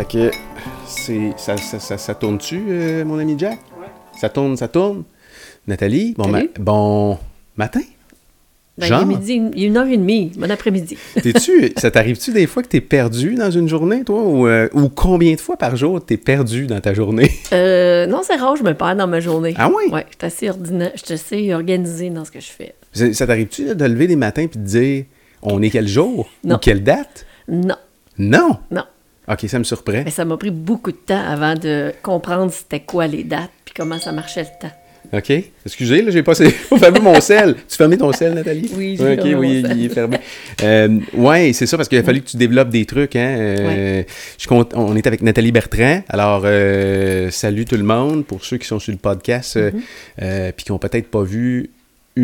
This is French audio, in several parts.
Fait que c'est ça, ça, ça, ça tourne-tu, euh, mon ami Jack? Ça tourne, ça tourne. Nathalie, bon, ma- bon matin. Ben, Genre? Il est midi, il est une heure et demie, bon après-midi. T'es-tu, ça t'arrive-tu des fois que t'es perdu dans une journée, toi? Ou, euh, ou combien de fois par jour t'es perdu dans ta journée? Euh, non, c'est rare, je me perds dans ma journée. Ah oui? Ouais, je suis assez, je suis assez organisée dans ce que je fais. Ça ça t'arrive-tu là, de lever les matins puis de dire on est quel jour? Non. Ou quelle date? Non, Non! non. Ok, ça me surprend. Mais ça m'a pris beaucoup de temps avant de comprendre c'était quoi les dates puis comment ça marchait le temps. OK. Excusez, là, j'ai pas pas fermé mon sel. Tu fermé ton sel, Nathalie? Oui, j'ai Ouais, fermé OK, oui, mon il est fermé. Euh, ouais, c'est ça, parce qu'il a fallu que tu développes des trucs. Hein? Euh, je compte, on est avec Nathalie Bertrand. Alors, euh, salut tout le monde pour ceux qui sont sur le podcast euh, puis qui n'ont peut-être pas vu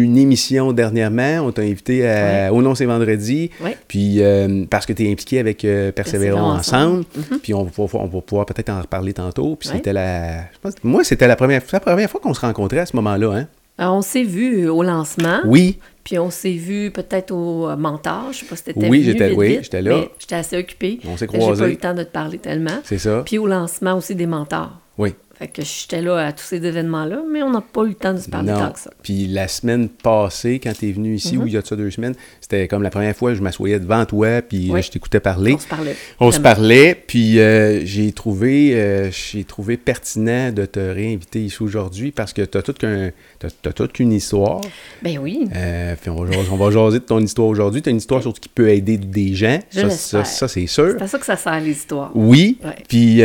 une émission dernièrement. On t'a invité à Au nom c'est vendredi. Ouais. Puis, euh, parce que tu es impliqué avec euh, Persévérons ensemble. ensemble. Puis, on va, pouvoir- on va pouvoir peut-être en reparler tantôt. Puis, c'était la. je pense- moi, c'était la première, la première fois qu'on se rencontrait à ce moment-là. Hein? Alors, on s'est vu au lancement, Oui. puis on s'est vu peut-être au euh, mentor. Je sais pas si t'étais Oui, j'étais- oui, j'étais là. J'étais assez occupée. On s'est que J'ai croisés. pas eu le temps de te parler tellement. C'est ça. Puis au lancement aussi des mentors. Oui. Fait que j'étais là à tous ces événements-là, mais on n'a pas eu le temps de se parler Non. tant que ça. Puis la semaine passée, quand tu es venu ici, Mhm. ou il y a de ça deux semaines, c'était comme la première fois que je m'assoyais devant toi, puis Oui. euh, je t'écoutais parler. On se parlait. On se parlait, puis euh, j'ai trouvé, euh, j'ai trouvé pertinent de te réinviter ici aujourd'hui parce que tu as toute, qu'un, t'as- t'as toute qu'une histoire. Ben oui. Euh, puis on va, jaser, on va jaser de ton histoire aujourd'hui. Tu as une histoire surtout qui peut aider des gens. Je ça, ça, ça, c'est sûr. C'est à ça que ça sert, les histoires. Oui. Ouais. Puis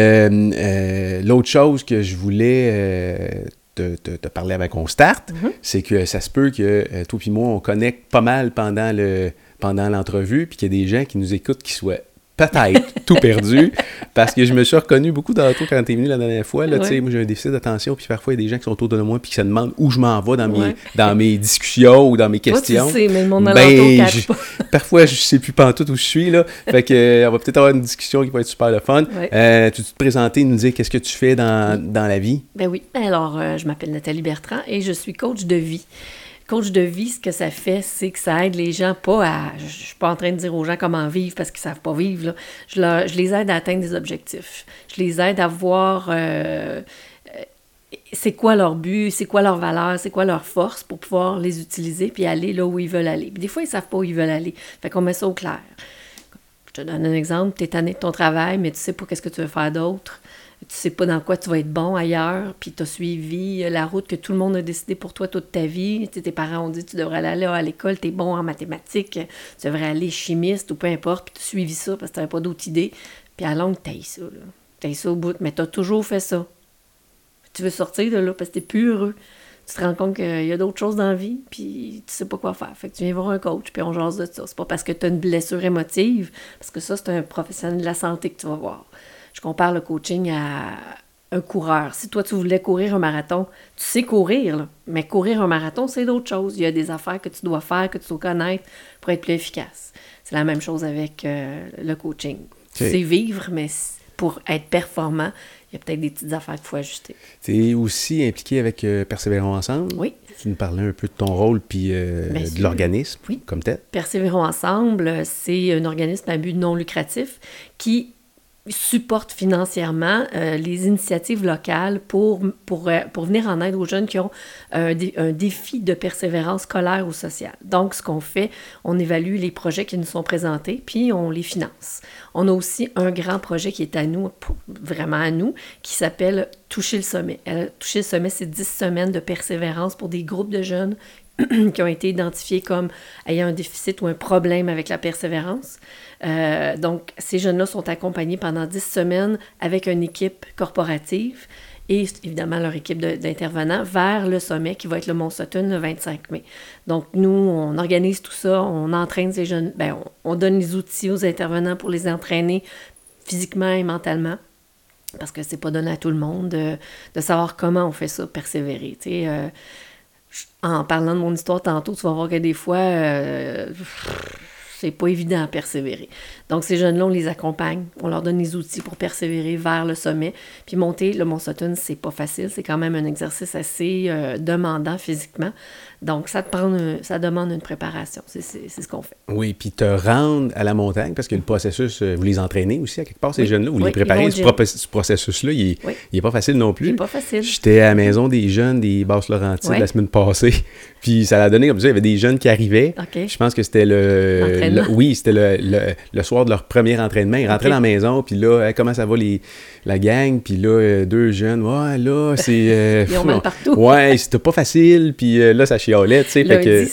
l'autre chose que je voulais euh, te, te- te parler avant qu'on starte, Mhm. c'est que ça se peut que euh, toi et moi, on connecte pas mal pendant le pendant l'entrevue, puis qu'il y a des gens qui nous écoutent qui soient peut-être tout perdus, parce que je me suis reconnu beaucoup dans toi quand tu es venu la dernière fois. Là, tu sais, Ouais. Moi, j'ai un déficit d'attention, puis parfois, il y a des gens qui sont autour de moi, puis qui se demandent où je m'en vais dans, mes, Ouais. dans mes discussions ou dans mes tu questions. sais, mais le monde Ben, je- pas. Parfois, je sais plus pantoute où je suis, là. Fait que, euh, on va peut-être avoir une discussion qui va être super le fun. Ouais. Euh, tu te présenter, nous dire qu'est-ce que tu fais dans, dans la vie? Ben oui. Alors, euh, je m'appelle Nathalie Bertrand et je suis coach de vie. Coach de vie, ce que ça fait, c'est que ça aide les gens pas à. Je je suis pas en train de dire aux gens comment vivre parce qu'ils savent pas vivre. là. Je, leur- je les aide à atteindre des objectifs. Je les aide à voir euh, euh, c'est quoi leur but, c'est quoi leur valeur, c'est quoi leur force pour pouvoir les utiliser puis aller là où ils veulent aller. Des fois, ils savent pas où ils veulent aller. Fait qu'on met ça au clair. Je te donne un exemple. Tu es tanné de ton travail, mais tu sais pas qu'est-ce que tu veux faire d'autre. Tu sais pas dans quoi tu vas être bon ailleurs, puis tu as suivi la route que tout le monde a décidé pour toi toute ta vie. Tu tes parents ont dit tu devrais aller à l'école, tu es bon en mathématiques, tu devrais aller chimiste ou peu importe, puis tu as suivi ça parce que tu n'avais pas d'autre idée. Puis à longue, tu ça. Tu as ça au bout, mais tu as toujours fait ça. Tu veux sortir de là parce que tu plus heureux. Tu te rends compte qu'il y a d'autres choses dans la vie, puis tu sais pas quoi faire. Fait que tu viens voir un coach, puis on jase de ça. C'est pas parce que tu as une blessure émotive, parce que ça, c'est un professionnel de la santé que tu vas voir. Je compare le coaching à un coureur. Si toi, tu voulais courir un marathon, tu sais courir, là. mais courir un marathon, c'est d'autres choses. Il y a des affaires que tu dois faire, que tu dois connaître pour être plus efficace. C'est la même chose avec euh, le coaching. Tu sais vivre, mais pour être performant, il y a peut-être des petites affaires qu'il faut ajuster. Tu es aussi impliqué avec euh, Persévérons Ensemble? Oui. Tu nous parlais un peu de ton rôle puis euh, de l'organisme Oui. comme tel. Persévérons ensemble, euh, c'est un organisme à but non lucratif qui supporte financièrement euh, les initiatives locales euh, pour venir en aide aux jeunes qui ont un, un défi de persévérance scolaire ou sociale. Donc, ce qu'on fait, on évalue les projets qui nous sont présentés, puis on les finance. On a aussi un grand projet qui est à nous, vraiment à nous, qui s'appelle Toucher le sommet. Toucher le sommet, c'est 10 semaines de persévérance pour des groupes de jeunes qui ont été identifiés comme ayant un déficit ou un problème avec la persévérance. Euh, donc, ces jeunes-là sont accompagnés pendant 10 semaines avec une équipe corporative et évidemment leur équipe d'intervenants vers le sommet qui va être le Mont Sutton le 25 mai. Donc, nous, on organise tout ça, on entraîne ces jeunes, ben, on, on donne les outils aux intervenants pour les entraîner physiquement et mentalement parce que c'est pas donné à tout le monde de, savoir comment on fait ça, persévérer. Euh, en parlant de mon histoire tantôt, tu vas voir que des fois, euh, c'est pas évident à persévérer. Donc, ces jeunes-là, on les accompagne, on leur donne les outils pour persévérer vers le sommet. Puis monter le Mont Sutton, c'est pas facile, c'est quand même un exercice assez euh, demandant physiquement. Donc, ça, te prend ça demande une préparation. C'est ce qu'on fait. Oui, puis te rendre à la montagne, parce que le processus, euh, vous les entraînez aussi à quelque part, ces jeunes-là, vous les préparez. Ce, processus-là, il n'est pas facile non plus. Il n'est pas facile. J'étais à la maison des jeunes des Basses-Laurentides la semaine passée, puis ça l'a donné comme ça, il y avait des jeunes qui arrivaient. Je pense que c'était le, Oui, c'était le, le, soir de leur premier entraînement. Ils rentraient dans la maison, puis là, comment ça va les, la gang, puis là, euh, deux jeunes, ouais, là, c'est... Euh, Ils ont mal partout. ouais, c'était pas facile, puis là, ça chialait, tu sais. Lundi,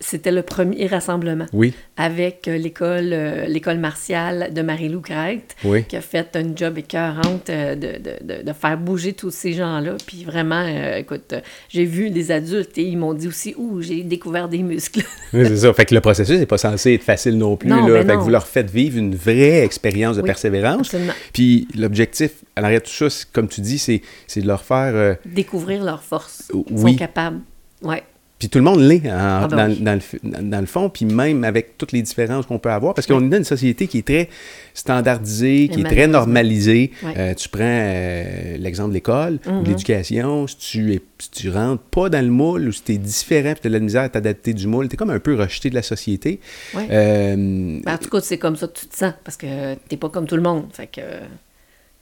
c'était le premier rassemblement. Oui. Avec euh, l'école euh, l'école martiale de Marie-Lou Crête, qui a fait un job écœurante euh, de, de, de, faire bouger tous ces gens-là. Puis vraiment, écoute, j'ai vu des adultes et ils m'ont dit aussi, ouh, j'ai découvert des muscles. c'est ça. Fait que le processus n'est pas censé être facile non plus. là. Ben fait que vous leur faites vivre une vraie expérience de persévérance. Absolument. Puis l'objectif, à l'arrière de tout ça, comme tu dis, c'est de leur faire... Découvrir leurs forces. Ils sont capables. Ouais. Puis tout le monde l'est ah, ben dans, dans, le, fond, puis même avec toutes les différences qu'on peut avoir, parce qu'on est dans une société qui est très standardisée, qui est très normalisée. Euh, tu prends euh, l'exemple de l'école ou mm-hmm. l'éducation, si tu es, tu rentres pas dans le moule ou si tu es différent, puis tu as de la misère à t'adapter du moule, tu es comme un peu rejeté de la société. Euh, ben, en tout cas, c'est comme ça que tu te sens, parce que tu pas comme tout le monde. Fait que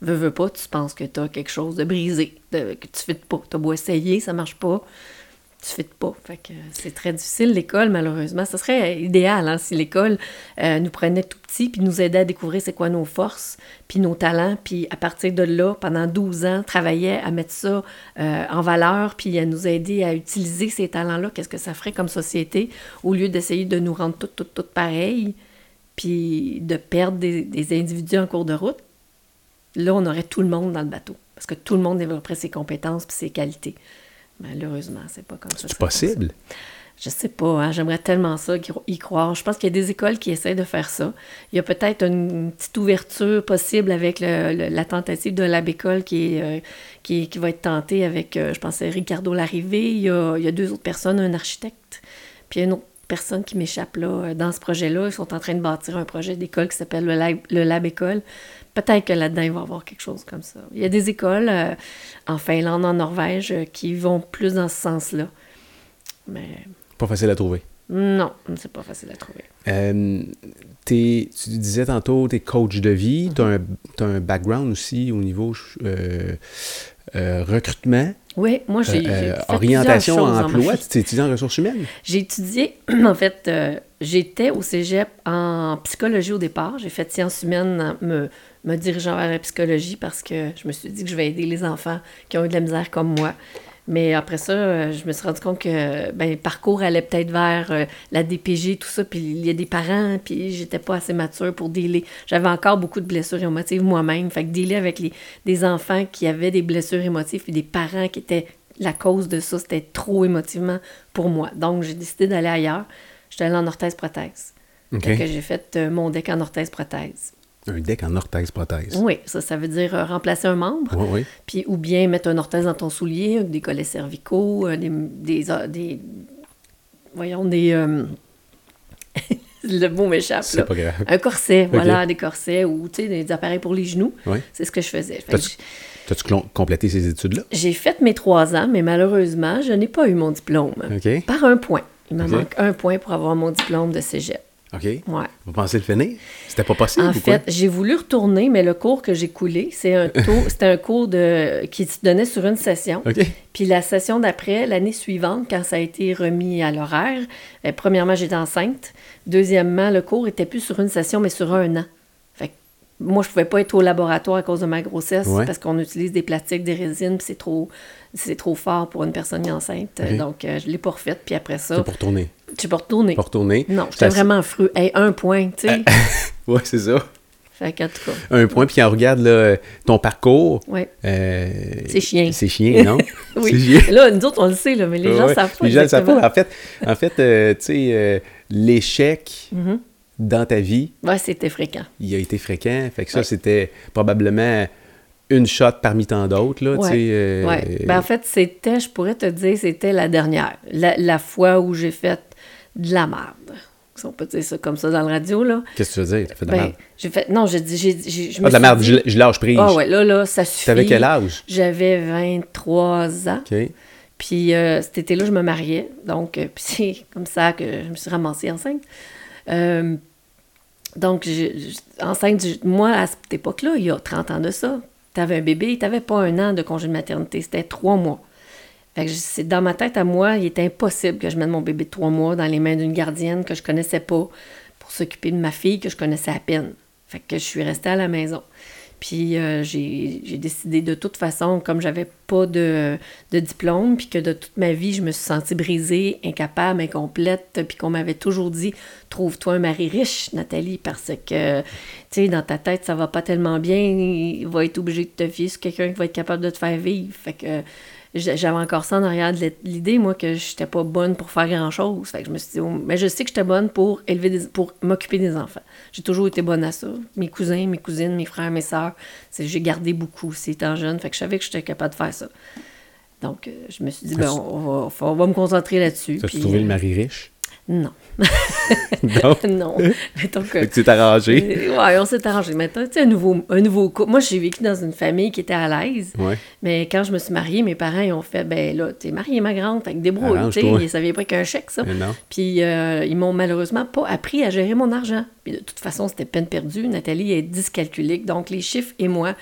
veux, veux pas, tu penses que tu as quelque chose de brisé, que tu fais pas. Tu as beau essayer, ça marche pas tu fais pas. C'est très difficile, l'école, malheureusement. Ce serait idéal hein, si l'école euh, nous prenait tout petit puis nous aidait à découvrir c'est quoi nos forces, puis nos talents, puis à partir de là, pendant 12 ans, travaillait à mettre ça euh, en valeur, puis à nous aider à utiliser ces talents-là. Qu'est-ce que ça ferait comme société, au lieu d'essayer de nous rendre toutes, toutes, toutes pareilles, puis de perdre des, des individus en cours de route? Là, on aurait tout le monde dans le bateau, parce que tout le monde développerait ses compétences puis ses qualités. Malheureusement, c'est pas comme ça. C'est possible? Je sais pas, hein, j'aimerais tellement ça, y croire. Je pense qu'il y a des écoles qui essaient de faire ça. Il y a peut-être une petite ouverture possible avec la tentative de l'Abécole qui, euh, qui, qui, va être tentée avec, euh, je pense, Ricardo Larrivée. Il y, a, il y a deux autres personnes, un architecte, puis une autre personne qui m'échappe là. Euh, dans ce projet-là, ils sont en train de bâtir un projet d'école qui s'appelle le Lab, le Lab École peut-être que là-dedans, il va y avoir quelque chose comme ça. Il y a des écoles euh, en Finlande, en Norvège, euh, qui vont plus dans ce sens-là. Mais. Pas facile à trouver. Non, c'est pas facile à trouver. Euh, tu disais tantôt, tu es coach de vie, tu as, un background aussi au niveau recrutement. Oui, moi j'ai. orientation emploi, tu étudié en ressources humaines? J'ai étudié, en fait, j'étais au cégep en psychologie au départ. J'ai fait sciences humaines, me, me dirigeant vers la psychologie parce que je me suis dit que je vais aider les enfants qui ont eu de la misère comme moi. Mais après ça, euh, je me suis rendu compte que ben, le parcours allait peut-être vers euh, la DPG, tout ça, puis il y a des parents, puis j'étais pas assez mature pour dealer. J'avais encore beaucoup de blessures émotives moi-même. Fait que dealer avec les, des enfants qui avaient des blessures émotives, puis des parents qui étaient la cause de ça, c'était trop émotivement pour moi. Donc, j'ai décidé d'aller ailleurs. J'étais allée en orthèse-prothèse. Okay. j'ai fait euh, mon deck en orthèse-prothèse. Un deck en orthèse-prothèse. Oui, ça, ça veut dire euh, remplacer un membre. Oui, oui. Puis, ou bien mettre un orthèse dans ton soulier, des collets cervicaux, euh, des, des, euh, des, Voyons, des. le mot m'échappe. C'est pas grave. Un corset, voilà, des corsets ou tu sais, des appareils pour les genoux. Oui. C'est ce que je faisais. T'as-tu complété ces études-là? J'ai fait mes trois ans, mais malheureusement, je n'ai pas eu mon diplôme. OK. Par un point. Il me manque un point pour avoir mon diplôme de cégep. OK? Ouais. Vous pensez le finir? C'était pas possible? En fait, j'ai voulu retourner, mais le cours que j'ai coulé, c'est un c'était un cours de, qui se donnait sur une session. OK. Puis la session d'après, l'année suivante, quand ça a été remis à l'horaire, ben, premièrement, j'étais enceinte. Deuxièmement, le cours était plus sur une session, mais sur un an. Fait que moi, je pouvais pas être au laboratoire à cause de ma grossesse parce qu'on utilise des plastiques, des résines, puis c'est trop, c'est trop fort pour une personne enceinte. Donc, euh, je l'ai pas refaite. Puis après ça. C'est pour tourner. Tu peux retourner. Pour retourner. Non, j'étais vraiment fru. Hey, un point, tu sais. oui, c'est ça. Fait qu'en tout cas. Un point, puis quand on regarde là, ton parcours. Euh, c'est chien. C'est chien, non? oui. Chien. Là, nous autres, on le sait, là, mais les gens ne savent pas. Les gens ne savent pas. En fait, en fait euh, tu sais, euh, l'échec. Mm-hmm. Dans ta vie. Oui, c'était fréquent. Il a été fréquent. Fait que ça, c'était probablement une shot parmi tant d'autres. Là, ouais. euh... ouais. Ben, en fait, c'était, je pourrais te dire, c'était la dernière. La, la fois où j'ai fait de la merde. si on peut dire ça comme ça dans la radio, là. Qu'est-ce que tu veux dire? T'as fait de la Ben, merde? j'ai fait... Non, j'ai dit... j'ai- j'ai- je me Ah, de la merde, dit- je, je lâche prise. Ah ouais, là, là, ça suffit. T'avais quel âge? J'avais 23 ans. OK. Puis euh, cet été-là, je me mariais. Donc, euh, c'est comme ça que je me suis ramassée enceinte. Euh, donc, je- je- enceinte, je- moi, à cette époque-là, il y a 30 ans de ça, t'avais un bébé, t'avais pas un an de congé de maternité, c'était trois mois. Fait que dans ma tête à moi, il était impossible que je mette mon bébé de trois mois dans les mains d'une gardienne que je connaissais pas pour s'occuper de ma fille que je connaissais à peine. Fait que je suis restée à la maison. Puis euh, j'ai décidé de toute façon, comme j'avais pas de, de diplôme, puis que de toute ma vie, je me suis sentie brisée, incapable, incomplète, puis qu'on m'avait toujours dit Trouve-toi un mari riche, Nathalie, parce que, tu sais, dans ta tête, ça va pas tellement bien, il va être obligé de te fier sur quelqu'un qui va être capable de te faire vivre. Fait que j'avais encore ça en arrière de l'idée, moi, que j'étais pas bonne pour faire grand-chose. Fait que je me suis dit, oh, mais je sais que j'étais bonne pour élever des, pour m'occuper des enfants. J'ai toujours été bonne à ça. Mes cousins, mes cousines, mes frères, mes sœurs, j'ai gardé beaucoup, c'est étant jeune. Fait que je savais que j'étais capable de faire ça. Donc, euh, je me suis dit, ben, on, va, faut- on va me concentrer là-dessus. Puis, trouvé le euh, mari riche? Non. non? non. Mettons que- tu t'es arrangé. Euh, ouais, on s'est arrangé. Maintenant, tu sais, un nouveau, un nouveau couple. Moi, j'ai vécu dans une famille qui était à l'aise. Ouais. Mais quand je me suis mariée, mes parents ils ont fait ben là, t'es mariée, ma grande, fait que débrouille. tu Arrange-toi. sais, Ça vient pas qu'un chèque, ça. Non. Puis euh, ils m'ont malheureusement pas appris à gérer mon argent. Puis de toute façon, c'était peine perdue. Nathalie est dyscalculique, donc les chiffres et moi,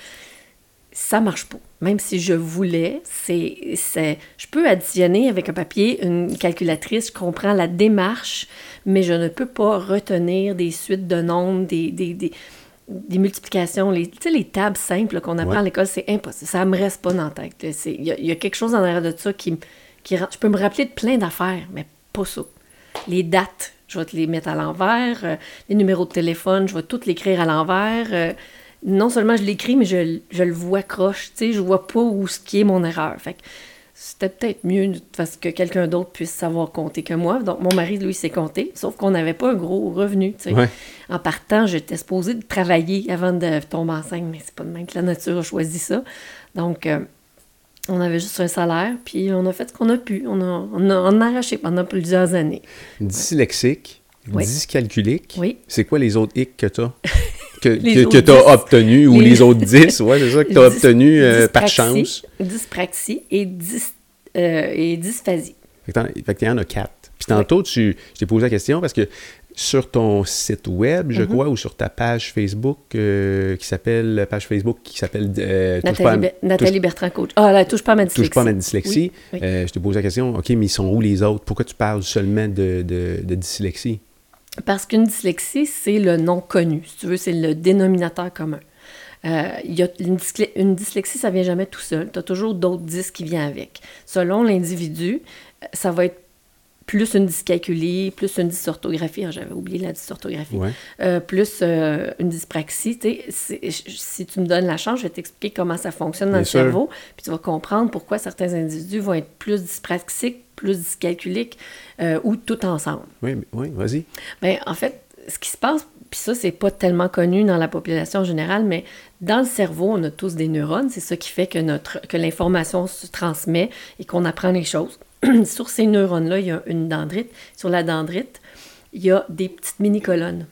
ça marche pas. Même si je voulais, c'est, c'est, je peux additionner avec un papier une calculatrice, je comprends la démarche, mais je ne peux pas retenir des suites de nombres, des, des, des, des multiplications, les, tu sais, les tables simples qu'on apprend Ouais. à l'école, c'est impossible. Ça me reste pas dans la tête. Il y, a- il y a quelque chose en arrière de ça qui, qui Je peux me rappeler de plein d'affaires, mais pas ça. Les dates, je vais te les mettre à l'envers. euh, les numéros de téléphone, je vais tout l'écrire à l'envers. Non seulement je l'écris, mais je, je le vois croche. Tu sais, je vois pas où ce qui est mon erreur. Fait que c'était peut-être mieux parce que quelqu'un d'autre puisse savoir compter que moi. Donc, mon mari, lui, sait compter, sauf qu'on n'avait pas un gros revenu. tu sais. Ouais. En partant, j'étais supposée de travailler avant de tomber enceinte, mais c'est pas de même que la nature a choisi ça. Donc, euh, on avait juste un salaire, puis on a fait ce qu'on a pu. On a, on a, on a arraché pendant plusieurs années. Dyslexique, dyscalculique. Oui. C'est quoi les autres hic que t'as? Que, que, t'as 10. obtenu, ou Les- les autres 10, ouais, c'est ça, que t'as Dys- obtenu euh, par chance. Dyspraxie et, dys, euh, et dysphasie. Fait que fait que t'en as quatre. Puis tantôt, tu, je t'ai posé la question parce que sur ton site web, je crois, ou sur ta page Facebook euh, qui s'appelle, page Facebook qui s'appelle euh, Touche pas à- Nathalie, Be- Nathalie Bertrand, coach. Ah, là, touche pas à ma dyslexie. Touche pas à ma dyslexie. Oui, oui. Euh, je te pose la question, OK, mais ils sont où les autres? Pourquoi tu parles seulement de, de, de dyslexie? Parce qu'une dyslexie, c'est le non connu. Si tu veux, c'est le dénominateur commun. Euh, y a une, une dyslexie, ça vient jamais tout seul. Tu as toujours d'autres dys qui viennent avec. Selon l'individu, euh, ça va être plus une dyscalculie, plus une dysorthographie. Ah, J'avais oublié la dysorthographie. Ouais. Euh, plus euh, une dyspraxie. Si tu me donnes la chance, je vais t'expliquer comment ça fonctionne dans Bien le sûr. cerveau, puis tu vas comprendre pourquoi certains individus vont être plus dyspraxiques, plus dyscalculiques, euh, ou tout ensemble. Oui, oui, vas-y. Ben, en fait, ce qui se passe, puis ça, c'est pas tellement connu dans la population générale, mais dans le cerveau, on a tous des neurones. C'est ça qui fait que, notre, que l'information se transmet et qu'on apprend les choses. Sur ces neurones-là, il y a une dendrite. Sur la dendrite, il y a des petites mini-colonnes.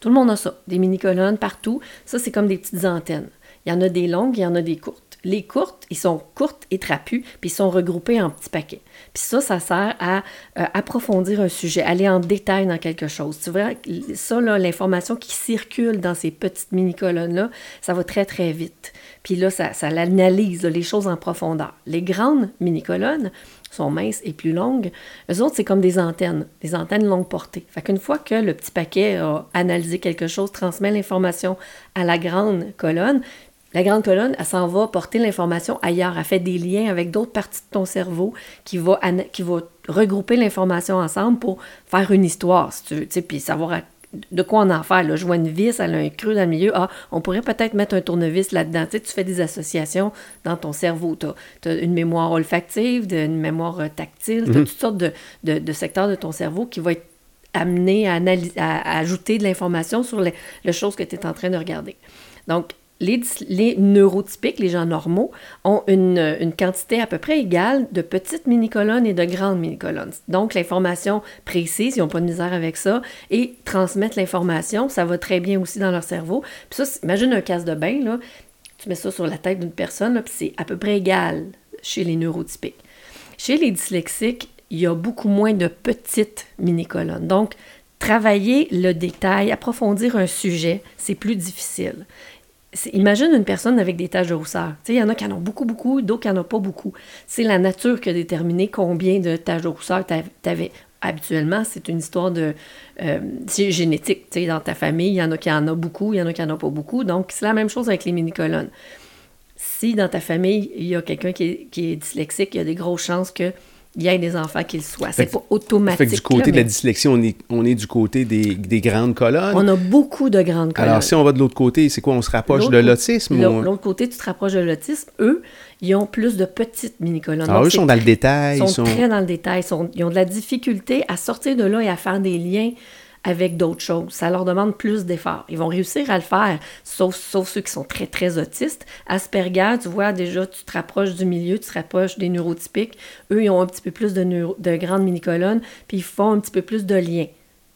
Tout le monde a ça, des mini-colonnes partout. Ça, c'est comme des petites antennes. Il y en a des longues, il y en a des courtes. Les courtes, ils sont courtes et trapues, puis ils sont regroupés en petits paquets. Puis ça, ça sert à euh, approfondir un sujet, aller en détail dans quelque chose. Tu vois, ça, l'information qui circule dans ces petites mini-colonnes-là, ça va très, très vite. Puis là, ça, l'analyse, les choses en profondeur. Les grandes mini-colonnes sont minces et plus longues. Eux autres, c'est comme des antennes, des antennes longue portée. Fait qu'une fois que le petit paquet a analysé quelque chose, transmet l'information à la grande colonne, la grande colonne, elle s'en va porter l'information ailleurs. Elle fait des liens avec d'autres parties de ton cerveau qui va, qui va regrouper l'information ensemble pour faire une histoire, si tu veux. Puis savoir à- de quoi on en fait. Là, je vois une vis, elle a un creux dans le milieu. Ah, on pourrait peut-être mettre un tournevis là-dedans. Tu, sais, tu fais des associations dans ton cerveau. Tu as, une mémoire olfactive, de- une mémoire euh, tactile. Tu as toutes sortes de, de- de secteurs de ton cerveau qui vont être amenés à, analy- à- à ajouter de l'information sur les, les choses que tu es en train de regarder. Donc, les, neurotypiques, les gens normaux, ont une, quantité à peu près égale de petites mini-colonnes et de grandes mini-colonnes. Donc, l'information précise, ils n'ont pas de misère avec ça, et transmettre l'information, ça va très bien aussi dans leur cerveau. Puis ça, imagine un casse de bain, là, tu mets ça sur la tête d'une personne, puis c'est à peu près égal chez les neurotypiques. Chez les dyslexiques, il y a beaucoup moins de petites mini-colonnes. Donc, travailler le détail, approfondir un sujet, c'est plus difficile. Imagine une personne avec des taches de rousseur. Il y en a qui en ont beaucoup, beaucoup, d'autres qui n'en ont pas beaucoup. C'est la nature qui a déterminé combien de taches de rousseur tu avais. Habituellement, c'est une histoire de euh, génétique. Dans ta famille, il y en a qui en ont beaucoup, il y en a qui en ont pas beaucoup. Donc, c'est la même chose avec les mini-colonnes. Si dans ta famille, il y a quelqu'un qui est, qui est dyslexique, il y a des grosses chances qu'il y ait des enfants qui le soient. C'est pas automatique. Fait que du côté là, de la dyslexie, on est, on est du côté des, des grandes colonnes. on a beaucoup de grandes colonnes. Alors, si on va de l'autre côté, c'est quoi? On se rapproche de l'autisme? L'autre côté, tu te rapproches de l'autisme. Eux, ils ont plus de petites mini-colonnes. Alors, Donc, eux sont dans le détail. Ils sont, sont... très dans le détail. Sont- ils ont de la difficulté à sortir de là et à faire des liens avec d'autres choses. Ça leur demande plus d'efforts. Ils vont réussir à le faire, sauf, sauf ceux qui sont très, très autistes. Asperger, tu vois, déjà, tu te rapproches du milieu, tu te rapproches des neurotypiques. Eux, ils ont un petit peu plus de, neuro- de grandes mini-colonnes, puis ils font un petit peu plus de liens.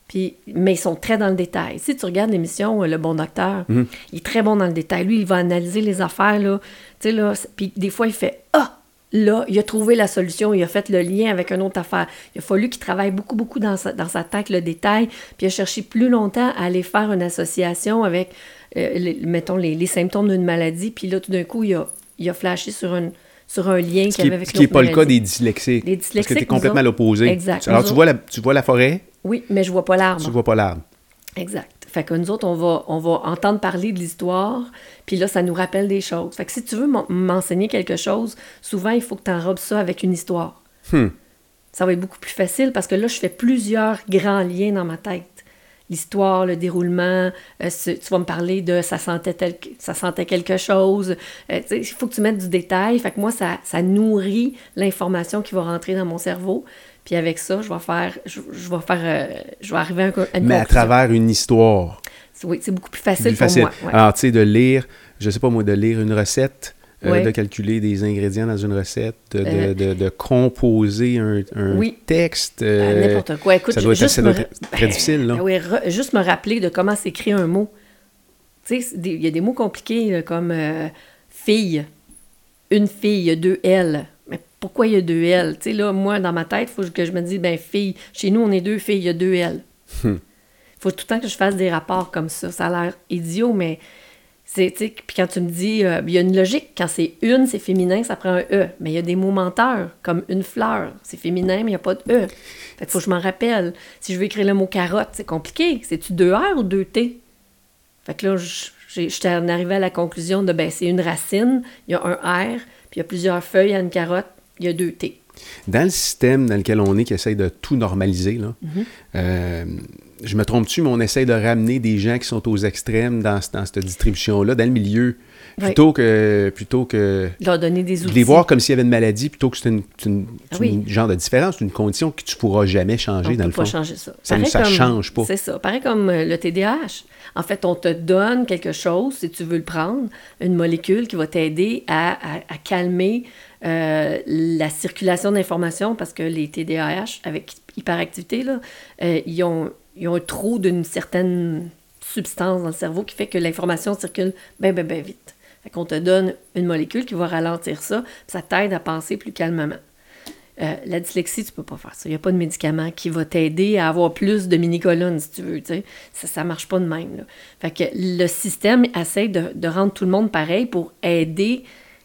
Puis, mais ils sont très dans le détail. Si tu regardes l'émission euh, Le Bon Docteur, Mhm. il est très bon dans le détail. Lui, il va analyser les affaires, là. Tu sais, là, puis des fois, il fait « Ah! » Là, il a trouvé la solution, il a fait le lien avec une autre affaire. Il a fallu qu'il travaille beaucoup, beaucoup dans sa, dans sa tête, le détail, puis il a cherché plus longtemps à aller faire une association avec, euh, les- mettons, les, les symptômes d'une maladie, puis là, tout d'un coup, il a, il a flashé sur, une, sur un lien qu'il qui y avait avec ce qui est l'autre pas le cas des dyslexiques. Les Parce que dyslexiques, tu es complètement à l'opposé. Exact. Alors, tu vois, la, tu vois la forêt, Oui, mais je vois pas l'arbre. tu vois pas l'arbre. Exact. Fait que nous autres, on va, on va entendre parler de l'histoire, puis là, ça nous rappelle des choses. Fait que si tu veux m'en- m'enseigner quelque chose, souvent, il faut que tu enrobes ça avec une histoire. Hmm. Ça va être beaucoup plus facile parce que là, je fais plusieurs grands liens dans ma tête. L'histoire, le déroulement, euh, ce- tu vas me parler de ça sentait, tel, ça sentait quelque chose. Euh, il faut que tu mettes du détail. Fait que moi, ça, ça nourrit l'information qui va rentrer dans mon cerveau. Puis avec ça, je vais faire, je, je vais faire, euh, je vais arriver à une, Mais à travers une histoire. Oui, c'est beaucoup plus facile, plus facile. pour moi. ouais. Alors, tu sais, de lire, je sais pas moi, de lire une recette, euh, Ouais. de calculer des ingrédients dans une recette, de, de- Euh. de- de composer un, un Oui. texte. Ah, N'importe quoi. Écoute, ça doit être, me- très ben, difficile, là. ben oui, re- juste me rappeler de comment s'écrit un mot. Tu sais, il y a des mots compliqués là, comme fille, une fille, deux L. Pourquoi il y a deux L? Tu sais, là, moi, dans ma tête, il faut que je me dise, ben fille, chez nous, on est deux filles, il y a deux L. Hmm. Il faut tout le temps que je fasse des rapports comme ça. Ça a l'air idiot, mais c'est, tu sais, puis quand tu me dis, euh, il y a une logique. Quand c'est une, c'est féminin, ça prend un E. Mais il y a des mots menteurs, comme une fleur. C'est féminin, mais il n'y a pas de E. Fait qu'il faut que je m'en rappelle. Si je veux écrire le mot carotte, c'est compliqué. C'est-tu deux R ou deux T? Fait que là, j'étais en arrivé à la conclusion de, ben, c'est une racine, il y a un R, puis il y a plusieurs feuilles à une carotte, il y a deux T. Dans le système dans lequel on est, qui essaye de tout normaliser, là, Mhm. euh, je me trompe-tu, mais on essaye de ramener des gens qui sont aux extrêmes dans, dans cette distribution-là, dans le milieu, plutôt que plutôt que Leur donner des de outils. les voir comme s'il y avait une maladie, plutôt que c'est une, Ah c'est oui. une genre de différence, c'est une condition que tu pourras jamais changer, On dans peut le pas fond. changer ça. Ça ne- change pas. C'est ça. Pareil comme euh, le TDAH. En fait, on te donne quelque chose, si tu veux le prendre, une molécule qui va t'aider à, à- à calmer euh, la circulation d'informations parce que les TDAH, avec hyperactivité, là, euh, ils, ont, ils ont un trou d'une certaine substance dans le cerveau qui fait que l'information circule bien, bien, bien vite. Fait qu'on te donne une molécule qui va ralentir ça, ça t'aide à penser plus calmement. Euh, la dyslexie, tu peux pas faire ça. Il n'y a pas de médicament qui va t'aider à avoir plus de mini-colonnes, si tu veux. Ça ne marche pas de même. Fait que le système essaie de, de rendre tout le monde pareil pour aider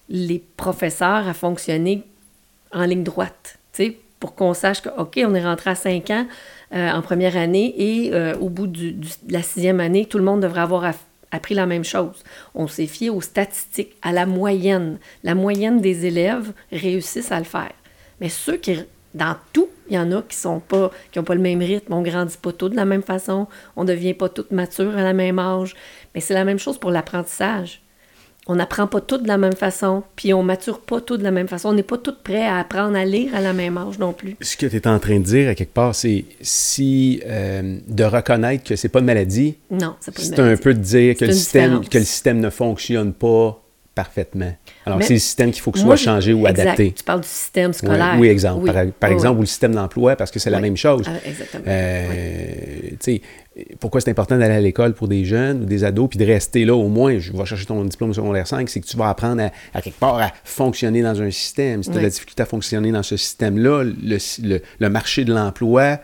les professeurs à fonctionner en ligne droite. Pour qu'on sache que, OK, on est rentré à 5 ans euh, en première année et euh, au bout de la sixième année, tout le monde devrait avoir appris la même chose. On s'est fié aux statistiques, à la moyenne. La moyenne des élèves réussissent à le faire. Mais ceux qui, dans tout, il y en a qui sont pas, qui n'ont pas le même rythme, on grandit pas tous de la même façon, on devient pas toutes matures à la même âge. Mais c'est la même chose pour l'apprentissage. On n'apprend pas tout de la même façon, puis on mature pas tout de la même façon. On n'est pas tous prêts à apprendre à lire à la même âge non plus. Ce que tu es en train de dire, à quelque part, c'est si euh, de reconnaître que c'est pas une maladie, Non, c'est pas une c'est un maladie. peu de dire que le, système, que le système ne fonctionne pas parfaitement. Alors, c'est le système qu'il faut que Moi, soit changé ou exact. adapté. Tu parles du système scolaire. Oui, exemple. Par, par Oui, exemple, ou le système d'emploi, parce que c'est la même chose. Ah, exactement. Euh, pourquoi c'est important d'aller à l'école pour des jeunes ou des ados, puis de rester là au moins, je vais chercher ton diplôme secondaire 5, c'est que tu vas apprendre à, à quelque part à fonctionner dans un système. Si tu as de la difficulté à fonctionner dans ce système-là, le, le- le marché de l'emploi,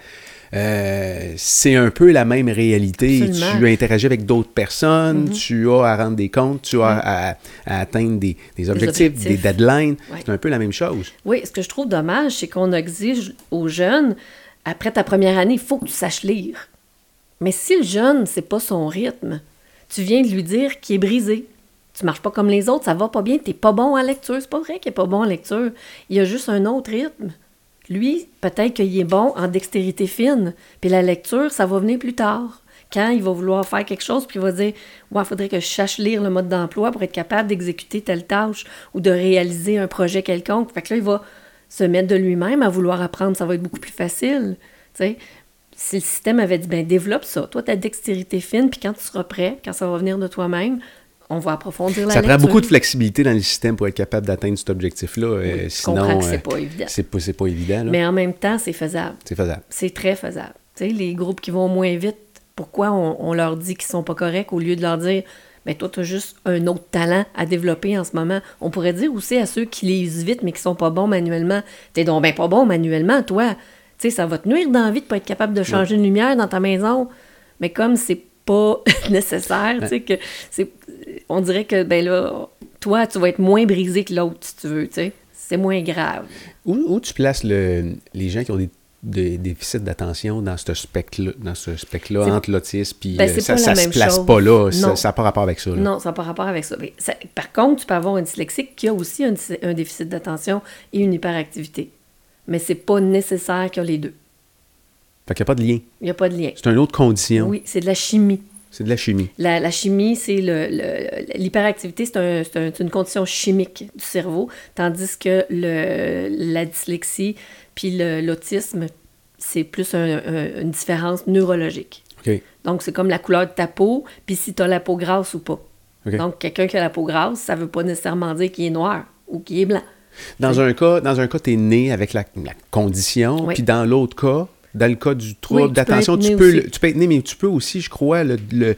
euh, c'est un peu la même réalité. Absolument. Mm-hmm. Tu interagis avec d'autres personnes, tu as à rendre des comptes, tu as à, à atteindre des, des objectifs, des, objectifs. deadlines. Ouais. C'est un peu la même chose. Oui, ce que je trouve dommage, c'est qu'on exige aux jeunes, après ta première année, il faut que tu saches lire. Mais si le jeune, c'est pas son rythme, tu viens de lui dire qu'il est brisé. Tu marches pas comme les autres, ça va pas bien, t'es pas bon en lecture. C'est pas vrai qu'il est pas bon en lecture. Il y a juste un autre rythme. Lui, peut-être qu'il est bon en dextérité fine. Puis la lecture, ça va venir plus tard. Quand il va vouloir faire quelque chose, puis il va dire Ouais, il faudrait que je sache lire le mode d'emploi pour être capable d'exécuter telle tâche ou de réaliser un projet quelconque. Fait que là, il va se mettre de lui-même à vouloir apprendre, ça va être beaucoup plus facile. Si le système avait dit ben développe ça, toi, ta dextérité fine, puis quand tu seras prêt, quand ça va venir de toi-même, on va approfondir la Ça lecture. prend beaucoup de flexibilité dans le système pour être capable d'atteindre cet objectif-là. euh, Oui, je sinon, que euh, c'est pas évident. c'est pas, c'est pas évident. là. Mais en même temps, c'est faisable. C'est faisable. C'est très faisable. Tu sais, les groupes qui vont moins vite, pourquoi on, on leur dit qu'ils sont pas corrects au lieu de leur dire ben toi, tu as juste un autre talent à développer en ce moment. On pourrait dire aussi à ceux qui lisent vite mais qui sont pas bons manuellement, t'es donc ben pas bon manuellement, toi. Tu sais, ça va te nuire d'envie de pas être capable de changer une lumière dans ta maison. Mais comme c'est pas nécessaire, tu sais, que c'est. On dirait que ben là, toi, tu vas être moins brisé que l'autre, si tu veux, tu sais. C'est moins grave. Où, où tu places le, les gens qui ont des, des déficits d'attention dans ce spectre-là, dans ce spectre-là entre l'autisme puis Ben, euh, ça, ça se place chose. pas là, ça n'a pas rapport avec ça. là. Non, ça n'a pas rapport avec ça. Mais ça- Par contre, tu peux avoir un dyslexique qui a aussi un, déficit d'attention et une hyperactivité. Mais c'est pas nécessaire qu'il y a les deux. Fait qu'il n'y a pas de lien. Il n'y a pas de lien. C'est une autre condition. Oui, c'est de la chimie. C'est de la chimie. La, la chimie, c'est le, le- l'hyperactivité, c'est, un- une condition chimique du cerveau, tandis que le, la dyslexie puis le- l'autisme, c'est plus un- un- une différence neurologique. Donc, c'est comme la couleur de ta peau, puis si tu as la peau grasse ou pas. Donc, quelqu'un qui a la peau grasse, ça veut pas nécessairement dire qu'il est noir ou qu'il est blanc. Dans un cas, dans un cas, tu es né avec la, la condition, Oui. puis dans l'autre cas, dans le cas du Oui, trouble tu peux d'attention, tu peux, aussi. le- tu peux être né, mais tu peux aussi, je crois, le, le,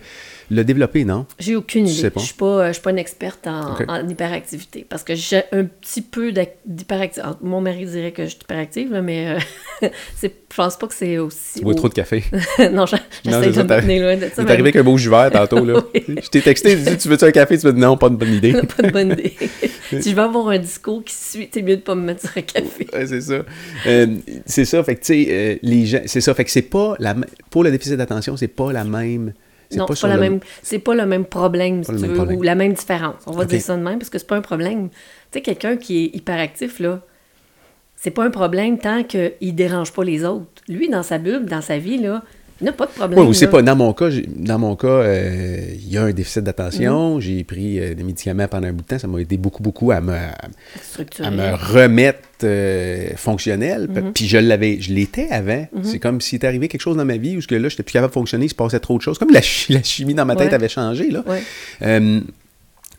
le développer, non? J'ai aucune idée. Je suis pas, je suis pas une experte en, hyperactivité. Parce que j'ai un petit peu d'hyperactivité. Mon mari dirait que je suis hyperactive, mais euh, je pense pas que c'est aussi. Tu bois trop de café. non, j'essaie de me tenir loin de ça. C'est mais arrivé avec un beau vert tantôt, là. Oui. Je t'ai texté, tu dis, tu veux-tu un café? Tu me dis non, pas de bonne idée. pas de bonne idée. si je veux avoir un discours qui suit, c'est mieux de pas me mettre sur un café. Ouais, c'est ça. Euh, c'est ça, fait que, tu sais, euh, les gens, c'est ça, fait que c'est pas la, pour le déficit d'attention, c'est pas la même, Non, pas pas, la le- même, c'est pas le même problème, si tu veux, problème. ou la même différence. On va dire ça de même, parce que c'est pas un problème. Tu sais, quelqu'un qui est hyperactif, là, c'est pas un problème tant qu'il dérange pas les autres. Lui, dans sa bulle, dans sa vie, là, il n'a pas de problème. Ouais, ou c'est pas, dans mon cas, dans mon cas, euh, il y a un déficit d'attention, Mhm. j'ai pris euh, des médicaments pendant un bout de temps, ça m'a aidé beaucoup, beaucoup à me, à me remettre euh, fonctionnel. Mhm. Puis je l'avais, je l'étais avant. C'est comme s'il était arrivé quelque chose dans ma vie où que là, j'étais plus capable de fonctionner, il se passait trop de choses. Comme la, chi- la chimie dans ma tête Ouais. avait changé, là. Ouais. Euh,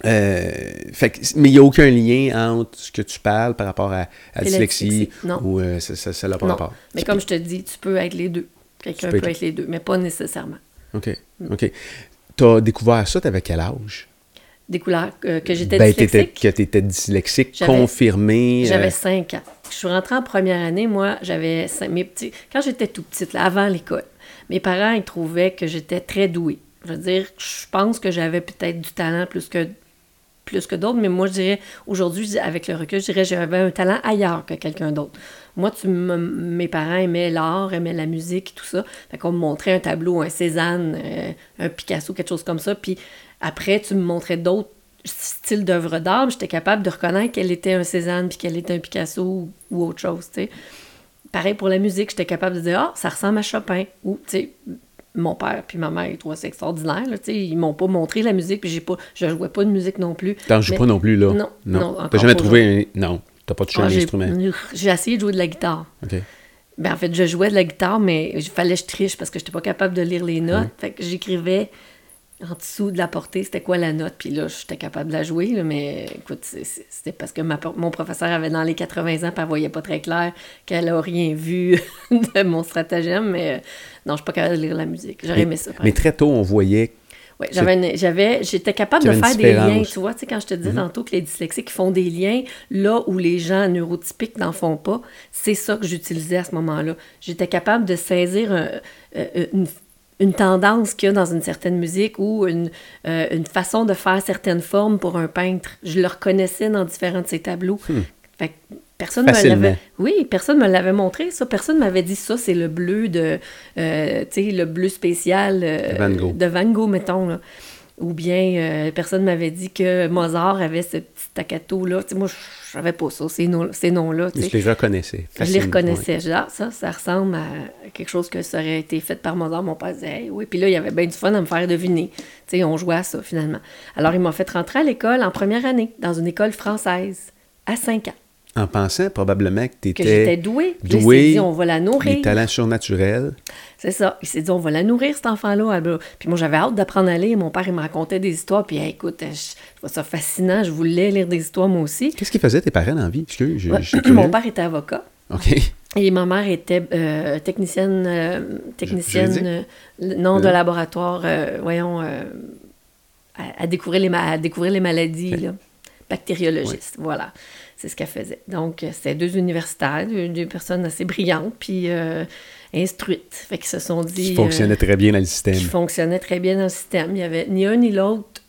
euh, fait que- mais il n'y a aucun lien entre ce que tu parles par rapport à, la dyslexie non. ou euh, ça, ça, ça n'a pas Non. rapport. Mais comme je te dis, tu peux être les deux. Quelqu'un peut, être- être les deux, mais pas nécessairement. OK. OK. Tu as découvert ça, tu avais quel âge? Des couleurs euh, que j'étais Ben, dyslexique. que tu étais dyslexique, confirmé. euh, J'avais 5 ans. Je suis rentrée en première année, moi, j'avais cinq- mes petits. Quand j'étais tout petite, là, avant l'école, mes parents ils trouvaient que j'étais très douée. Je veux dire, je pense que j'avais peut-être du talent plus que plus que d'autres, mais moi je dirais aujourd'hui avec le recul, je dirais que j'avais un talent ailleurs que quelqu'un d'autre. Moi, tu mes parents aimaient l'art, aimaient la musique, tout ça. Fait qu'on me montrait un tableau, un Cézanne, euh, un Picasso, quelque chose comme ça. Puis après, tu me montrais d'autres styles d'œuvres d'art. J'étais capable de reconnaître quel était un Cézanne puis quel était un Picasso ou, ou autre chose, tu sais. Pareil pour la musique, j'étais capable de dire « Ah, ça ressemble à Chopin » ou, tu sais, mon père puis ma mère, trouvaient ça extraordinaire. Là, ils m'ont pas montré la musique, puis j'ai pas, je jouais pas de musique non plus. T'en joues pas non plus, là? Non, non, encore T'as jamais trouvé un... Non, t'as pas touché Ah, un instrument. J'ai essayé de jouer de la guitare. OK. Ben, en fait, je jouais de la guitare, mais il fallait que je triche parce que je n'étais pas capable de lire les notes. Fait que j'écrivais en dessous de la portée, c'était quoi la note, puis là, j'étais capable de la jouer, là, mais écoute, c'était parce que ma mon professeur avait dans les 80 ans, puis elle voyait pas très clair, qu'elle a rien vu de mon stratagème, mais euh, non, je suis pas capable de lire la musique. J'aurais aimé ça. mais exemple. très tôt, on voyait... Ouais, j'avais, j'étais capable de faire des liens. Tu vois, tu sais, quand je te disais tantôt que les dyslexiques font des liens là où les gens neurotypiques n'en font pas, c'est ça que j'utilisais à ce moment-là. J'étais capable de saisir un- euh, une, une tendance qu'il y a dans une certaine musique ou une, euh, une façon de faire certaines formes pour un peintre. Je le reconnaissais dans différents de ses tableaux. Fait que personne me Facilement. l'avait. Oui, personne me l'avait montré, ça. Personne m'avait dit ça, c'est le bleu de. euh, tu sais, le bleu spécial. euh, De Van Gogh. de Van Gogh, mettons. là. Ou bien, euh, personne m'avait dit que Mozart avait ce petit staccato-là. Tu sais, moi, je savais pas ça, ces noms- ces noms-là. je les reconnaissais. Je les reconnaissais. Ah, ça, ça ressemble à quelque chose que ça aurait été fait par Mozart. Mon père disait, Hey, oui. Puis là, il y avait bien du fun à me faire deviner. Tu sais, on jouait à ça, finalement. Alors, il m'a fait rentrer à l'école en première année, dans une école française, à 5 ans. En pensant probablement que tu Que j'étais étais douée. Il s'est dit, on va la nourrir. des talents surnaturels. C'est ça. Il s'est dit, on va la nourrir, cet enfant-là. Puis moi, j'avais hâte d'apprendre à lire. Mon père, il me racontait des histoires. Puis hey, écoute, je, je trouve ça fascinant. Je voulais lire des histoires, moi aussi. Qu'est-ce qu'ils faisaient tes parents dans la vie? Excuse, je, Ouais. je suis curieux. Mon père était avocat. OK. Et ma mère était euh, technicienne, euh, technicienne euh, non de laboratoire, voyons, à, à découvrir les, ma- à découvrir les maladies, Ok. là. bactériologiste, voilà. C'est ce qu'elle faisait. Donc, c'était deux universitaires, deux, deux personnes assez brillantes, puis euh, instruites. Fait qu'ils se sont dit... Qui euh, fonctionnait très bien dans le système. qui fonctionnait très bien dans le système. Il n'y avait ni un ni l'autre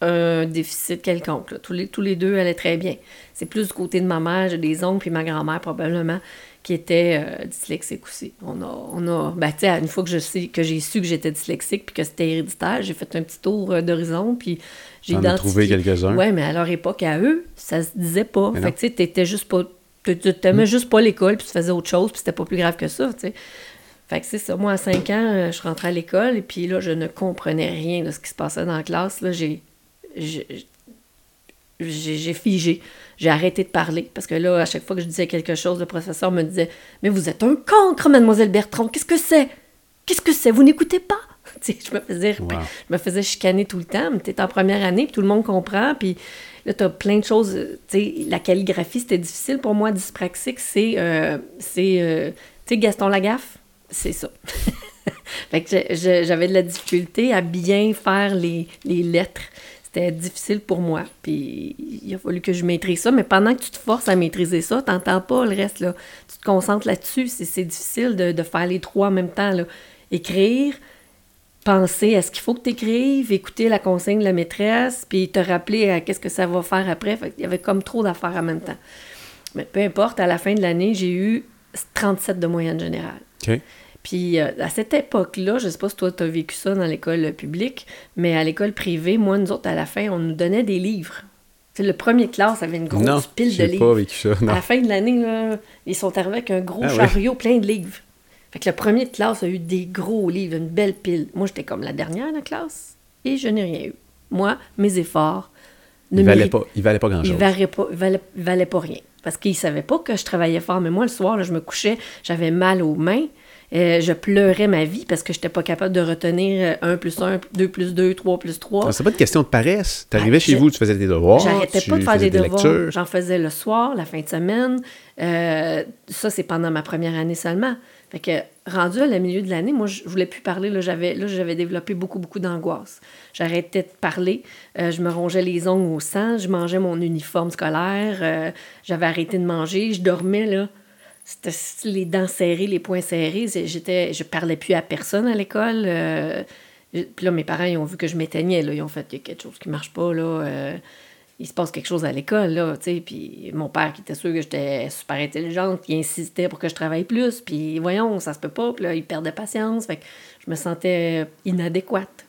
un déficit quelconque. là. Tous, les, tous les deux allaient très bien. C'est plus du côté de ma mère, j'ai des oncles, puis ma grand-mère probablement, qui étaient euh, dyslexiques aussi. On a, on a ben, une fois que je sais que j'ai su que j'étais dyslexique puis que c'était héréditaire, j'ai fait un petit tour euh, d'horizon, puis j'ai as trouvé quelques-uns? Ouais, mais à leur époque, à eux, ça se disait pas. Mais fait que tu sais, t'étais juste pas... T'aimais juste pas l'école, puis tu faisais autre chose, puis c'était pas plus grave que ça, tu sais. Fait que c'est ça. Moi, à 5 ans, euh, je rentrais à l'école et puis là, je ne comprenais rien de ce qui se passait dans la classe. Là, j'ai. J'ai- figé. J'ai arrêté de parler parce que là, à chaque fois que je disais quelque chose, le professeur me disait Mais vous êtes un cancre, mademoiselle Bertrand, qu'est-ce que c'est? Qu'est-ce que c'est? Vous n'écoutez pas Tu je me faisais Wow. je me faisais chicaner tout le temps, mais t'es en première année, puis tout le monde comprend, puis là, t'as plein de choses, euh, tu la calligraphie, c'était difficile pour moi, dyspraxique, c'est, euh, c'est, euh, tu sais, Gaston Lagaffe, c'est ça. fait que j'avais de la difficulté à bien faire les, les lettres. C'était difficile pour moi. Puis il a fallu que je maîtrise ça. Mais pendant que tu te forces à maîtriser ça, t'entends pas le reste. Là. Tu te concentres là-dessus. C'est, difficile de, faire les trois en même temps. Là. Écrire, penser à ce qu'il faut que tu écrives, écouter la consigne de la maîtresse, puis te rappeler à qu'est-ce que ça va faire après. Qu'il y avait comme trop d'affaires en même temps. Mais peu importe, à la fin de l'année, j'ai eu 37 de moyenne générale. Puis euh, à cette époque-là, je sais pas si toi tu as vécu ça dans l'école publique, mais à l'école privée, moi, nous autres, à la fin, on nous donnait des livres. Tu sais, le premier classe avait une grosse Non, pile de livres. pas vécu ça. À la fin de l'année, ils sont arrivés avec un gros Ah oui. chariot plein de livres. Fait que le premier de classe a eu des gros livres, une belle pile. Moi, j'étais comme la dernière de la classe et je n'ai rien eu. Moi, mes efforts ne Il valait pas, il valait pas il grand-chose. valait pas, il valait, il valait pas rien. Parce qu'il savait pas que je travaillais fort. Mais moi, le soir, là, je me couchais, j'avais mal aux mains. Euh, je pleurais ma vie parce que je n'étais pas capable de retenir 1 plus 1, 2 plus 2, 3 plus 3. Non, C'est pas une question de paresse. Tu arrivais Ah, chez je- vous, tu faisais tes devoirs. J'arrêtais pas de faire des devoirs. J'en faisais le soir, la fin de semaine. Euh, ça, c'est pendant ma première année seulement. Fait que, rendu à la milieu de l'année, moi, je voulais plus parler. Là, j'avais, là, j'avais développé beaucoup, beaucoup d'angoisse. J'arrêtais de parler. Euh, je me rongeais les ongles au sang. Je mangeais mon uniforme scolaire. Euh, j'avais arrêté de manger. Je dormais, là. C'était les dents serrées, les poings serrés. J'étais, je parlais plus à personne à l'école. Euh, puis là, mes parents, ils ont vu que je m'éteignais. Ils ont fait, il y a quelque chose qui marche pas, là. Euh, il se passe quelque chose à l'école, là, tu. Puis mon père, qui était sûr que j'étais super intelligente, il insistait pour que je travaille plus. Puis voyons, ça se peut pas. Puis là, il perdait patience. Je me sentais inadéquate.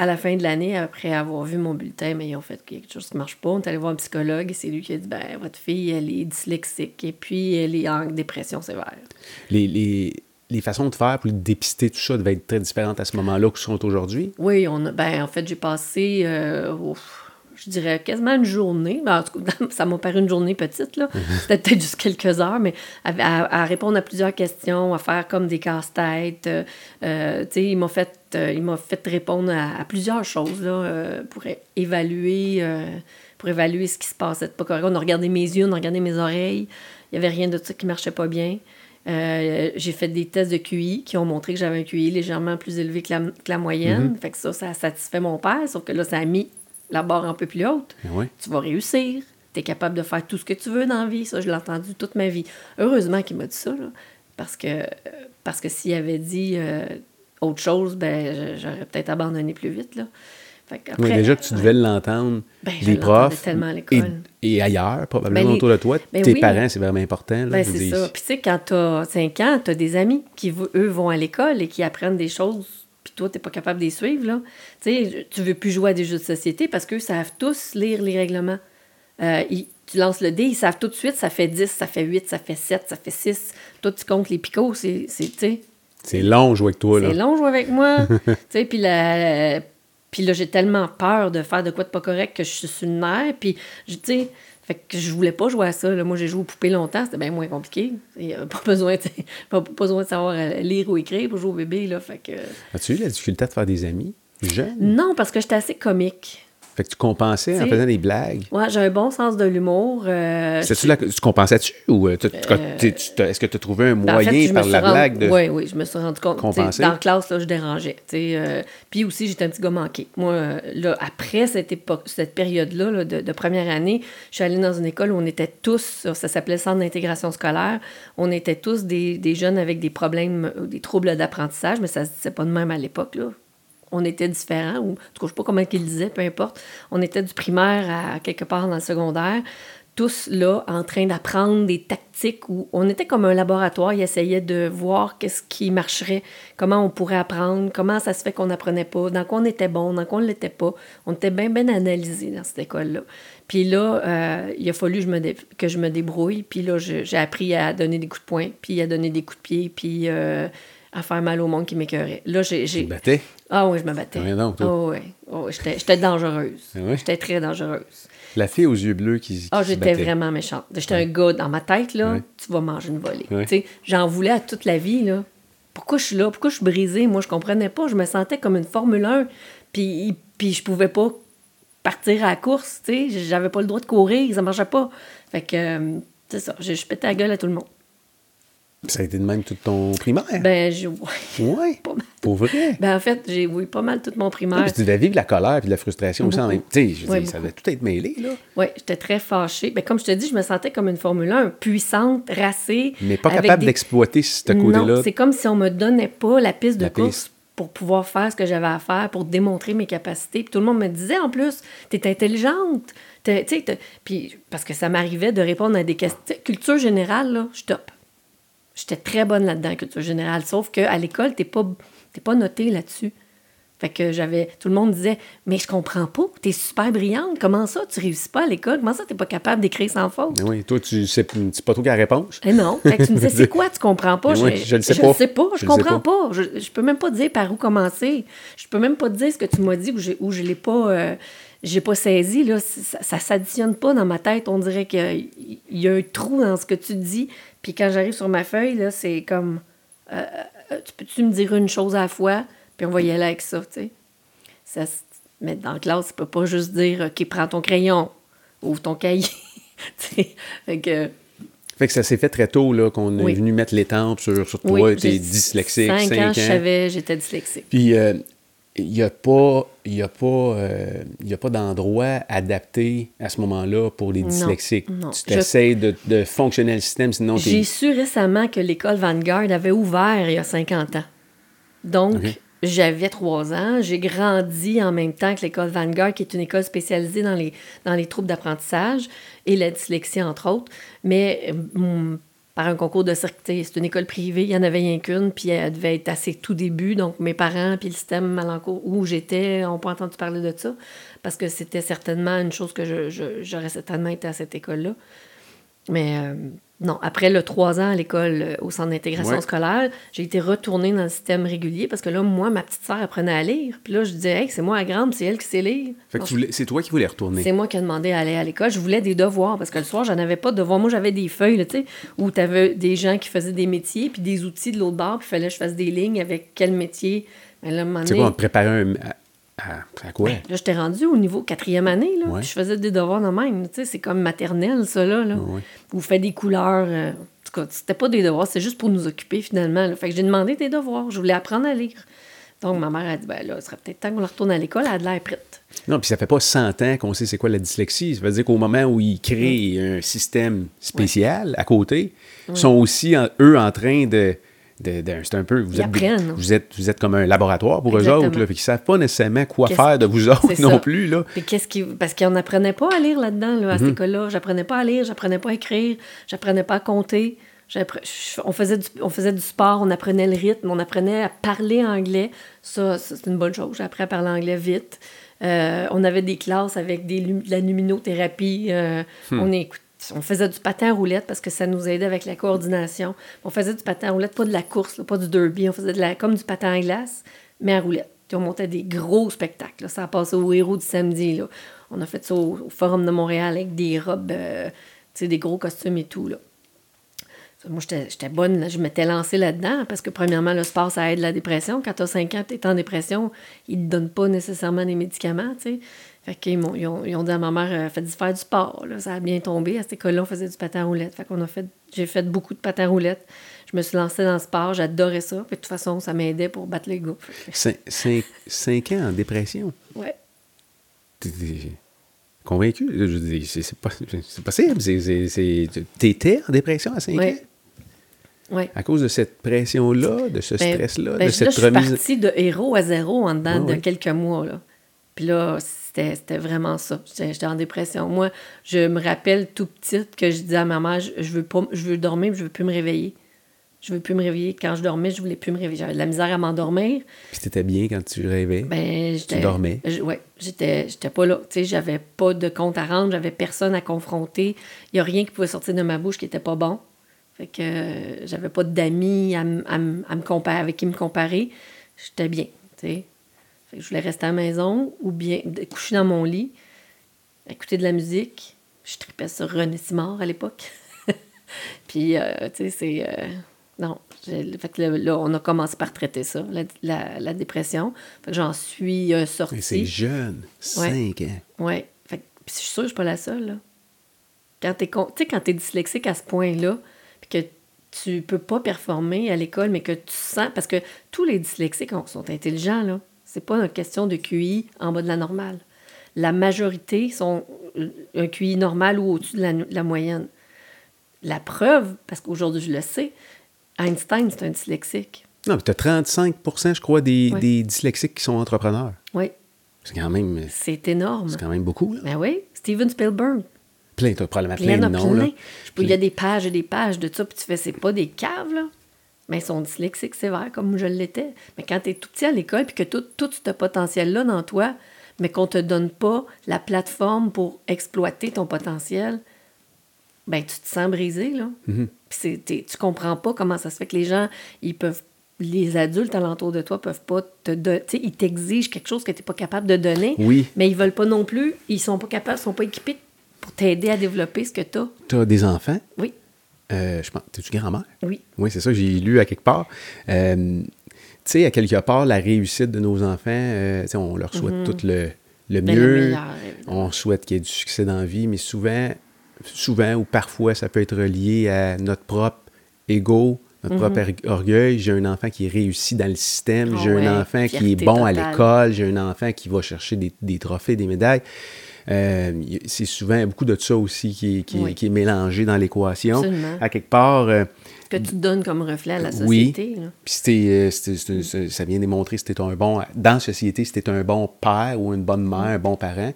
À la fin de l'année, après avoir vu mon bulletin, mais ils ont fait quelque chose qui marche pas. On est allé voir un psychologue et c'est lui qui a dit, ben, votre fille, elle est dyslexique et puis elle est en dépression sévère. Les, les, les façons de faire pour dépister tout ça devaient être très différentes à ce moment-là que sont aujourd'hui? Oui, on a, ben, en fait, j'ai passé, euh, ouf, je dirais quasiment une journée. Ben, en tout cas, ça m'a paru une journée petite, là. C'était peut-être juste quelques heures, mais à, à- à répondre à plusieurs questions, à faire comme des casse-têtes. euh, euh, tu sais, il m'a fait, euh, il m'a fait répondre à, à plusieurs choses, là, euh, pour évaluer, euh, pour évaluer ce qui se passait de pas correct. On a regardé mes yeux, on a regardé mes oreilles. Il n'y avait rien de ça qui marchait pas bien. Euh, j'ai fait des tests de QI qui ont montré que j'avais un QI légèrement plus élevé que la, que la moyenne. Fait que ça, ça a satisfait mon père, sauf que là, ça a mis la barre un peu plus haute. Ben oui. Tu vas réussir. Tu es capable de faire tout ce que tu veux dans la vie. Ça, je l'ai entendu toute ma vie. Heureusement qu'il m'a dit ça, là, parce que, euh, parce que s'il avait dit euh, autre chose, ben, j'aurais peut-être abandonné plus vite. Là. Fait Oui, déjà que tu devais l'entendre Ben, des profs tellement à et, et ailleurs, probablement Ben, les- autour de toi. ben Tes oui. parents, c'est vraiment important. là, Ben, c'est ça. Puis, tu sais, quand tu as 5 ans, tu as des amis qui, eux, vont à l'école et qui apprennent des choses, puis toi, tu pas capable de les suivre. Là. Tu tu veux plus jouer à des jeux de société parce qu'eux savent tous lire les règlements. Euh, ils- tu lances le dé, ils savent tout de suite, ça fait 10, ça fait 8, ça fait 7, ça fait 6. Toi, tu comptes les picots, c'est, c'est, C'est long jouer avec toi. Là. c'est long jouer avec moi. tu puis la- puis là, j'ai tellement peur de faire de quoi de pas correct que je suis sur le nerf. Puis, tu sais, fait que je voulais pas jouer à ça. là. Moi, j'ai joué aux poupées longtemps, c'était bien moins compliqué. Il y a pas besoin, pas besoin de savoir euh, lire ou écrire pour jouer au bébé, là. Fait que... As-tu eu la difficulté de faire des amis jeunes? Non, parce que j'étais assez comique. Fait que tu compensais en Tu faisant des blagues. Ouais, j'ai un bon sens de l'humour. euh, là que tu compensais-tu ou euh, tu- tu- tu- tu- tu- est-ce que tu as trouvé un Ben, en moyen fait, par la rendu- blague de. Oui, oui, je me suis rendu compte. tu compenser? Dans la classe, là, je dérangeais. tu euh, puis aussi, j'étais un petit gars manqué. Moi, euh, là, après cette, époque, cette période-là là, de, de première année, je suis allée dans une école où on était tous, ça, s'appelait Centre d'intégration scolaire, on était tous des, des jeunes avec des problèmes, euh, des troubles d'apprentissage, mais ça se disait pas de même à l'époque. là. On était différents, ou en tout je sais pas comment qu'ils disaient, peu importe. On était du primaire à quelque part dans le secondaire tous là en train d'apprendre des tactiques où on était comme un laboratoire, ils essayaient de voir qu'est-ce qui marcherait, comment on pourrait apprendre, comment ça se fait qu'on n'apprenait pas, dans quoi on était bon, dans quoi on ne l'était pas. On était bien bien analysés dans cette école-là. Puis là, euh, il a fallu que je me, débrouille, puis là, j'ai appris à donner des coups de poing, puis à donner des coups de pied, puis euh, à faire mal au monde qui m'écœurait. Là, j'ai... Tu? Ah oui, je me battais. Ah oui, oui, j'étais j'étais dangereuse. Ah oui? J'étais très dangereuse. La fille aux yeux bleus qui, Ah, j'étais vraiment méchante. J'étais un gars dans ma tête, là, Ouais. tu vas manger une volée. Ouais. J'en voulais à toute la vie, là. Pourquoi je suis là? Pourquoi je suis brisée? Moi, je comprenais pas. Je me sentais comme une Formule 1, puis, puis je pouvais pas partir à la course, tu sais. J'avais pas le droit de courir, ça marchait pas. Fait que, euh, c'est ça, je, je pétais la gueule à tout le monde. Ça a été de même tout ton primaire? Ben, je... mal. Pour vrai? Ben, en fait, j'ai oui, pas mal tout mon primaire. tu devais vivre la colère puis la frustration aussi en même Beaucoup. Tu sais, je ça devait tout être mêlé, là. Oui, j'étais très fâchée. Ben, comme je te dis, je me sentais comme une Formule 1, puissante, racée. Mais pas capable des- d'exploiter ce côté-là. c'est comme si on me donnait pas la piste de La course piste. pour pouvoir faire ce que j'avais à faire, pour démontrer mes capacités. Puis tout le monde me disait en plus, t'es intelligente. Puis parce que ça m'arrivait de répondre à des questions. Culture générale, là, je top. J'étais très bonne là-dedans, culture générale. Sauf qu'à l'école, t'es pas, t'es pas notée là-dessus. Fait que j'avais. Tout le monde disait Mais je comprends pas, t'es super brillante. Comment ça, tu réussis pas à l'école? Comment ça, t'es pas capable d'écrire sans faute? Mais oui, toi, tu sais, pas trop quelle réponse. Eh non. Fait que tu me disais, c'est quoi, tu comprends pas? Oui, je le sais pas. Je sais pas, je, Je comprends pas. Je, je peux même pas te dire par où commencer. Je peux même pas te dire ce que tu m'as dit ou, j'ai- ou je l'ai pas, euh, j'ai pas saisi. Là. Ça, ça s'additionne pas dans ma tête. On dirait qu'il y a un trou dans ce que tu dis. Puis quand j'arrive sur ma feuille, là, c'est comme, euh, euh, tu peux-tu me dire une chose à la fois? Puis on va y aller avec ça, tu sais. Ça, mais dans la classe, tu peux pas juste dire, OK, prends ton crayon, ouvre ton cahier. Fait que... Fait que ça s'est fait très tôt, là, qu'on Oui. est venu mettre l'étampe sur, sur toi, Oui, t'es dyslexique, cinq 5 ans, ans. je savais, j'étais dyslexique. Puis, euh, il n'y a pas, il y a pas, euh, il y a pas d'endroit adapté à ce moment-là pour les dyslexiques. non. Tu Je- t'essayes de, de fonctionner le système, sinon J'ai su récemment que l'école Vanguard avait ouvert il y a 50 ans. Donc, j'avais trois ans. J'ai grandi en même temps que l'école Vanguard, qui est une école spécialisée dans les, dans les troubles d'apprentissage et la dyslexie, entre autres. Mais par un concours de circuit, c'est une école privée, il n'y en avait rien qu'une, puis elle devait être à ses tout débuts. Donc, mes parents, puis le système où j'étais, n'ont pas entendu parler de ça, parce que c'était certainement une chose que j'aurais certainement été à cette école-là. Mais, euh, Non, après le trois ans à l'école euh, au centre d'intégration Ouais. scolaire, j'ai été retournée dans le système régulier parce que là, moi, ma petite sœur apprenait à lire. Puis là, je disais, hey, c'est moi la grande, c'est elle qui sait lire. Fait que Non, tu voulais- c'est toi qui voulais retourner. c'est moi qui ai demandé à aller à l'école. Je voulais des devoirs parce que le soir, j'en avais pas de devoirs. Moi, j'avais des feuilles, tu sais, où tu avais des gens qui faisaient des métiers, puis des outils de l'autre bord, puis il fallait que je fasse des lignes avec quel métier. Mais là, à un moment C'est quoi, on te préparait un. À, à- quoi? là, j'étais rendue au niveau quatrième année, là. Ouais. Je faisais des devoirs de même. Tu sais, c'est comme maternelle, ça, là. là. Ouais. Vous faites des couleurs. euh, en tout cas, c'était pas des devoirs, c'est juste pour nous occuper, finalement. là. Fait que j'ai demandé des devoirs. Je voulais apprendre à lire. Donc, ma mère a dit, ben là, ce serait peut-être temps qu'on retourne à l'école. Elle a de l'air prête. Non, puis ça fait pas 100 ans qu'on sait c'est quoi la dyslexie. Ça veut dire qu'au moment où ils créent un système spécial à côté, ils sont aussi, en- eux, en train de. C'est un peu. Vous êtes, apprennent. vous, êtes, vous êtes comme un laboratoire pour eux Exactement. autres, là, puis ils savent pas nécessairement quoi faire de vous autres non ça. plus. Là. Puis qu'est-ce qui... Parce qu'on n'apprenait pas à lire là-dedans, là, à Mhm. cette école-là. J'apprenais pas à lire, j'apprenais pas à écrire, j'apprenais pas à compter. On faisait, du... on faisait du sport, on apprenait le rythme, on apprenait à parler anglais. Ça, ça, c'est une bonne chose. J'ai appris à parler anglais vite. Euh, on avait des classes avec des de la luminothérapie. euh, Hmm. on, écoute... on faisait du patin à roulette parce que ça nous aidait avec la coordination. On faisait du patin à roulette, pas de la course, pas du derby. On faisait de la... comme du patin à glace, mais à roulette. Puis on montait des gros spectacles. Ça a passé au héros du samedi. Là. On a fait ça au, Forum de Montréal avec des robes, euh, des gros costumes et tout. Là. Moi, j'étais bonne. Je m'étais lancée là-dedans parce que, premièrement, le sport, ça aide la dépression. Quand tu as 5 ans, tu es en dépression, ils ne te donnent pas nécessairement des médicaments. Fait qu'ils ils ont, ils ont dit à ma mère, euh, faites faire du sport. Là. Ça a bien tombé. À cette école-là, on faisait du patin à roulette. Fait qu'on a fait, j'ai fait beaucoup de patin à roulette. Je me suis lancée dans le sport. J'adorais ça. Puis, de toute façon, ça m'aidait pour battre les Cin- cinq, cinq ans en dépression? ouais. T'es- convaincu? Je c'est, pas- c'est possible. C'est, t'étais en dépression à 5 Ouais. ans? Ouais. À cause de cette pression-là, de ce Ben, stress-là, ben, de je- là, cette je suis remise. partie de héros à zéro en dedans Ouais, de quelques mois. Là. Puis là, c'était vraiment ça. J'étais en dépression. Moi, je me rappelle tout petite que je disais à ma mère, je, je veux, pas, je veux dormir, mais je veux plus me réveiller. Je veux plus me réveiller. Quand je dormais, je voulais plus me réveiller. J'avais de la misère à m'endormir. Puis t'étais bien quand tu rêvais? Ben, j'étais- dormais? je- ouais, j'étais, j'étais pas là. Tu sais, j'avais pas de compte à rendre, j'avais personne à confronter. Il y a rien qui pouvait sortir de ma bouche qui était pas bon. Fait que euh, j'avais pas d'amis à, m- à m- à me comparer, avec qui me comparer. J'étais bien, tu sais. Fait que je voulais rester à la maison ou bien coucher dans mon lit, écouter de la musique. Je tripais sur René Simard à l'époque. Puis, euh, tu sais, c'est... euh, non. Fait que là, on a commencé par traiter ça, la, la- la dépression. Fait que j'en suis euh, Mais c'est sortie. jeune, Ouais. 5 ans. Oui. Fait que- je suis sûre que je suis pas la seule, là. Quand t'es quand t'es dyslexique à ce point-là, puis que tu peux pas performer à l'école, mais que tu sens... Parce que tous les dyslexiques on- sont intelligents, là. C'est pas une question de QI en bas de la normale. La majorité sont euh, un QI normal ou au-dessus de la, de la moyenne. La preuve, parce qu'aujourd'hui je le sais, Einstein, c'est un dyslexique. Non, mais t'as 35% je crois, des, Ouais. des dyslexiques qui sont entrepreneurs. Oui, C'est quand même, c'est énorme. c'est quand même beaucoup, là. Ben oui, Steven Spielberg. Plein, t'as probablement Il y en plein a de noms, plein. Il y a des pages et des pages de ça, puis tu fais, c'est pas des caves, là. Mais ils sont dyslexiques sévères, comme je l'étais. Mais quand tu es tout petit à l'école, puis que tout, tout ce potentiel-là dans toi, mais qu'on te donne pas la plateforme pour exploiter ton potentiel, ben tu te sens brisé, là. Puis t'es- tu comprends pas comment ça se fait que les gens, ils peuvent les adultes alentour de toi peuvent pas te donner, tu ils t'exigent quelque chose que tu n'es pas capable de donner, Oui. mais ils veulent pas non plus, ils sont pas capables, ils sont pas équipés pour t'aider à développer ce que tu as. T'as des enfants? Oui, Euh, je pense, t'es-tu grand-mère? oui. Oui, c'est ça, j'ai lu à quelque part. Euh, tu sais, à quelque part, la réussite de nos enfants, euh, on leur souhaite tout le, le. Ben, le mieux. meilleur, évidemment. on souhaite qu'il y ait du succès dans la vie, mais souvent, souvent ou parfois, ça peut être relié à notre propre ego, notre propre or- orgueil. J'ai un enfant qui réussit dans le système. Ah j'ai ouais, un enfant qui est bon à l'école, j'ai un enfant qui va chercher des, des trophées, des médailles. Euh, c'est souvent beaucoup de ça aussi qui est, qui Oui. qui est mélangé dans l'équation. À quelque part, euh, Que tu donnes comme reflet à la oui. société. là. Puis euh, ça vient démontrer si t'es un bon. Dans la société, si t'es un bon père ou une bonne mère, un bon parent.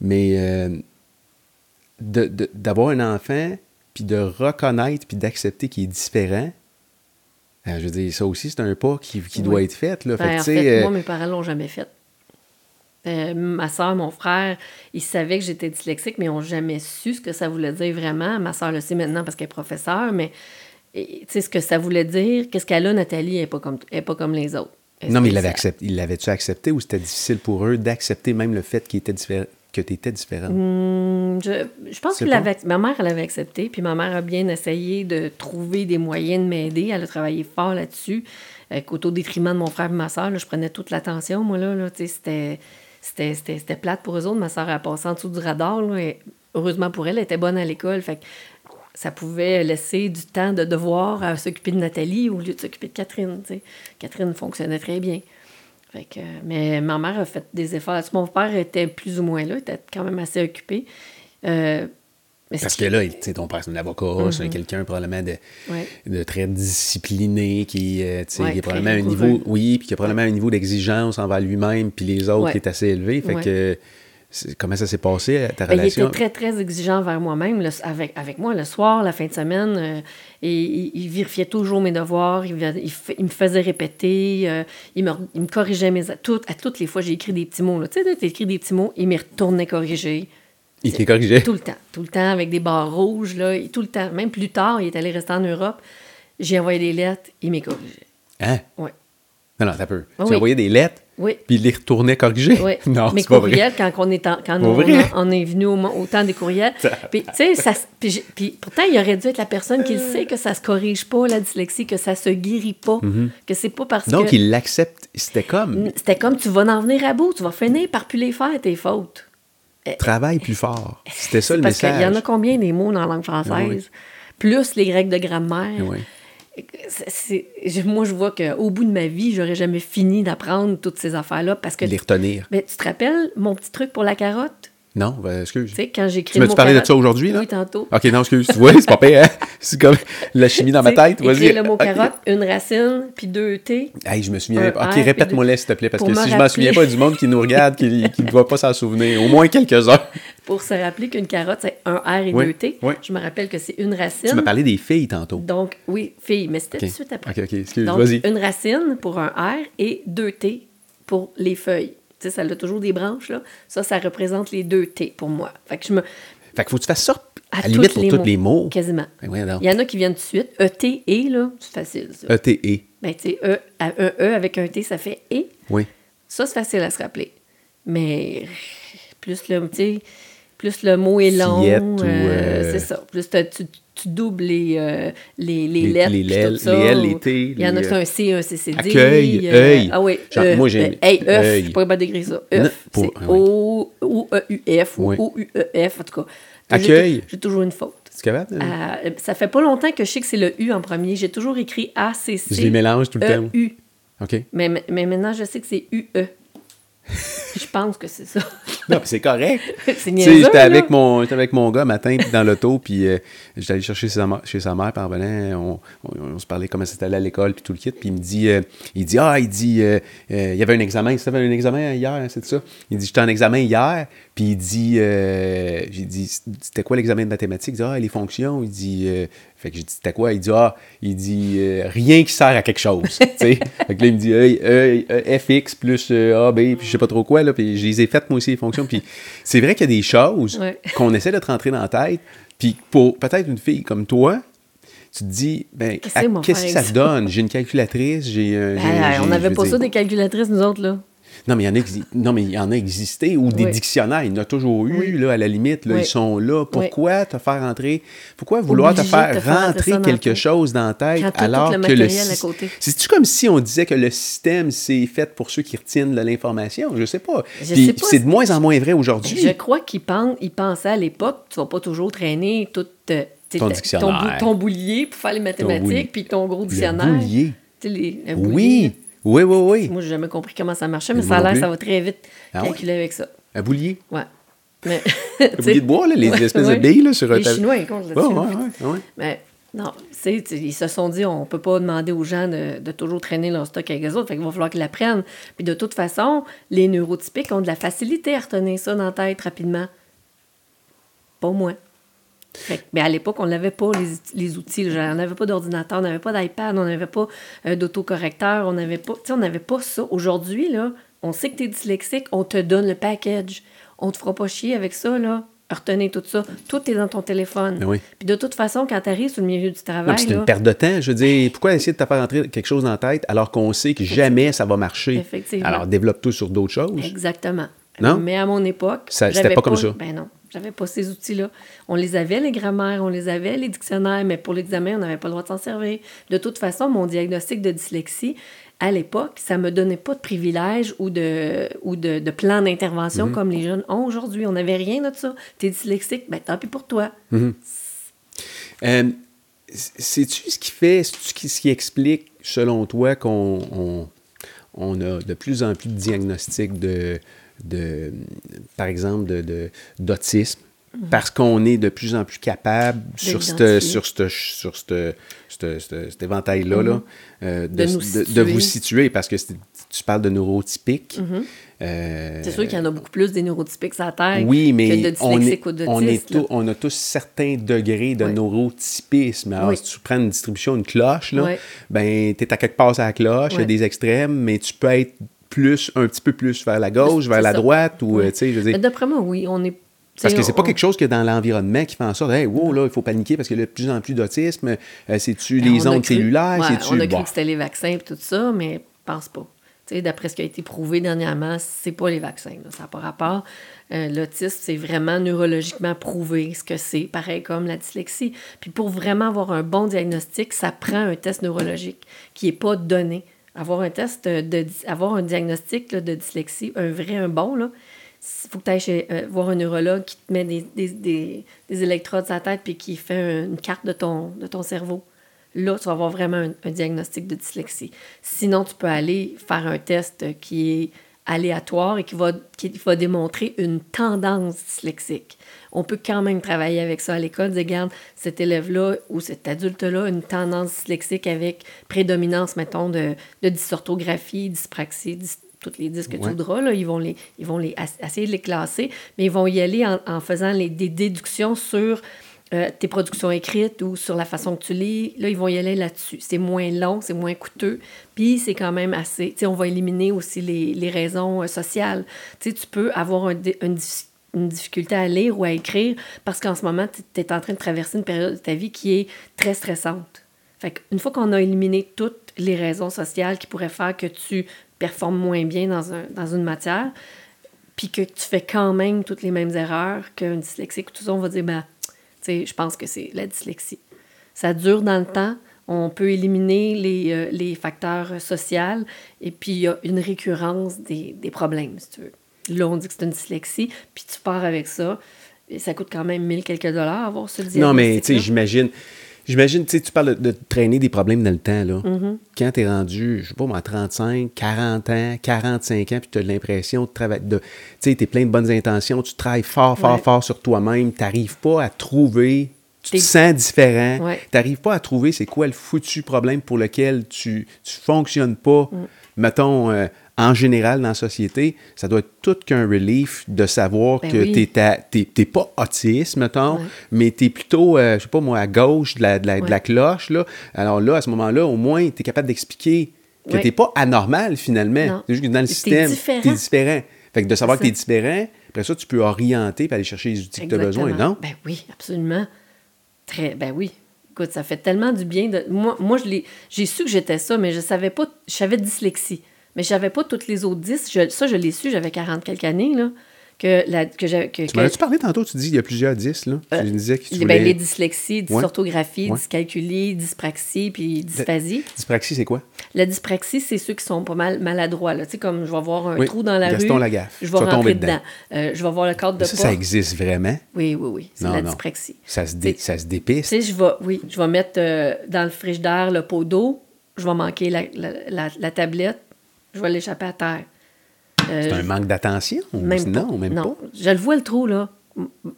Mais euh, d'avoir un enfant, puis de reconnaître, puis d'accepter qu'il est différent, euh, je veux dire, ça aussi, c'est un pas qui, qui doit Oui. être fait. Là. Ben, en tu fait, euh, moi, mes parents l'ont jamais fait. Euh, ma soeur, mon frère, ils savaient que j'étais dyslexique, mais ils n'ont jamais su ce que ça voulait dire vraiment. Ma soeur le sait maintenant parce qu'elle est professeure, mais tu sais ce que ça voulait dire, qu'est-ce qu'elle a, Nathalie, elle n'est pas, comme, pas comme les autres. Non, mais ils l'avaient accepté. Ils l'avaient-tu accepté ou c'était difficile pour eux d'accepter même le fait qu'il était différent? que tu étais différente? Hmm, je, je, pense que ma mère, elle avait accepté, puis ma mère a bien essayé de trouver des moyens de m'aider. Elle a travaillé fort là-dessus, euh, au détriment de mon frère et ma soeur. je prenais toute l'attention, moi, là. là c'était c'était plate pour eux autres. Ma soeur a passé en dessous du radar. et heureusement pour elle, elle était bonne à l'école. Fait ça pouvait laisser du temps de devoir à s'occuper de Nathalie au lieu de s'occuper de Catherine. Catherine fonctionnait très bien. Fait que, mais ma mère a fait des efforts. Mon père était plus ou moins là, était quand même assez occupé. Euh, parce que là, ton père, c'est un avocat, c'est mm-hmm. quelqu'un probablement de, de, très discipliné, qui, euh, qui a probablement un niveau, oui, puis qui a probablement un niveau d'exigence envers lui-même, puis les autres qui est assez élevé. Fait que comment ça s'est passé, ta relation? Il était très, très exigeant envers moi-même, avec, avec moi, le soir, la fin de semaine. Euh, et il, vérifiait toujours mes devoirs, il, me faisait répéter, euh, il, me, il, me, corrigeait mes... Tout, à toutes les fois, j'ai écrit des petits mots. Tu sais, tu écris des petits mots, il me retournait corriger. Il t'est corrigé? Tout le temps. Tout le temps, avec des barres rouges, là, tout le temps. Même plus tard, il est allé rester en Europe. J'ai envoyé des lettres, il m'a corrigé. Hein? Oui. Non, non, t'as peu. Tu as envoyé des lettres? Oui. Puis il les retournait corrigés? Oui. Non, Mes courriels, quand, on est, quand on, est venu au, temps des courriels. puis, tu sais, ça, puis, pourtant, il aurait dû être la personne qui sait que ça se corrige pas, la dyslexie, que ça se guérit pas, mm-hmm. que c'est pas parce que... Donc, il l'accepte. C'était comme... C'était comme, tu vas en venir à bout, tu vas finir par plus les faire, tes fautes. Eh, Travaille plus fort. C'était ça le message. Parce qu'il y en a combien des mots dans la langue française? Plus les règles de grammaire. Oui. moi, je vois qu'au bout de ma vie, j'aurais jamais fini d'apprendre toutes ces affaires-là parce que... Les retenir. Mais tu te rappelles mon petit truc pour la carotte? Non, ben, excuse. Tu sais, quand j'écris. Tu m'as-tu parlé de ça aujourd'hui, là? Oui, tantôt. OK, non, excuse. Vois, c'est pas pire, hein? C'est comme la chimie dans ma tête. Vas-y. le mot carotte, une racine, puis deux T. Hey, je me souviens pas. OK, répète-moi-là, s'il te plaît, parce que si je m'en souviens pas du monde qui nous regarde, qui ne va pas s'en souvenir, au moins quelques heures. Pour se rappeler qu'une carotte, c'est un R et deux T. Oui. Je me rappelle que c'est une racine. Tu m'as parlé des filles tantôt. Donc, oui, filles, mais c'était tout de suite après. OK, OK, excuse, vas-y. Une racine pour un R et deux T pour les feuilles sais, ça a toujours des branches, là. Ça, ça représente les deux T pour moi. Fait que je me... Fait que faut que tu fasses ça à, la limite pour tous les mots. Quasiment. Ben Il y en a qui viennent tout de suite. E-T, E, là, c'est facile, ça. E-T, E. Ben, tu sais, e, un E avec un T, ça fait E. Oui. Ça, c'est facile à se rappeler. Mais plus le, tu sais, plus le mot est long. Euh, euh, c'est ça. Plus tu, tu doubles les, euh, les, les, lettres. Les, L, les T. Il y en a qui un C, un CCD. Accueil, œil. Ah oui. Moi, j'ai. Hey, œuf, je pourrais pas décrire ça. œuf. C'est O-U-E-F ou O-U-E-F, en tout cas. Accueil. J'ai toujours une faute. Capable? Euh, ça fait pas longtemps que je sais que c'est le U en premier. J'ai toujours écrit A-C-C. Je les mélange tout le temps. U. OK. Mais, mais maintenant, je sais que c'est U-E. Je pense que c'est ça. non, c'est correct. c'est J'étais avec, mon, avec mon gars matin dans l'auto, puis euh, j'étais allé chercher sa chez sa mère, puis on, on, se parlait comment c'était allé à l'école, puis tout le kit, puis il me dit, euh, il dit, ah, il dit, euh, il y avait un examen, c'était un examen hier, c'est ça? Il dit, j'étais en examen hier, puis il dit, j'ai dit, c'était quoi l'examen de mathématiques? Il dit, ah, les fonctions, il dit, fait que j'ai dit, c'était quoi? Il dit, ah, il dit, euh, rien qui sert à quelque chose. fait que là, il me dit, e, e, FX plus euh, A, B, puis je sais pas trop quoi, là, puis je les ai faites, moi aussi, les fonctions. Puis c'est vrai qu'il y a des choses qu'on essaie de te rentrer dans la tête, puis pour peut-être une fille comme toi, tu te dis, ben, qu'est-ce que ça donne? J'ai une calculatrice, j'ai. Ben, on n'avait pas ça des calculatrices, nous autres, là. Non, mais il y en a, non, mais il y en a existé, ou des dictionnaires, il y en a toujours eu, là, à la limite, là, ils sont là. Pourquoi te faire rentrer, pourquoi vouloir te faire rentrer quelque chose dans la tête alors que le... C'est-tu comme si on disait que le système, c'est fait pour ceux qui retiennent de l'information? Je sais pas. c'est de moins en moins vrai aujourd'hui. Je crois qu'ils pensaient à l'époque, tu vas pas toujours traîner tout euh, ton, dictionnaire. ton, boulier pour faire les mathématiques, puis ton gros dictionnaire. Le boulier. Les, oui. Oui, oui, oui. Moi, j'ai jamais compris comment ça marchait, mais ça a l'air ça va très vite ah calculer avec ça. Un boulier? Ouais. Mais, un boulier de bois, là, les espèces de billes là, sur un Les Chinois, ils comptent là-dessus. Ouais, ouais, ouais, Mais non, ils se sont dit, on peut pas demander aux gens de, de toujours traîner leur stock avec les autres, fait qu'il va falloir qu'ils l'apprennent. Puis de toute façon, les neurotypiques ont de la facilité à retenir ça dans la tête rapidement. Pas mais à l'époque, on n'avait pas les, outils. on n'avait pas d'ordinateur, on n'avait pas d'iPad, on n'avait pas euh, d'autocorrecteur, on n'avait pas, on n'avait pas ça. Aujourd'hui, là, on sait que tu es dyslexique, on te donne le package. On te fera pas chier avec ça, là. Retenez tout ça. Tout est dans ton téléphone. Ben oui. Puis de toute façon, quand tu arrives sur le milieu du travail, c'est une perte de temps. Je veux dire, pourquoi essayer de te faire entrer quelque chose dans la tête alors qu'on sait que jamais ça va marcher? Effectivement. Alors, développe tout sur d'autres choses. Exactement. Non? Mais à mon époque, c'était j'avais pas comme ça. Ben non, j'avais pas ces outils-là. On les avait, les grammaires, on les avait, les dictionnaires, mais pour l'examen, on n'avait pas le droit de s'en servir. De toute façon, mon diagnostic de dyslexie, à l'époque, ça me donnait pas de privilèges ou de, ou de, de plan d'intervention Mm-hmm. comme les jeunes ont aujourd'hui. On n'avait rien de ça. T'es dyslexique, ben tant pis pour toi. Euh, Sais-tu ce qui fait, qui- ce qui explique, selon toi, qu'on on, on a de plus en plus de diagnostics de, de par exemple, de- de- d'autisme? Parce qu'on est de plus en plus capable sur, sur, cette, sur cette- cette- cette- cet éventail-là là, euh, de, De vous situer, parce que tu parles de neurotypique. Euh, C'est sûr qu'il y en a beaucoup plus des neurotypiques sur la Terre oui, mais que de on, est, dyslexiques ou on, est là. tous- on a tous certains degrés de neurotypisme. Alors, Oui. si tu prends une distribution, une cloche, là, ben, tu es à quelque part à la cloche, il y a des extrêmes, mais tu peux être plus, un petit peu plus vers la gauche, vers la ça. droite, ou, euh, tu sais, je veux dire, D'après moi, oui, on est. parce que c'est pas on- quelque chose qui est dans l'environnement qui fait en sorte, hey, wow, là, il faut paniquer parce qu'il y a de plus en plus d'autisme. Euh, c'est-tu Ben, les ondes cru- cellulaires? ouais, on a Bon? cru que c'était les vaccins et tout ça, mais je pense pas. Tu sais, D'après ce qui a été prouvé dernièrement, c'est pas les vaccins. là, ça n'a pas rapport. Euh, L'autisme, c'est vraiment neurologiquement prouvé ce que c'est, pareil comme la dyslexie. Puis pour vraiment avoir un bon diagnostic, ça prend un test neurologique qui n'est pas donné. Avoir un test, de, avoir un diagnostic de dyslexie, un vrai, un bon, là, faut que tu ailles voir un neurologue qui te met des, des, des- des électrodes sur la tête puis qui fait un- une carte de ton, de ton cerveau. Là, tu vas avoir vraiment un, un diagnostic de dyslexie. Sinon, tu peux aller faire un test qui est aléatoire et qui va, qui va démontrer une tendance dyslexique. On peut quand même travailler avec ça à l'école, dire, regarde, cet élève-là ou cet adulte-là a une tendance dyslexique avec prédominance, mettons, de, de dysorthographie, dyspraxie, dys- toutes les dys que tu Ouais. voudras, là, ils vont, les, ils vont les, essayer de les classer, mais ils vont y aller en, en faisant les, des déductions sur euh, tes productions écrites ou sur la façon que tu lis. Là, ils vont y aller là-dessus. C'est moins long, c'est moins coûteux, puis c'est quand même assez... Tu sais, on va éliminer aussi les, les raisons euh, sociales. Tu sais, tu peux avoir un une, diffi- une difficulté à lire ou à écrire parce qu'en ce moment, tu es en train de traverser une période de ta vie qui est très stressante. Fait qu'une fois qu'on a éliminé toutes les raisons sociales qui pourraient faire que tu performes moins bien dans, un, dans une matière, puis que tu fais quand même toutes les mêmes erreurs qu'un dyslexique, tout ça, on va dire, ben, tu je pense que c'est la dyslexie. Ça dure dans le temps. On peut éliminer les, euh, les facteurs sociaux et puis il y a une récurrence des, des problèmes, si tu veux. Là, on dit que c'est une dyslexie, puis tu pars avec ça. Et ça coûte quand même 1000 quelques dollars avoir ce diagnostic Non, mais tu sais, j'imagine. J'imagine, tu sais, tu parles de, de traîner des problèmes dans le temps, là. Mm-hmm. Quand tu es rendu, je sais pas moi, 35, 40 ans, 45 ans, puis tu as l'impression de travailler, de, tu sais, tu es plein de bonnes intentions, tu travailles fort, fort, Ouais. fort sur toi-même, tu n'arrives pas à trouver, tu te T'es- sens différent, Ouais. tu n'arrives pas à trouver c'est quoi le foutu problème pour lequel tu ne fonctionnes pas, Mm. mettons, euh, en général dans la société, ça doit être tout qu'un relief de savoir Ben que oui. tu n'es pas autiste, mettons, Ouais. mais tu es plutôt, euh, je sais pas moi, à gauche de la, de la, de Ouais. la cloche. Là. Alors là, à ce moment-là, au moins, tu es capable d'expliquer que Ouais. tu n'es pas anormal finalement. C'est juste que dans le système, différent. tu es différent. Fait que de savoir que tu es différent, après ça, tu peux orienter et aller chercher les outils que tu as besoin, non? Ben oui, absolument. Très, ben oui. Écoute, ça fait tellement du bien. De... Moi, moi j'ai su que j'étais ça, mais je savais pas. Je savais dyslexie. Mais je savais pas toutes les autres 10. Je- ça, je l'ai su, j'avais 40 quelques années, là. Que la, que j'avais- que, Tu m'en as-tu parlé tantôt? Tu dis qu'il y a plusieurs 10, là. Euh, tu disais que tu ben, voulais... les dyslexies, dysorthographie, Ouais. dyscalculie, dyspraxie, puis dysphasie. Dyspraxie, c'est quoi? La dyspraxie, c'est ceux qui sont pas mal maladroits. Là. Tu sais, comme je vais voir un Oui, trou dans la Gaston rue. Lagaffe. Je Tu vais tomber dedans. dedans. Euh, je vais voir le cadre de Ça, ça existe vraiment? Oui, oui, oui. C'est la non. dyspraxie. Ça se, dé- Tu ça se Tu dépiste? sais, je vais, oui, je vais mettre euh, dans le frigidaire le pot d'eau, je vais manquer la, la, la- la tablette, je vais l'échapper à terre. Euh, C'est un manque d'attention? même non, même non. pas. Je le vois le trou, là.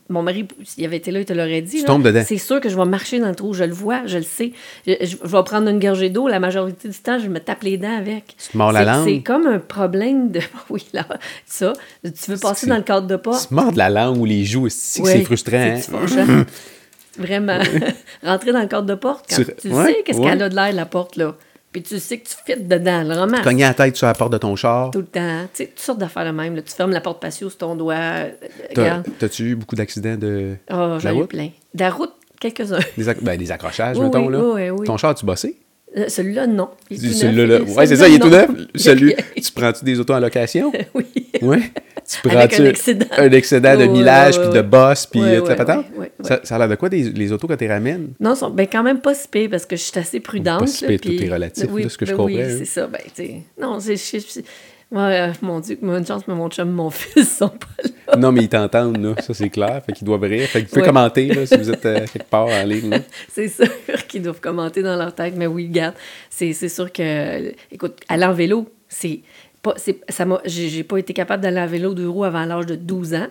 Mon mari, s'il avait été là, il te l'aurait dit. Tu là. tombes dedans. C'est sûr que je vais marcher dans le trou. Je le vois, je le sais. Je, je- je vais prendre une gorgée d'eau. La majorité du temps, je me tape les dents avec. Tu te mords la C'est- langue? C'est comme un problème de. Oui, là, ça. Tu veux passer dans le cadre de pas? Tu te mords de la langue ou les joues, c'est Oui, frustrant? hein? Vraiment. Rentrer dans le cadre de porte, quand Tu- tu, ouais, sais qu'est-ce ouais. qu'elle a de l'air, la porte, là. Puis tu sais que tu fites dedans, le roman. Cogner la tête sur la porte de ton char. Tout le temps. Tu sais, toutes sortes d'affaires de même. là. Tu fermes la porte patio sur ton doigt. euh, T'as-. T'as-tu eu beaucoup d'accidents de, Oh, de la j'en ai route? plein. De la route, quelques-uns. Des, acc- ben, des accrochages, Oui, mettons, oui, là. oui, oui. Ton char, tu bossé? Euh, Celui-là, non. Celui-là, là. Ouais, c'est ça, il est tout neuf. Celui, tu prends-tu des autos en location? oui. Oui. Tu Avec prends-tu un excédent. un excédent de millage, puis de boss, puis Ouais, euh, ouais, ouais. Ça, ça a l'air de quoi, des, les autos, quand tu ramènes? Non, sont ben, quand même pas si parce que je suis assez prudente. Pas si pire, tout est relatif, Oui, là, ce que je ben comprends, Oui, hein. c'est ça. Ben. Non, c'est. euh, mon Dieu, une chance, mais mon chum, mon fils sont pas là. Non, mais ils t'entendent, là. Ça, c'est clair. Fait qu'ils doivent rire. Fait que vous pouvez commenter, là, si vous êtes euh, quelque part en ligne. C'est sûr qu'ils doivent commenter dans leur tête, mais oui, regarde, c'est c'est sûr que, écoute, aller en vélo, c'est pas, ça m'a, j'ai pas été capable d'aller en vélo deux roues avant l'âge de 12 ans.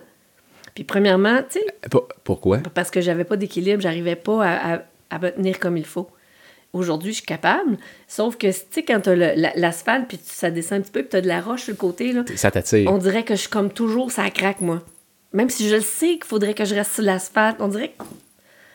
Puis premièrement, tu sais, Pour- Pourquoi? parce que j'avais pas d'équilibre, j'arrivais pas à, à- à me tenir comme il faut. Aujourd'hui, je suis capable, sauf que, tu sais, quand t'as l'asphalte, puis ça descend un petit peu, puis t'as de la roche sur le côté, là, Ça t'attire. on dirait que je suis comme toujours, ça craque, moi. Même si je le sais qu'il faudrait que je reste sur l'asphalte, on dirait que,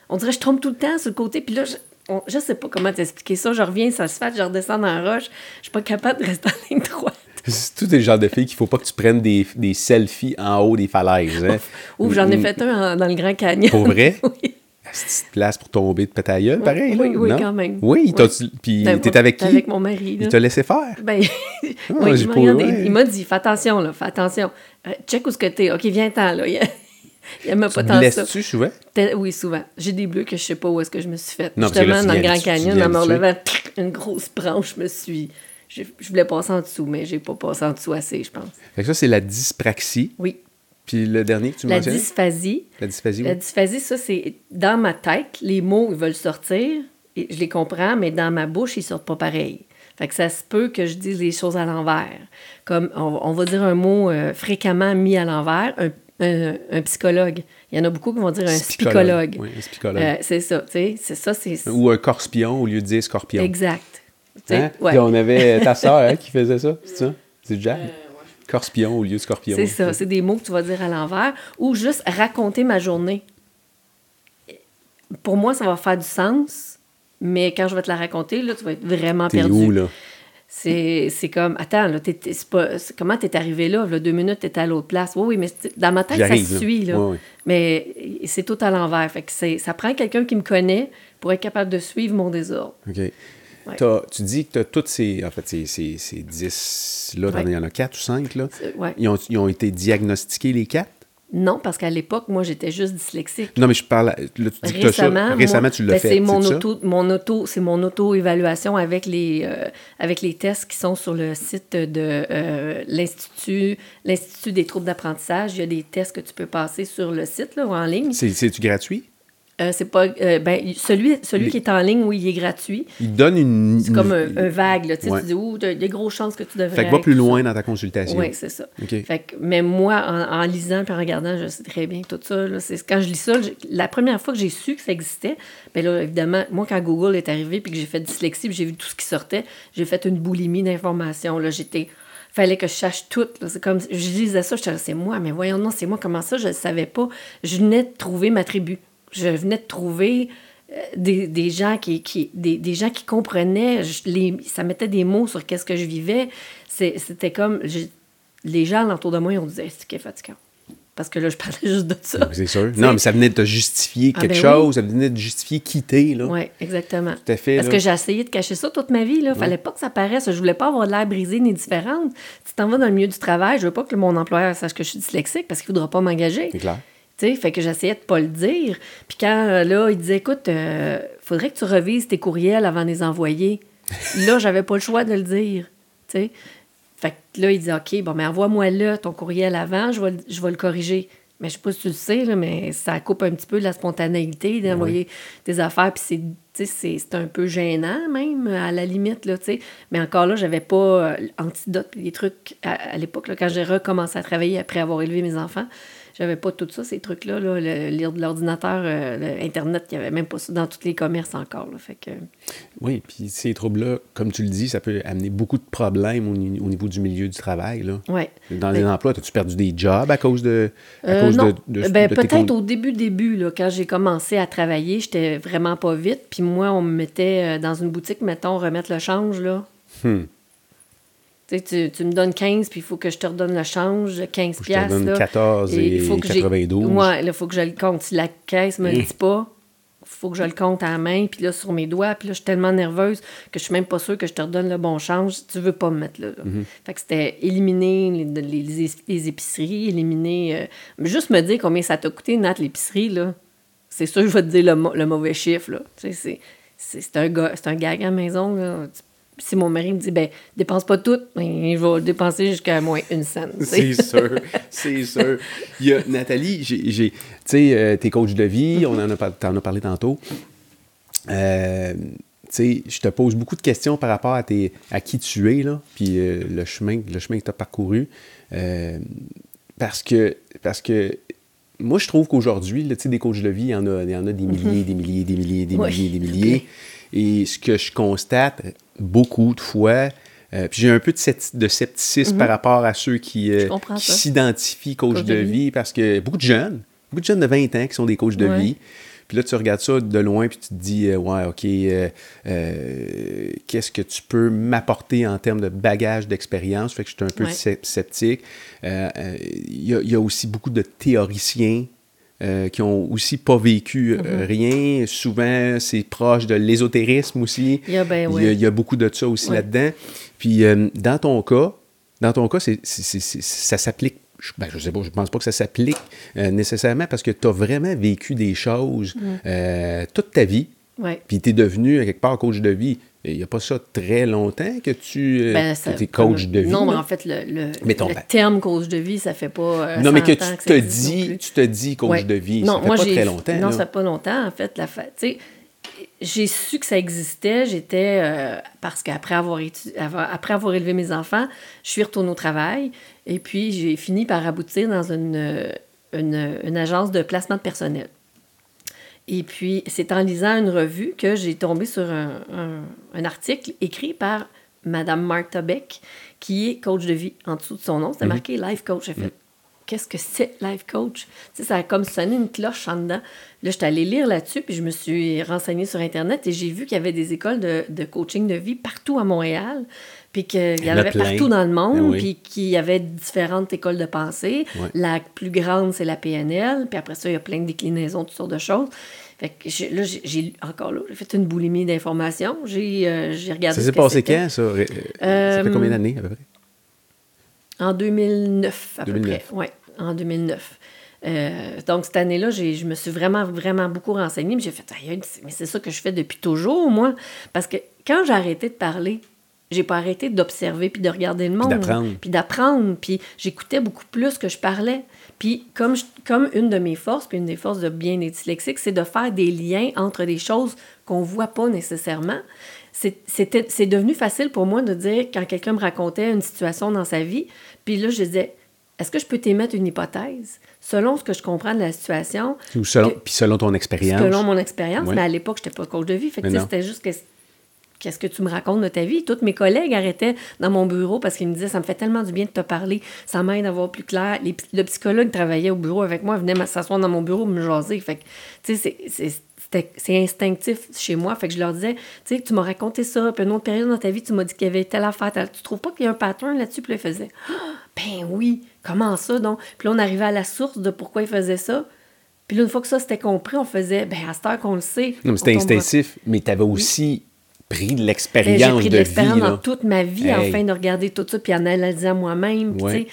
on dirait que je tombe tout le temps sur le côté. Puis là, je, on- je sais pas comment t'expliquer ça. Je reviens sur l'asphalte, je redescends dans la roche. Je suis pas capable de rester en ligne droite. C'est tout le genre de filles qu'il faut pas que tu prennes des, des selfies en haut des falaises. Hein? Ou j'en ai Mm, fait un en- dans le Grand Canyon. Pour vrai? oui. Une place pour tomber de gueule, pareil. Oui, là, oui, non? quand même. Oui, Oui. puis t'es avec qui? Avec mon mari. là. Il t'a laissé faire? Ben, oui, j'ai il m'a ouais. Dit, fais attention, là, fais attention. Euh, check où ce que t'es. OK, viens-t'en, là. Il aime pas Tu tant ça. blesses-tu souvent? Oui, souvent. J'ai des bleus que je sais pas où est-ce que je me suis fait. Non, parce que là, Justement, tu dans le Grand tu- tu Canyon, en me relevant, une grosse branche, je me suis... Je, je voulais passer en dessous, mais j'ai pas passé en dessous assez, je pense. Fait que ça, c'est la dyspraxie. Oui. Puis le dernier que tu La dysphasie. La dysphasie, La oui. dysphasie, ça, c'est dans ma tête, les mots, ils veulent sortir, et je les comprends, mais dans ma bouche, ils sortent pas pareil. Fait que ça se peut que je dise les choses à l'envers. Comme, on, on va dire un mot euh, fréquemment mis à l'envers, un, un- un psychologue. Il y en a beaucoup qui vont dire un spicologue. Oui, un spicologue. Euh, c'est ça, tu sais, c'est ça, c'est... Ou un corspion au lieu de dire scorpion. Exact. Tu sais, Hein? ouais. Puis on avait ta soeur hein, qui faisait ça, c'est ça? C'est Jade? Corspion au lieu de scorpion. C'est ça, c'est des mots que tu vas dire à l'envers. Ou juste raconter ma journée. Pour moi, ça va faire du sens, mais quand je vais te la raconter, là, tu vas être vraiment perdu. où, là? C'est c'est comme, attends, là, c'est pas- comment t'es arrivé là? là? Deux minutes, t'étais à l'autre place. Oui, oui, mais c'est- dans ma tête, ça se suit. Là. Mais c'est tout à l'envers. Fait que c'est- ça prend quelqu'un qui me connaît pour être capable de suivre mon désordre. OK. Tu dis que tu as toutes ces. En fait, ces, ces, ces 10-là, Ouais. il y en a 4 ou 5, là. C'est-. Ils, ont, ils ont été diagnostiqués, les 4? Non, parce qu'à l'époque, moi, j'étais juste dyslexique. Non, mais je parle. Là, tu dis que ça. Récemment, Récemment, moi, tu l'as ben, fait. C'est mon ça? auto, mon auto, c'est mon auto-évaluation avec les, euh, avec les tests qui sont sur le site de euh, l'Institut, l'Institut des troubles d'apprentissage. Il y a des tests que tu peux passer sur le site là, ou en ligne. C'est- C'est-tu gratuit? Euh, c'est pas, euh, ben, celui, celui Les- qui est en ligne, oui, il est gratuit. Ils donnent une. C'est comme un, un vague. Là, tu sais, Ouais. Tu dis, il y a des grosses chances que tu devrais. Fait que va plus loin ça. dans ta consultation. Oui, c'est ça. Fait que, mais moi, en, en lisant et en regardant, je sais très bien tout ça. là, c'est, quand je lis ça, la première fois que j'ai su que ça existait, bien là, évidemment, moi, quand Google est arrivé puis que j'ai fait dyslexie puis j'ai vu tout ce qui sortait, j'ai fait une boulimie d'informations. Là, j'étais... fallait que je sache tout. là. C'est comme... Je lisais ça, je disais, c'est moi, mais voyons, non, c'est moi, comment ça, je ne savais pas? Je venais de trouver ma tribu. Je venais de trouver... euh, Des, des gens qui, qui des, des gens qui comprenaient je- les, ça mettait des mots sur qu'est-ce que je vivais C'est- c'était comme les gens autour de moi ils ont dit c'est qui est fatigant parce que là je parlais juste de ça Donc, C'est sûr. Non, mais ça venait de te justifier Ah, quelque ben chose, ça venait de justifier quitter, là. Oui, exactement. Tout à fait. Parce là. que j'ai essayé de cacher ça toute ma vie. Il fallait pas que ça paraisse. Je voulais pas avoir de l'air brisé ni différente. Si tu t'en vas dans le milieu du travail, je veux pas que mon employeur sache que je suis dyslexique parce qu'il voudra pas m'engager. C'est clair. Tu sais, fait que j'essayais de pas le dire. Puis quand, euh, là, il disait, écoute, euh, faudrait que tu revises tes courriels avant de les envoyer. là, j'avais pas le choix de le dire. Tu sais. Fait que là, il dit, OK, bon, mais envoie-moi là ton courriel avant, je vais, le- je vais le corriger. Mais je sais pas si tu le sais, là, mais ça coupe un petit peu de la spontanéité d'envoyer des affaires. Puis c'est, un peu gênant, même, à la limite, là, tu sais. Mais encore là, j'avais pas euh, antidote puis des trucs à, à l'époque, là, quand j'ai recommencé à travailler après avoir élevé mes enfants. J'avais pas tout ça, ces trucs-là. Là, le- lire de l'ordinateur, euh, Internet, il n'y avait même pas ça dans tous les commerces encore. là. fait que, Oui, puis ces troubles-là, comme tu le dis, ça peut amener beaucoup de problèmes au, ni- au niveau du milieu du travail. Là. ouais. Dans les emplois, as-tu perdu des jobs à cause de, à Euh, cause non. de, de- Ben, de peut-être au début, début, là, quand j'ai commencé à travailler, j'étais vraiment pas vite. Puis moi, on me mettait euh, dans une boutique, mettons, remettre le change, là. Hmm. Tu, sais, tu, tu me donnes 15, puis il faut que je te redonne le change, 15 Faut que je te piastres, là. 14 et faut que j'ai- 92. Ouais, il faut que je le compte. Si la caisse me le dit pas, faut que je le compte à la main, puis là, sur mes doigts. Puis là, je suis tellement nerveuse que je suis même pas sûre que je te redonne le bon change. Tu veux pas me mettre là. là. Mm-hmm. Fait que c'était éliminer les, les- épiceries, éliminer... euh, juste me dire combien ça t'a coûté, Nat, l'épicerie, là. C'est sûr, je vais te dire le, le mauvais chiffre, là. Tu sais, c'est- c'est un, un gag à la maison, là. Tu- Si mon mari me dit, ben, dépense pas tout, ben, il va dépenser jusqu'à moins une scène. C'est sûr, c'est sûr. Il y a, Nathalie, j'ai, tu sais, euh, t'es coach de vie, on en a, t'en as parlé tantôt. Euh, tu sais, je te pose beaucoup de questions par rapport à, tes, à qui tu es, là, puis euh, le, chemin, le chemin que tu as parcouru. Parce, que, parce que moi, je trouve qu'aujourd'hui, tu sais, des coachs de vie, il y en a, il y en a des milliers, des milliers, des milliers, des Oui. milliers, des milliers. Et ce que je constate beaucoup de fois, euh, puis j'ai un peu de, scepti- de scepticisme par rapport à ceux qui, euh, Mhm. S'identifient coach, Coach de, de vie. parce que beaucoup de jeunes, beaucoup de jeunes de 20 ans qui sont des coachs de Ouais. vie. Puis là, tu regardes ça de loin, puis tu te dis, euh, ouais, OK, qu'est-ce que tu peux m'apporter en termes de bagage d'expérience? Fait que je suis un peu Ouais. sceptique. Il y, a- il y a aussi beaucoup de théoriciens euh, qui ont aussi pas vécu euh, Mm-hmm. rien. Souvent, c'est proche de l'ésotérisme aussi. Il y a, ben, Il y a- oui. il y a beaucoup de ça aussi Ouais. là-dedans. Puis euh, dans ton cas, dans ton cas, c'est, ça s'applique. Je, ben, je sais pas, je pense pas que ça s'applique euh, nécessairement parce que tu as vraiment vécu des choses Mm. euh, toute ta vie. Puis tu es devenu, quelque part, coach de vie. Il n'y a pas ça très longtemps que tu euh, Ben, ça- es coach de vie. Non, mais en fait, le, le, terme coach de vie, ça fait pas. euh, non, mais que 100 ans tu que te dis, tu te dis coach Ouais. de vie. Non, ça fait moi, pas j'ai- très longtemps. Non, là. ça fait pas longtemps, en fait. La fa... J'ai su que ça existait. J'étais. euh, parce qu'après avoir, après avoir élevé mes enfants, je suis retournée au travail. Et puis, j'ai fini par aboutir dans une, euh, une, une agence de placement de personnel. Et puis, c'est en lisant une revue que j'ai tombé sur un, un- un article écrit par Madame Martha Beck, qui est coach de vie. En dessous de son nom, c'était marqué Life Coach. J'ai fait, qu'est-ce que c'est, Life Coach? Ça a comme sonné une cloche en dedans. Là, j'étais allée lire là-dessus, puis je me suis renseignée sur Internet et j'ai vu qu'il y avait des écoles de, de coaching de vie partout à Montréal, puis qu'il y en avait partout dans le monde, Ben oui. puis qu'il y avait différentes écoles de pensée. La plus grande, c'est la PNL, puis après ça, il y a plein de déclinaisons, toutes sortes de choses. Fait que là, j'ai- encore là, j'ai fait une boulimie d'informations. J'ai euh, regardé. Ça s'est passé quand, ça? Euh, Ça Euh, fait combien d'années, à peu près? En 2009, à 2009. peu près. Oui, en 2009. Euh, donc, cette année-là, je me suis vraiment, vraiment beaucoup renseignée. mais J'ai fait, mais c'est ça que je fais depuis toujours, moi. Parce que quand j'ai arrêté de parler, j'ai pas arrêté d'observer puis de regarder le monde. d'apprendre. Puis d'apprendre. Puis j'écoutais beaucoup plus que je parlais. Puis comme, je- comme une de mes forces, puis une des forces de bien être dyslexique, c'est de faire des liens entre des choses qu'on voit pas nécessairement. C'est- devenu facile pour moi de dire, quand quelqu'un me racontait une situation dans sa vie, puis là, je disais, est-ce que je peux t'émettre une hypothèse? Selon ce que je comprends de la situation, Ou selon, que- puis selon ton expérience. selon mon expérience, Ouais. mais à l'époque, je n'étais pas coach de vie. Fait que, c'était juste que- qu'est-ce que tu me racontes de ta vie? Tous mes collègues arrêtaient dans mon bureau parce qu'ils me disaient ça me fait tellement du bien de te parler, ça m'aide à voir plus clair. Les- le psychologue travaillait au bureau avec moi, venait s'asseoir dans mon bureau, me jaser. Fait que, tu sais, c'est- instinctif chez moi. Fait que je leur disais, tu sais, tu m'as raconté ça, puis une autre période dans ta vie, tu m'as dit qu'il y avait telle affaire, telle- tu trouves pas qu'il y a un pattern là-dessus? Puis là, ils faisaient, Ah, ben oui, comment ça donc? Puis là, on arrivait à la source de pourquoi ils faisaient ça. Puis là, une fois que ça c'était compris, on faisait, ben à cette heure qu'on le sait. Non, mais c'était instinctif, mais tu avais aussi pris de J'ai l'expérience pris de de, l'expérience vie. dans là. toute ma vie, Hey. enfin, de regarder tout ça, puis en analysant moi-même. Ouais.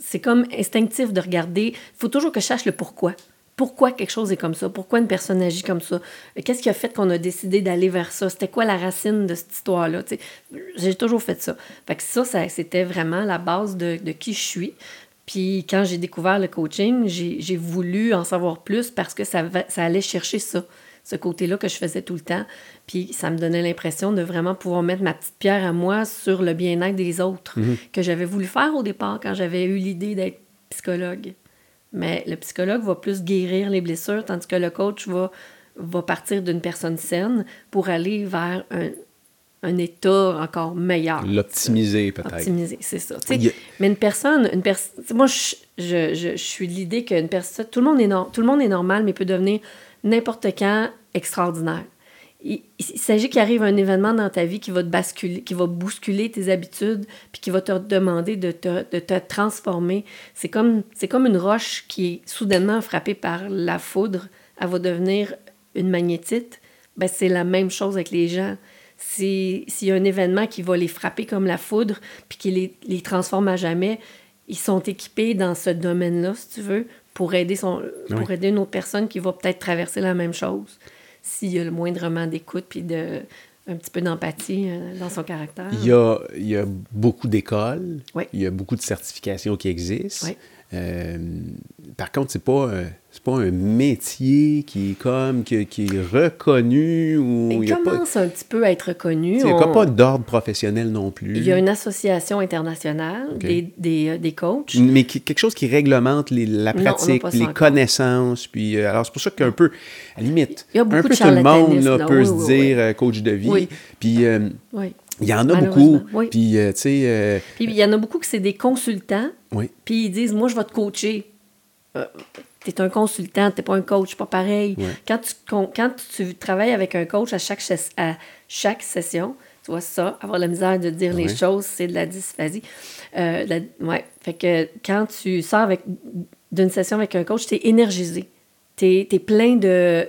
C'est comme instinctif de regarder. Il faut toujours que je sache le pourquoi. Pourquoi quelque chose est comme ça? Pourquoi une personne agit comme ça? Qu'est-ce qui a fait qu'on a décidé d'aller vers ça? C'était quoi la racine de cette histoire-là? J'ai toujours fait ça. Fait que ça, ça c'était vraiment la base de, de qui je suis. Puis quand j'ai découvert le coaching, j'ai j'ai voulu en savoir plus parce que ça, va- ça allait chercher ça, ce côté-là que je faisais tout le temps. Puis ça me donnait l'impression de vraiment pouvoir mettre ma petite pierre à moi sur le bien-être des autres, que j'avais voulu faire au départ quand j'avais eu l'idée d'être psychologue. Mais le psychologue va plus guérir les blessures, tandis que le coach va, va partir d'une personne saine pour aller vers un, un état encore meilleur. L'optimiser, peut-être. Optimiser, c'est ça. Mais une personne, une personne. Moi, je, je, je, suis de l'idée qu'une personne. Tout le, monde est tout le monde est normal, mais peut devenir n'importe quand extraordinaire. Il, s'agit qu'il arrive un événement dans ta vie qui va te basculer, qui va bousculer tes habitudes, puis qui va te demander de te, de te transformer. C'est comme, c'est comme une roche qui est soudainement frappée par la foudre. Elle va devenir une magnétite. Ben, c'est la même chose avec les gens s'il y a un événement qui va les frapper comme la foudre, puis qui les, les, transforme à jamais, ils sont équipés dans ce domaine-là, si tu veux, pour aider, son, pour aider une autre personne qui va peut-être traverser la même chose. S'il y a le moindrement d'écoute, puis de, un petit peu d'empathie euh, dans son caractère. Il y a, il y a beaucoup d'écoles, il y a beaucoup de certifications qui existent. Euh, par contre, c'est pas c'est pas un métier qui est comme qui, qui est reconnu ou il, commence un petit peu à être reconnu. Il n'y a pas d'ordre professionnel non plus. Il y a une association internationale des, des, euh, des, coachs. Mais quelque chose qui réglemente les, la pratique, les connaissances. Puis, euh, alors, c'est pour ça qu'un peu, à la limite, un peu tout le monde là, peut se dire euh, coach de vie. Puis, il y en a beaucoup. Puis, tu sais... Puis, il y en a beaucoup que c'est des consultants. Puis, ils disent, moi, je vais te coacher tu es un consultant, tu n'es pas un coach, pas pareil. Quand, tu, quand tu travailles avec un coach à chaque, à chaque session, tu vois ça, avoir la misère de dire les choses, c'est de la dysphasie. Euh, ouais. Fait que quand tu sors avec, d'une session avec un coach, tu es énergisé. Tu es, plein de.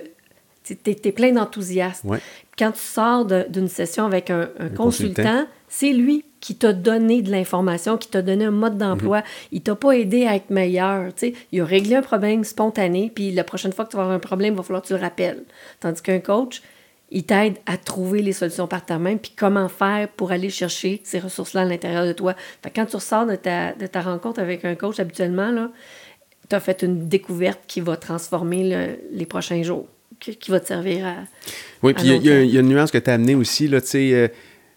Tu es, plein d'enthousiasme. Quand tu sors d'une session avec un, consultant c'est lui qui t'a donné de l'information, qui t'a donné un mode d'emploi. Il mhm. Il t'a pas aidé à être meilleur. Il a réglé un problème spontané, puis la prochaine fois que tu vas avoir un problème, il va falloir que tu le rappelles. Tandis qu'un coach, il t'aide à trouver les solutions par ta main, puis comment faire pour aller chercher ces ressources-là à l'intérieur de toi. quand tu ressors de ta, de ta rencontre avec un coach, habituellement, tu as fait une découverte qui va transformer les prochains jours, qui, va te servir à. Oui, puis il y, a une nuance que tu as amenée aussi, là, tu sais. Euh,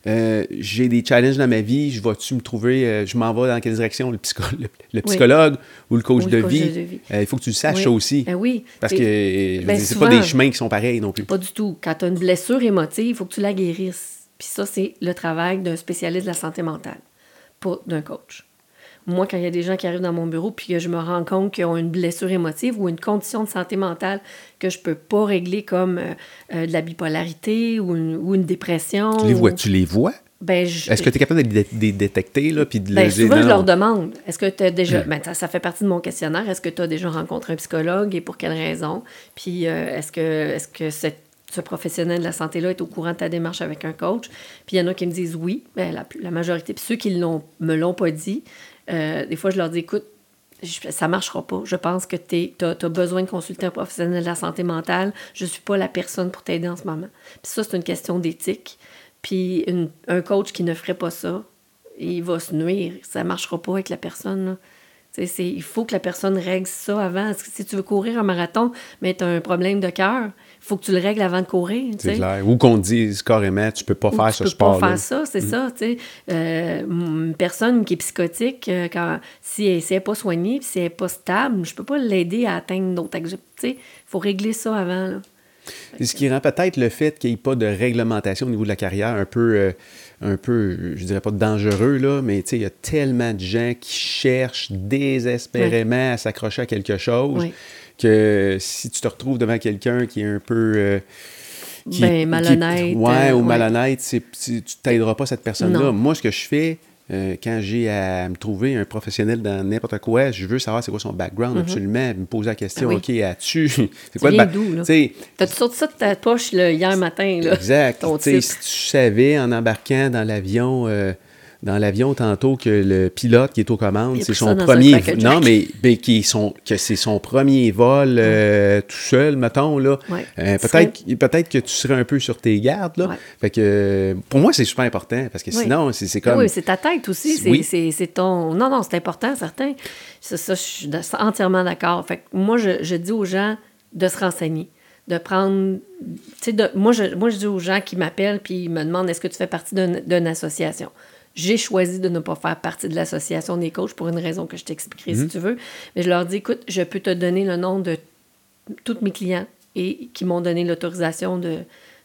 euh, j'ai des challenges dans ma vie, je vais-tu me trouver, euh, je m'en vais dans quelle direction, le, le, psychologue ou le coach, de, vie? Euh, il faut que tu le saches ça aussi. Ben oui. Parce que ben c'est pas des chemins qui sont pareils non plus. Pas du tout. Quand tu as une blessure émotive, il faut que tu la guérisses. Puis ça, c'est le travail d'un spécialiste de la santé mentale, pas d'un coach. Moi, quand il y a des gens qui arrivent dans mon bureau puis que je me rends compte qu'ils ont une blessure émotive ou une condition de santé mentale que je peux pas régler comme euh, euh, de la bipolarité ou une, dépression. Tu les vois? Tu les vois? Ben, Est-ce que tu es capable de les détecter? Là, puis de ben, souvent, je leur demande. Est-ce que tu as déjà. Ben, ça, fait partie de mon questionnaire. Est-ce que tu as déjà rencontré un psychologue et pour quelle raison? Puis euh, est-ce que, est-ce que ce professionnel de la santé-là est au courant de ta démarche avec un coach? Puis il y en a qui me disent oui, ben, la, la majorité. Puis ceux qui ne me l'ont pas dit, euh, des fois, je leur dis, écoute, ça marchera pas. Je pense que tu as, besoin de consulter un professionnel de la santé mentale. Je suis pas la personne pour t'aider en ce moment. Puis ça, c'est une question d'éthique. Puis un coach qui ne ferait pas ça, il va se nuire. Ça marchera pas avec la personne. il faut que la personne règle ça avant. Si tu veux courir un marathon, mais tu as un problème de cœur, faut que tu le règles avant de courir. C'est clair. Ou qu'on dise carrément, tu peux pas faire ce sport. Tu peux pas faire ça, c'est mm. ça. Euh, une personne qui est psychotique, euh, quand, si elle n'est pas soignée, si elle n'est pas stable, je peux pas l'aider à atteindre d'autres objectifs. Il faut régler ça avant. Ce qui rend peut-être le fait qu'il n'y ait pas de réglementation au niveau de la carrière un peu, euh, un peu je dirais pas dangereux, là, mais il y a tellement de gens qui cherchent désespérément à s'accrocher à quelque chose. Que si tu te retrouves devant quelqu'un qui est un peu. Euh, qui, ben, malhonnête. ouais, ou malhonnête, tu ne t'aideras pas cette personne-là. Moi, ce que je fais, euh, quand j'ai à me trouver un professionnel dans n'importe quoi, je veux savoir c'est quoi son background mm-hmm. absolument, me poser la question, ben OK, as-tu... c'est quoi le background? T'as-tu sorti ça de ta poche hier matin? Là, exact. Si tu savais, en embarquant dans l'avion... Euh, dans l'avion tantôt que le pilote qui est aux commandes, c'est son premier non mais, qui sont que c'est son premier vol euh, tout seul mettons là. Euh, peut-être peut-être que tu serais un peu sur tes gardes là. Fait que pour moi c'est super important parce que sinon c'est comme Oui, c'est ta tête aussi, c'est ton Non non, c'est important certain. Ça, ça je suis entièrement d'accord. Fait que moi je, je dis aux gens de se renseigner de prendre. De, moi, je, moi, je dis aux gens qui m'appellent puis ils me demandent est-ce que tu fais partie d'une association? J'ai choisi de ne pas faire partie de l'association des coachs pour une raison que je t'expliquerai si tu veux. Mais je leur dis, écoute, je peux te donner le nom de tous mes clients et qui m'ont donné l'autorisation de,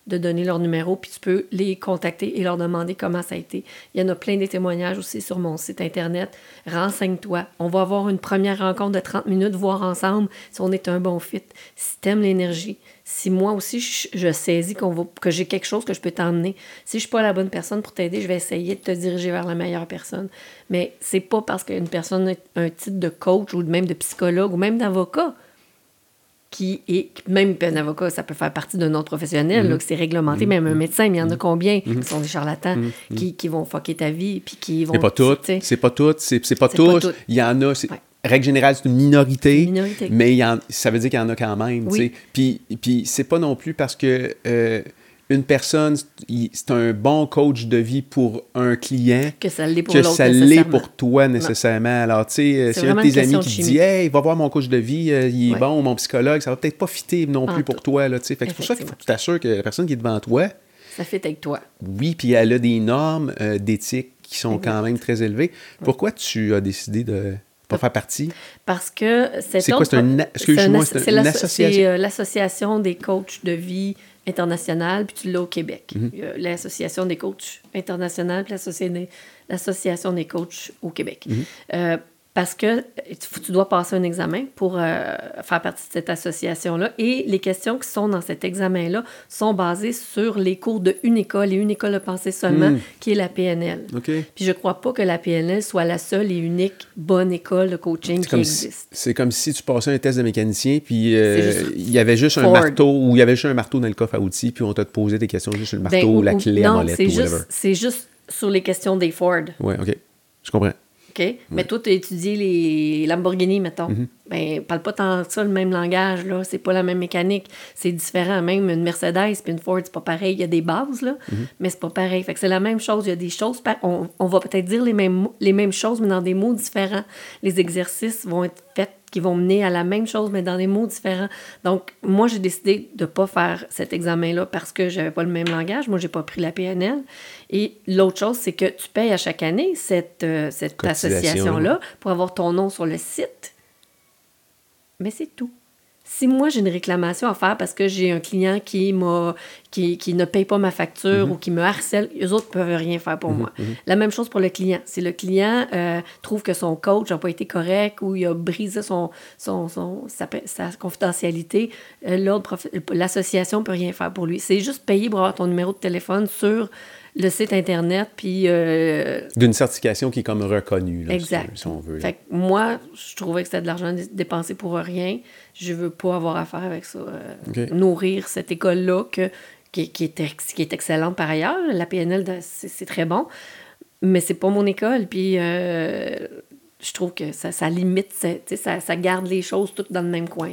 de donner leur numéro, puis tu peux les contacter et leur demander comment ça a été. Il y en a plein de témoignages aussi sur mon site Internet. Renseigne-toi. On va avoir une première rencontre de 30 minutes, voir ensemble si on est un bon fit, si tu aimes l'énergie, si moi aussi je, saisis qu'on va, que j'ai quelque chose que je peux t'emmener. Si je suis pas la bonne personne pour t'aider, je vais essayer de te diriger vers la meilleure personne. Mais c'est pas parce qu'une personne a un titre de coach ou même de psychologue ou même d'avocat qui est, même un avocat, ça peut faire partie d'un autre professionnel, mm-hmm. c'est réglementé, même un mm-hmm. médecin, mais il y en a mm-hmm. combien qui sont des charlatans, qui, qui, vont fucker ta vie, puis qui vont... C'est pas tout, c'est pas tout, c'est pas tous, il y en a, règle générale, c'est une minorité, minorité. mais en, ça veut dire qu'il y en a quand même, oui. Puis, puis c'est pas non plus parce que... Euh, une personne, c'est un bon coach de vie pour un client. Que ça l'est pour Que ça l'est pour toi nécessairement. Alors, tu sais, euh, si un de tes amis qui te dit Hey, va voir mon coach de vie, euh, il est bon, mon psychologue, ça va peut-être pas fitter non plus pour toi. Là, c'est pour ça qu'il faut que tu t'assures que la personne qui est devant toi. Ça fit avec toi. Oui, puis elle a des normes euh, d'éthique qui sont quand même très élevées. Pourquoi tu as décidé de pas faire partie? Parce que c'est quoi? C'est une, association? l'association des coachs de vie internationale, puis tu l'as au Québec. Mhm. L'Association des coachs internationale, puis l'Association des coachs au Québec. Mhm. Euh, parce que tu dois passer un examen pour euh, faire partie de cette association-là. Et les questions qui sont dans cet examen-là sont basées sur les cours de une école et une école de pensée seulement, hmm. qui est la PNL. Puis je crois pas que la PNL soit la seule et unique bonne école de coaching qui existe. c'est comme si tu passais un test de mécanicien, puis euh, il y avait juste un marteau, ou il y avait juste un marteau dans le coffre à outils, puis on t'a posé des questions juste sur le ben, marteau, ou, la clé à molette, ou whatever. C'est juste sur les questions des Ford. Oui, OK. Je comprends. OK? Mais toi, tu as étudié les Lamborghini, mettons. Mm Ben, parle pas tant ça le même langage, là. C'est pas la même mécanique. C'est différent. Même une Mercedes puis une Ford, c'est pas pareil. Il y a des bases, là, mhm. mais c'est pas pareil. Fait que c'est la même chose. Il y a des choses... On, on va peut-être dire les mêmes, les mêmes choses, mais dans des mots différents. Les exercices vont être faits qui vont mener à la même chose, mais dans des mots différents. Donc, moi, j'ai décidé de ne pas faire cet examen-là parce que j'avais pas le même langage. Moi, j'ai pas pris la PNL. Et l'autre chose, c'est que tu payes à chaque année cette, euh, cette association-là pour avoir ton nom sur le site. Mais c'est tout. Si moi j'ai une réclamation à faire parce que j'ai un client qui, qui, qui ne paye pas ma facture mhm. ou qui me harcèle, les autres ne peuvent rien faire pour mhm, moi. Mhm. La même chose pour le client. Si le client euh, trouve que son coach n'a pas été correct ou il a brisé son, son, sa, confidentialité, euh, l'association ne peut rien faire pour lui. C'est juste payer pour avoir ton numéro de téléphone sur le site Internet, puis... Euh, D'une certification qui est comme reconnue, là, exact. Si, on veut. Fait que moi, je trouvais que c'était de l'argent dépensé pour rien. Je veux pas avoir affaire avec ça. Euh, nourrir cette école-là qui, qui, est, qui est excellente par ailleurs. La PNL, c'est très bon. Mais c'est pas mon école. Puis euh, je trouve que ça, ça limite, ça, ça, garde les choses toutes dans le même coin.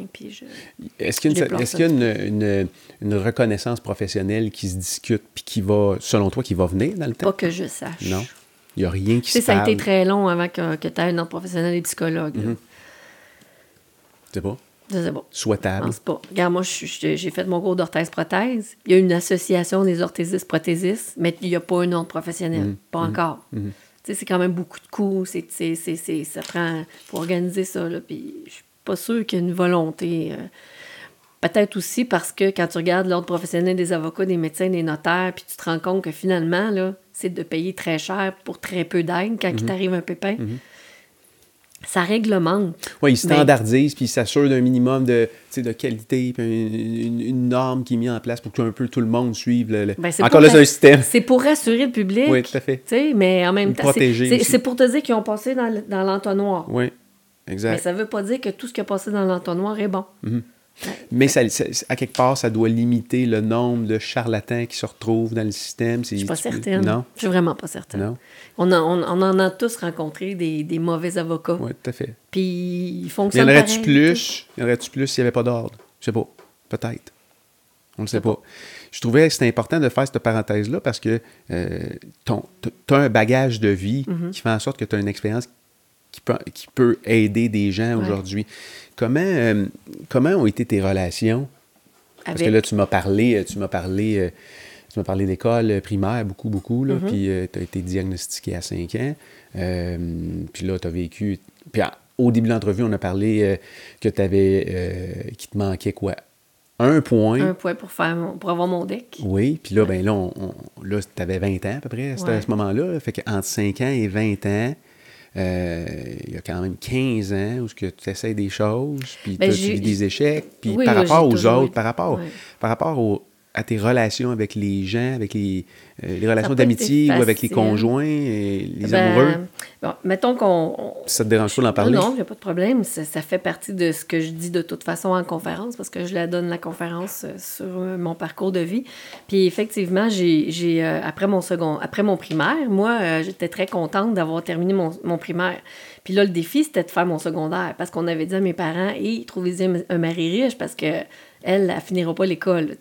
Est-ce qu'il y a, une, une, reconnaissance professionnelle qui se discute puis qui va, selon toi, qui va venir dans le temps? Pas que je sache. Non? Il n'y a rien qui se Ça a été très long avant que, que tu aies un autre professionnel et psychologue. Mm C'est pas? Je sais pas. Souhaitable. Je pense pas. Regarde, moi, j'ai fait mon cours d'orthèse-prothèse. Il y a une association des orthésistes-prothésistes, mais il n'y a pas un autre professionnel. Mhm. Pas mhm. encore. C'est quand même beaucoup de coûts. C'est, ça prend pour organiser ça. Là, puis je suis pas sûre qu'il y ait une volonté. Euh, peut-être aussi parce que quand tu regardes l'ordre professionnel des avocats, des médecins, des notaires, puis tu te rends compte que finalement, là, c'est de payer très cher pour très peu d'aide quand il mhm. t'arrive un pépin. Mhm ça réglemente. Oui, il standardise, puis il s'assure d'un minimum de, de qualité, puis une, norme qui est mise en place pour qu'un peu tout le monde suive. Le, ben, Encore là, c'est un système. C'est pour rassurer le public. Oui, tout à fait. Mais en même temps, c'est pour te dire qu'ils ont passé dans, l'entonnoir. Oui, exact. Mais ça ne veut pas dire que tout ce qui a passé dans l'entonnoir est bon. Mm-hmm. Mais ça, à quelque part, ça doit limiter le nombre de charlatans qui se retrouvent dans le système. Je suis pas certaine. Non? Je suis vraiment pas certaine. Non? On, on, en a tous rencontré des, des mauvais avocats. Oui, tout à fait. Puis ils fonctionnent. Y en aurait-tu plus? Y en aurait-tu plus s'il n'y avait pas d'ordre? Je sais pas. Peut-être. On ne le sait pas. Je trouvais que c'était important de faire cette parenthèse-là parce que euh, tu as un bagage de vie mm-hmm. qui fait en sorte que tu as une expérience qui peut, qui peut aider des gens aujourd'hui. Comment, euh, comment ont été tes relations? Parce que là, tu m'as parlé, tu m'as parlé, euh, m'as parlé d'école primaire beaucoup, beaucoup, là, puis tu as été diagnostiqué à 5 ans. puis là, tu as vécu. Puis au début de l'entrevue, on a parlé que tu avais. qu'il te manquait quoi? Un point. Un point pour, faire pour avoir mon deck. Oui, puis là, ben là, on, là tu avais 20 ans à peu près à ce moment-là. Fait qu'entre 5 ans et 20 ans, euh, il y a quand même 15 ans où tu essaies des choses, puis ben, tu vis des échecs, puis par rapport aux autres, par rapport, par rapport aux, à tes relations avec les gens, avec les, euh, les relations d'amitié ou avec les conjoints, et les ben, amoureux? Bon, mettons qu'on... Ça te dérange pas d'en parler? Non, il n'y a pas de problème. Ça, ça, fait partie de ce que je dis de toute façon en conférence, parce que je la donne, la conférence, euh, sur euh, mon parcours de vie. Puis effectivement, j'ai, après mon second, après mon primaire, moi, j'étais très contente d'avoir terminé mon, mon, primaire. Puis là, le défi, c'était de faire mon secondaire, parce qu'on avait dit à mes parents, « Hey, trouvez un mari riche, parce que elle, elle finira pas l'école.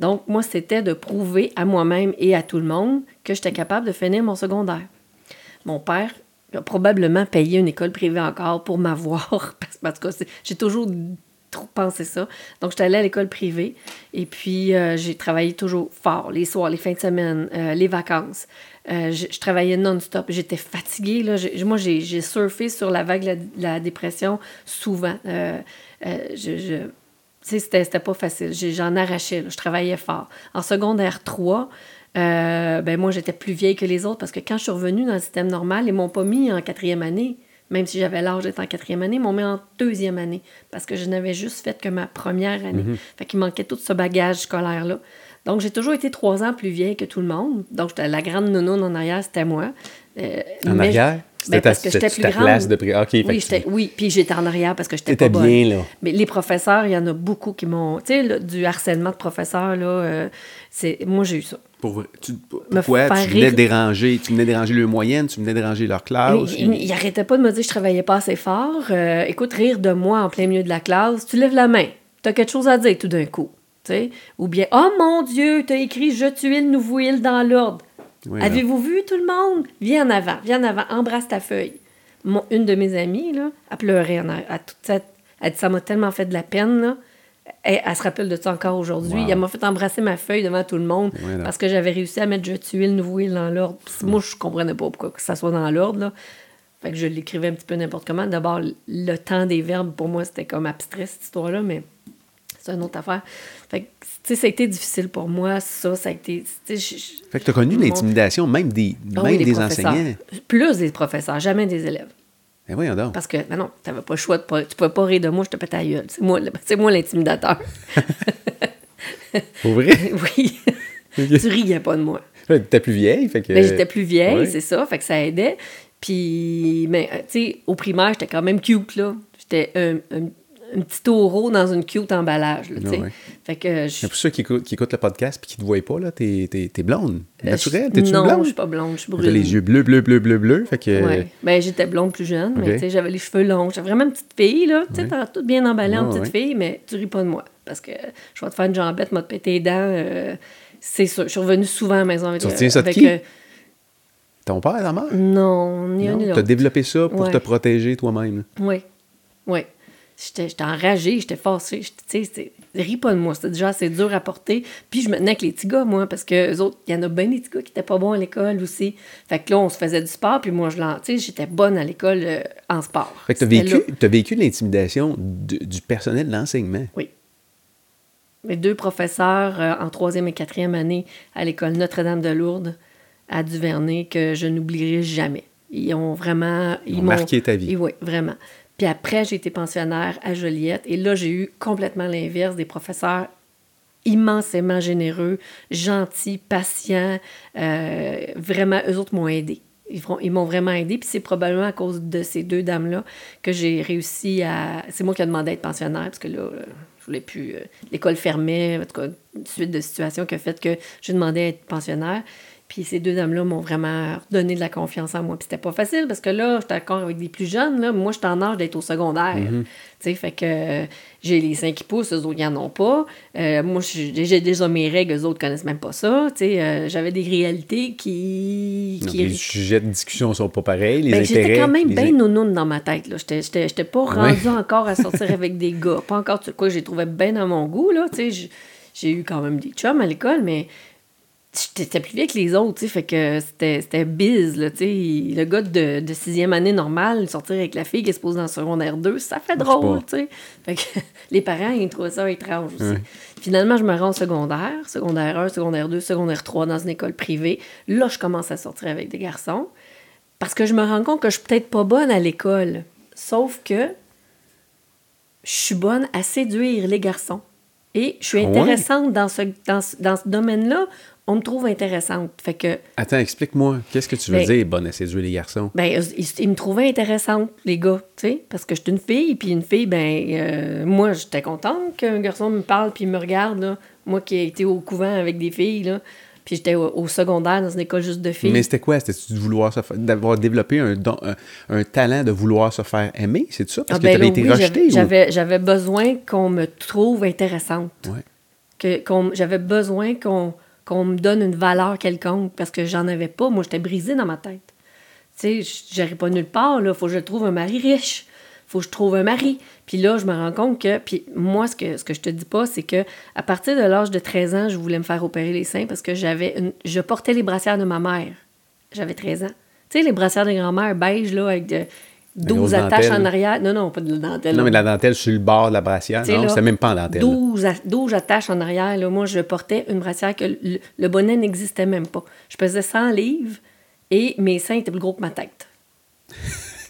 Donc, moi, c'était de prouver à moi-même et à tout le monde que j'étais capable de finir mon secondaire. Mon père a probablement payé une école privée encore pour m'avoir, parce que j'ai toujours trop pensé ça. Donc, j'étais allée à l'école privée et puis euh, j'ai travaillé toujours fort, les soirs, les fins de semaine, euh, les vacances. Euh, je, travaillais non-stop. J'étais fatiguée. Là. moi, j'ai surfé sur la vague de la, dépression souvent. je c'était pas facile. J'en arrachais, je travaillais fort. En secondaire 3, euh, ben moi, j'étais plus vieille que les autres parce que quand je suis revenue dans le système normal, ils m'ont pas mis en quatrième année, même si j'avais l'âge d'être en quatrième année, ils m'ont mis en deuxième année parce que je n'avais juste fait que ma première année. Mm-hmm. Fait qu'il manquait tout ce bagage scolaire-là. Donc, j'ai toujours été trois ans plus vieille que tout le monde. Donc, j'étais la grande nounoune en arrière, c'était moi. Euh, en arrière? Ben, parce que j'étais plus grande. de oui, oui, puis j'étais en arrière parce que j'étais pas bonne. bien, là. Mais les professeurs, il y en a beaucoup qui m'ont... Tu sais, du harcèlement de professeurs, là, euh, c'est... Moi, j'ai eu ça. Pour, tu, pourquoi? Tu venais déranger, tu venais déranger leur moyenne, tu venais déranger leur classe? Ils il, arrêtaient pas de me dire que je travaillais pas assez fort. Euh, écoute, rire de moi en plein milieu de la classe, tu lèves la main. Tu as quelque chose à dire tout d'un coup. sais? Ou bien, oh mon Dieu, tu as écrit Je tue le nouveau il dans l'ordre. Avez-vous vu tout le monde? Viens en avant, viens en avant, embrasse ta feuille. une de mes amies, là, a pleuré. À toute cette, elle dit Ça m'a tellement fait de la peine. Là. Elle, se rappelle de ça encore aujourd'hui. Elle m'a fait embrasser ma feuille devant tout le monde parce que j'avais réussi à mettre Je tué le nouveau île dans l'ordre. Moi, je comprenais pas pourquoi que ça soit dans l'ordre. Fait que je l'écrivais un petit peu n'importe comment. D'abord, le temps des verbes, pour moi, c'était comme abstrait, cette histoire-là, mais c'est une autre affaire. Fait que, tu sais, ça a été difficile pour moi, ça, ça a été... Fait que tu as connu l'intimidation même des, ah même des enseignants. Plus des professeurs, jamais des élèves. Mais voyons donc. Parce que, ben non, tu n'avais pas le choix, de pas, tu pouvais pas rire de moi, je te pète ta gueule. C'est moi, moi l'intimidateur. Pour vrai? oui. Tu riais pas de moi. Tu étais plus vieille, fait que... Ben, j'étais plus vieille, c'est ça, fait que ça aidait. Puis, mais, tu sais, au primaire, j'étais quand même cute, là. J'étais un, un, un petit taureau dans une cute emballage. Là, ah fait que je... Pour ceux qui écoutent, qui écoutent le podcast et qui ne te voient pas, là, t'es, t'es, blonde. Euh, Naturelle. T'es-tu blonde? Non, je suis pas blonde, je suis brune. T'as les yeux bleus, bleus, bleus, bleus, bleus. Fait que... Ouais. Ben, j'étais blonde plus jeune, mais j'avais les cheveux longs. J'étais vraiment une petite fille, là. Tu sais, t'as tout bien emballé en petite fille, mais tu ris pas de moi. Parce que je vais te faire une jambette, m'a te péter les dents. Euh, c'est sûr. Je suis revenue souvent à la maison avec... Tu retiens ça de qui? Ton père, ta mère? Non, ni un ni l'autre. T'as développé ça pour te protéger toi-même? Oui, oui. J'étais enragée, j'étais fâchée. Tu sais, ris pas de moi. C'était déjà assez dur à porter. Puis je me tenais avec les petits gars, moi, parce que autres, il y en a bien des petits gars qui étaient pas bons à l'école aussi. Fait que là, on se faisait du sport, puis moi, je tu sais, j'étais bonne à l'école euh, en sport. Fait que t'as vécu, as vécu l'intimidation du personnel de l'enseignement? Oui. Mes deux professeurs euh, en troisième et quatrième année à l'école Notre-Dame-de-Lourdes à Duvernay que je n'oublierai jamais. Ils ont vraiment... Ils, ont marqué ta vie. Oui, vraiment. Puis après, j'ai été pensionnaire à Joliette. Et là, j'ai eu complètement l'inverse des professeurs immensément généreux, gentils, patients. Euh, vraiment, eux autres m'ont aidé. Ils, m'ont vraiment aidé. Puis c'est probablement à cause de ces deux dames-là que j'ai réussi à. C'est moi qui ai demandé à être pensionnaire, parce que là, euh, je voulais plus. Euh, l'école fermait, en tout cas, une suite de situations qui a fait que j'ai demandé à être pensionnaire. Puis ces deux dames-là m'ont vraiment donné de la confiance en moi. Puis c'était pas facile parce que là, j'étais encore avec des plus jeunes. Là. Moi, j'étais en âge d'être au secondaire. Mm-hmm. Tu sais, fait que euh, j'ai les seins qui poussent, eux autres, ils n'en ont pas. Euh, moi, j'ai déjà mes règles, eux autres connaissent même pas ça. Tu sais, euh, j'avais des réalités qui... qui... les sujets de discussion sont pas pareils, les ben. J'étais quand même bien nounoune dans ma tête. là. J'étais pas rendue encore à sortir avec des gars. Pas encore, quoi, j'ai trouvé bien dans mon goût. là. Tu sais, j'ai eu quand même des chums à l'école, mais j'étais plus vieille que les autres, tu sais, fait que c'était, c'était biz, là, tu sais. Le gars de, de sixième année normale, sortir avec la fille qui se pose dans le secondaire 2, ça fait drôle, tu sais. Fait que les parents, ils trouvaient ça étrange aussi. Finalement, je me rends au secondaire, secondaire 1, secondaire 2, secondaire 3 dans une école privée. Là, je commence à sortir avec des garçons parce que je me rends compte que je suis peut-être pas bonne à l'école. Sauf que je suis bonne à séduire les garçons. Et je suis Ah ouais? intéressante dans ce, dans dans ce domaine-là. On me trouve intéressante. Fait que, Attends, explique-moi. Qu'est-ce que tu veux Ben- dire, bonne à séduire les garçons? ben, ils, ils me trouvaient intéressante, les gars, tu sais, parce que je suis une fille, puis une fille, ben, euh, moi, j'étais contente qu'un garçon me parle puis me regarde, là. Moi qui ai été au couvent avec des filles, là, puis j'étais au, au secondaire dans une école juste de filles. Mais c'était quoi? C'était-tu de vouloir se faire- d'avoir développé un, don- un, un talent de vouloir se faire aimer? C'est ça? Parce Ah, que ben t'avais là, été oui, rejeté? j'avais- ou- J'avais, j'avais besoin qu'on me trouve intéressante. Ouais. Que, qu'on- j'avais besoin qu'on, qu'on me donne une valeur quelconque parce que j'en avais pas. Moi, j'étais brisée dans ma tête. Tu sais, j'arrive pas nulle part. Là. Faut que je trouve un mari riche. Faut que je trouve un mari. Puis là, je me rends compte que... Puis moi, ce que, ce que je te dis pas, c'est que à partir de l'âge de 13 ans, je voulais me faire opérer les seins parce que j'avais une- je portais les brassières de ma mère. J'avais 13 ans. Tu sais, les brassières de grand-mère beige, là, avec de, 12 grosse attaches dentelle. en arrière. Non, non, pas de dentelle. Non, mais la dentelle sur le bord de la brassière. Non, c'était même pas en dentelle. là. 12, a- 12 attaches en arrière. Là. Moi, je portais une brassière que le, le bonnet n'existait même pas. Je pesais 100 livres et mes seins étaient plus gros que ma tête.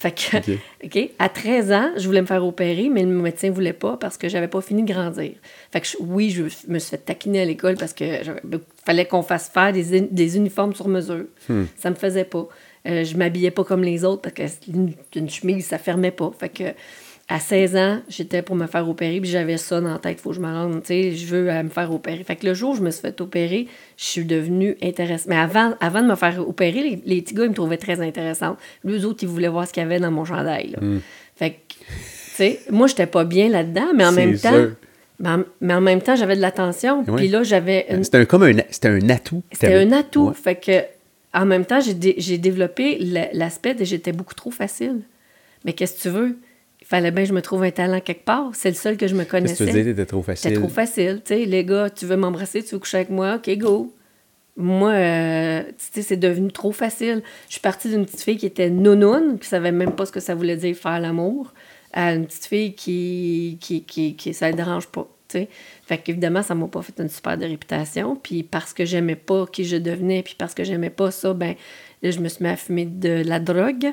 fait que, OK. OK, à 13 ans, je voulais me faire opérer, mais le médecin ne voulait pas parce que j'avais pas fini de grandir. Fait que je- oui, je me suis fait taquiner à l'école parce que fallait qu'on fasse faire des uniformes sur mesure. Hmm. Ça me faisait pas. Euh, je m'habillais pas comme les autres parce que une, chemise, ça fermait pas. Fait que à 16 ans, j'étais pour me faire opérer, puis j'avais ça dans la tête, faut que je me rende, tu sais, je veux euh, me faire opérer. Fait que le jour où je me suis fait opérer, je suis devenue intéressante. Mais avant, avant de me faire opérer, les, les petits gars, ils me trouvaient très intéressante. Les autres, ils voulaient voir ce qu'il y avait dans mon chandail. là. Fait que, tu sais, moi, j'étais pas bien là-dedans, mais en même temps... sûr. Mais en, mais en même temps, j'avais de l'attention. Oui. Puis là, j'avais une, C'était un, comme un, c'était un atout. c'était un atout. Ouais. Fait que, en même temps, j'ai, dé- j'ai développé la- l'aspect de j'étais beaucoup trop facile. Mais qu'est-ce que tu veux? Il fallait bien que je me trouve un talent quelque part. C'est le seul que je me Qu'est-ce que tu veux connaissais. dire? T'étais trop facile? C'était trop facile. Tu sais, les gars, tu veux m'embrasser, tu veux coucher avec moi? OK, go. Moi, euh, tu sais, c'est devenu trop facile. Je suis partie d'une petite fille qui était nounoune, qui savait même pas ce que ça voulait dire faire l'amour, à une petite fille qui, qui, qui, qui ça ne dérange pas. Tu sais. Fait qu'évidemment, ça m'a pas fait une super de réputation. Puis parce que j'aimais pas qui je devenais, puis parce que j'aimais pas ça, ben là, je me suis mis à fumer de la drogue.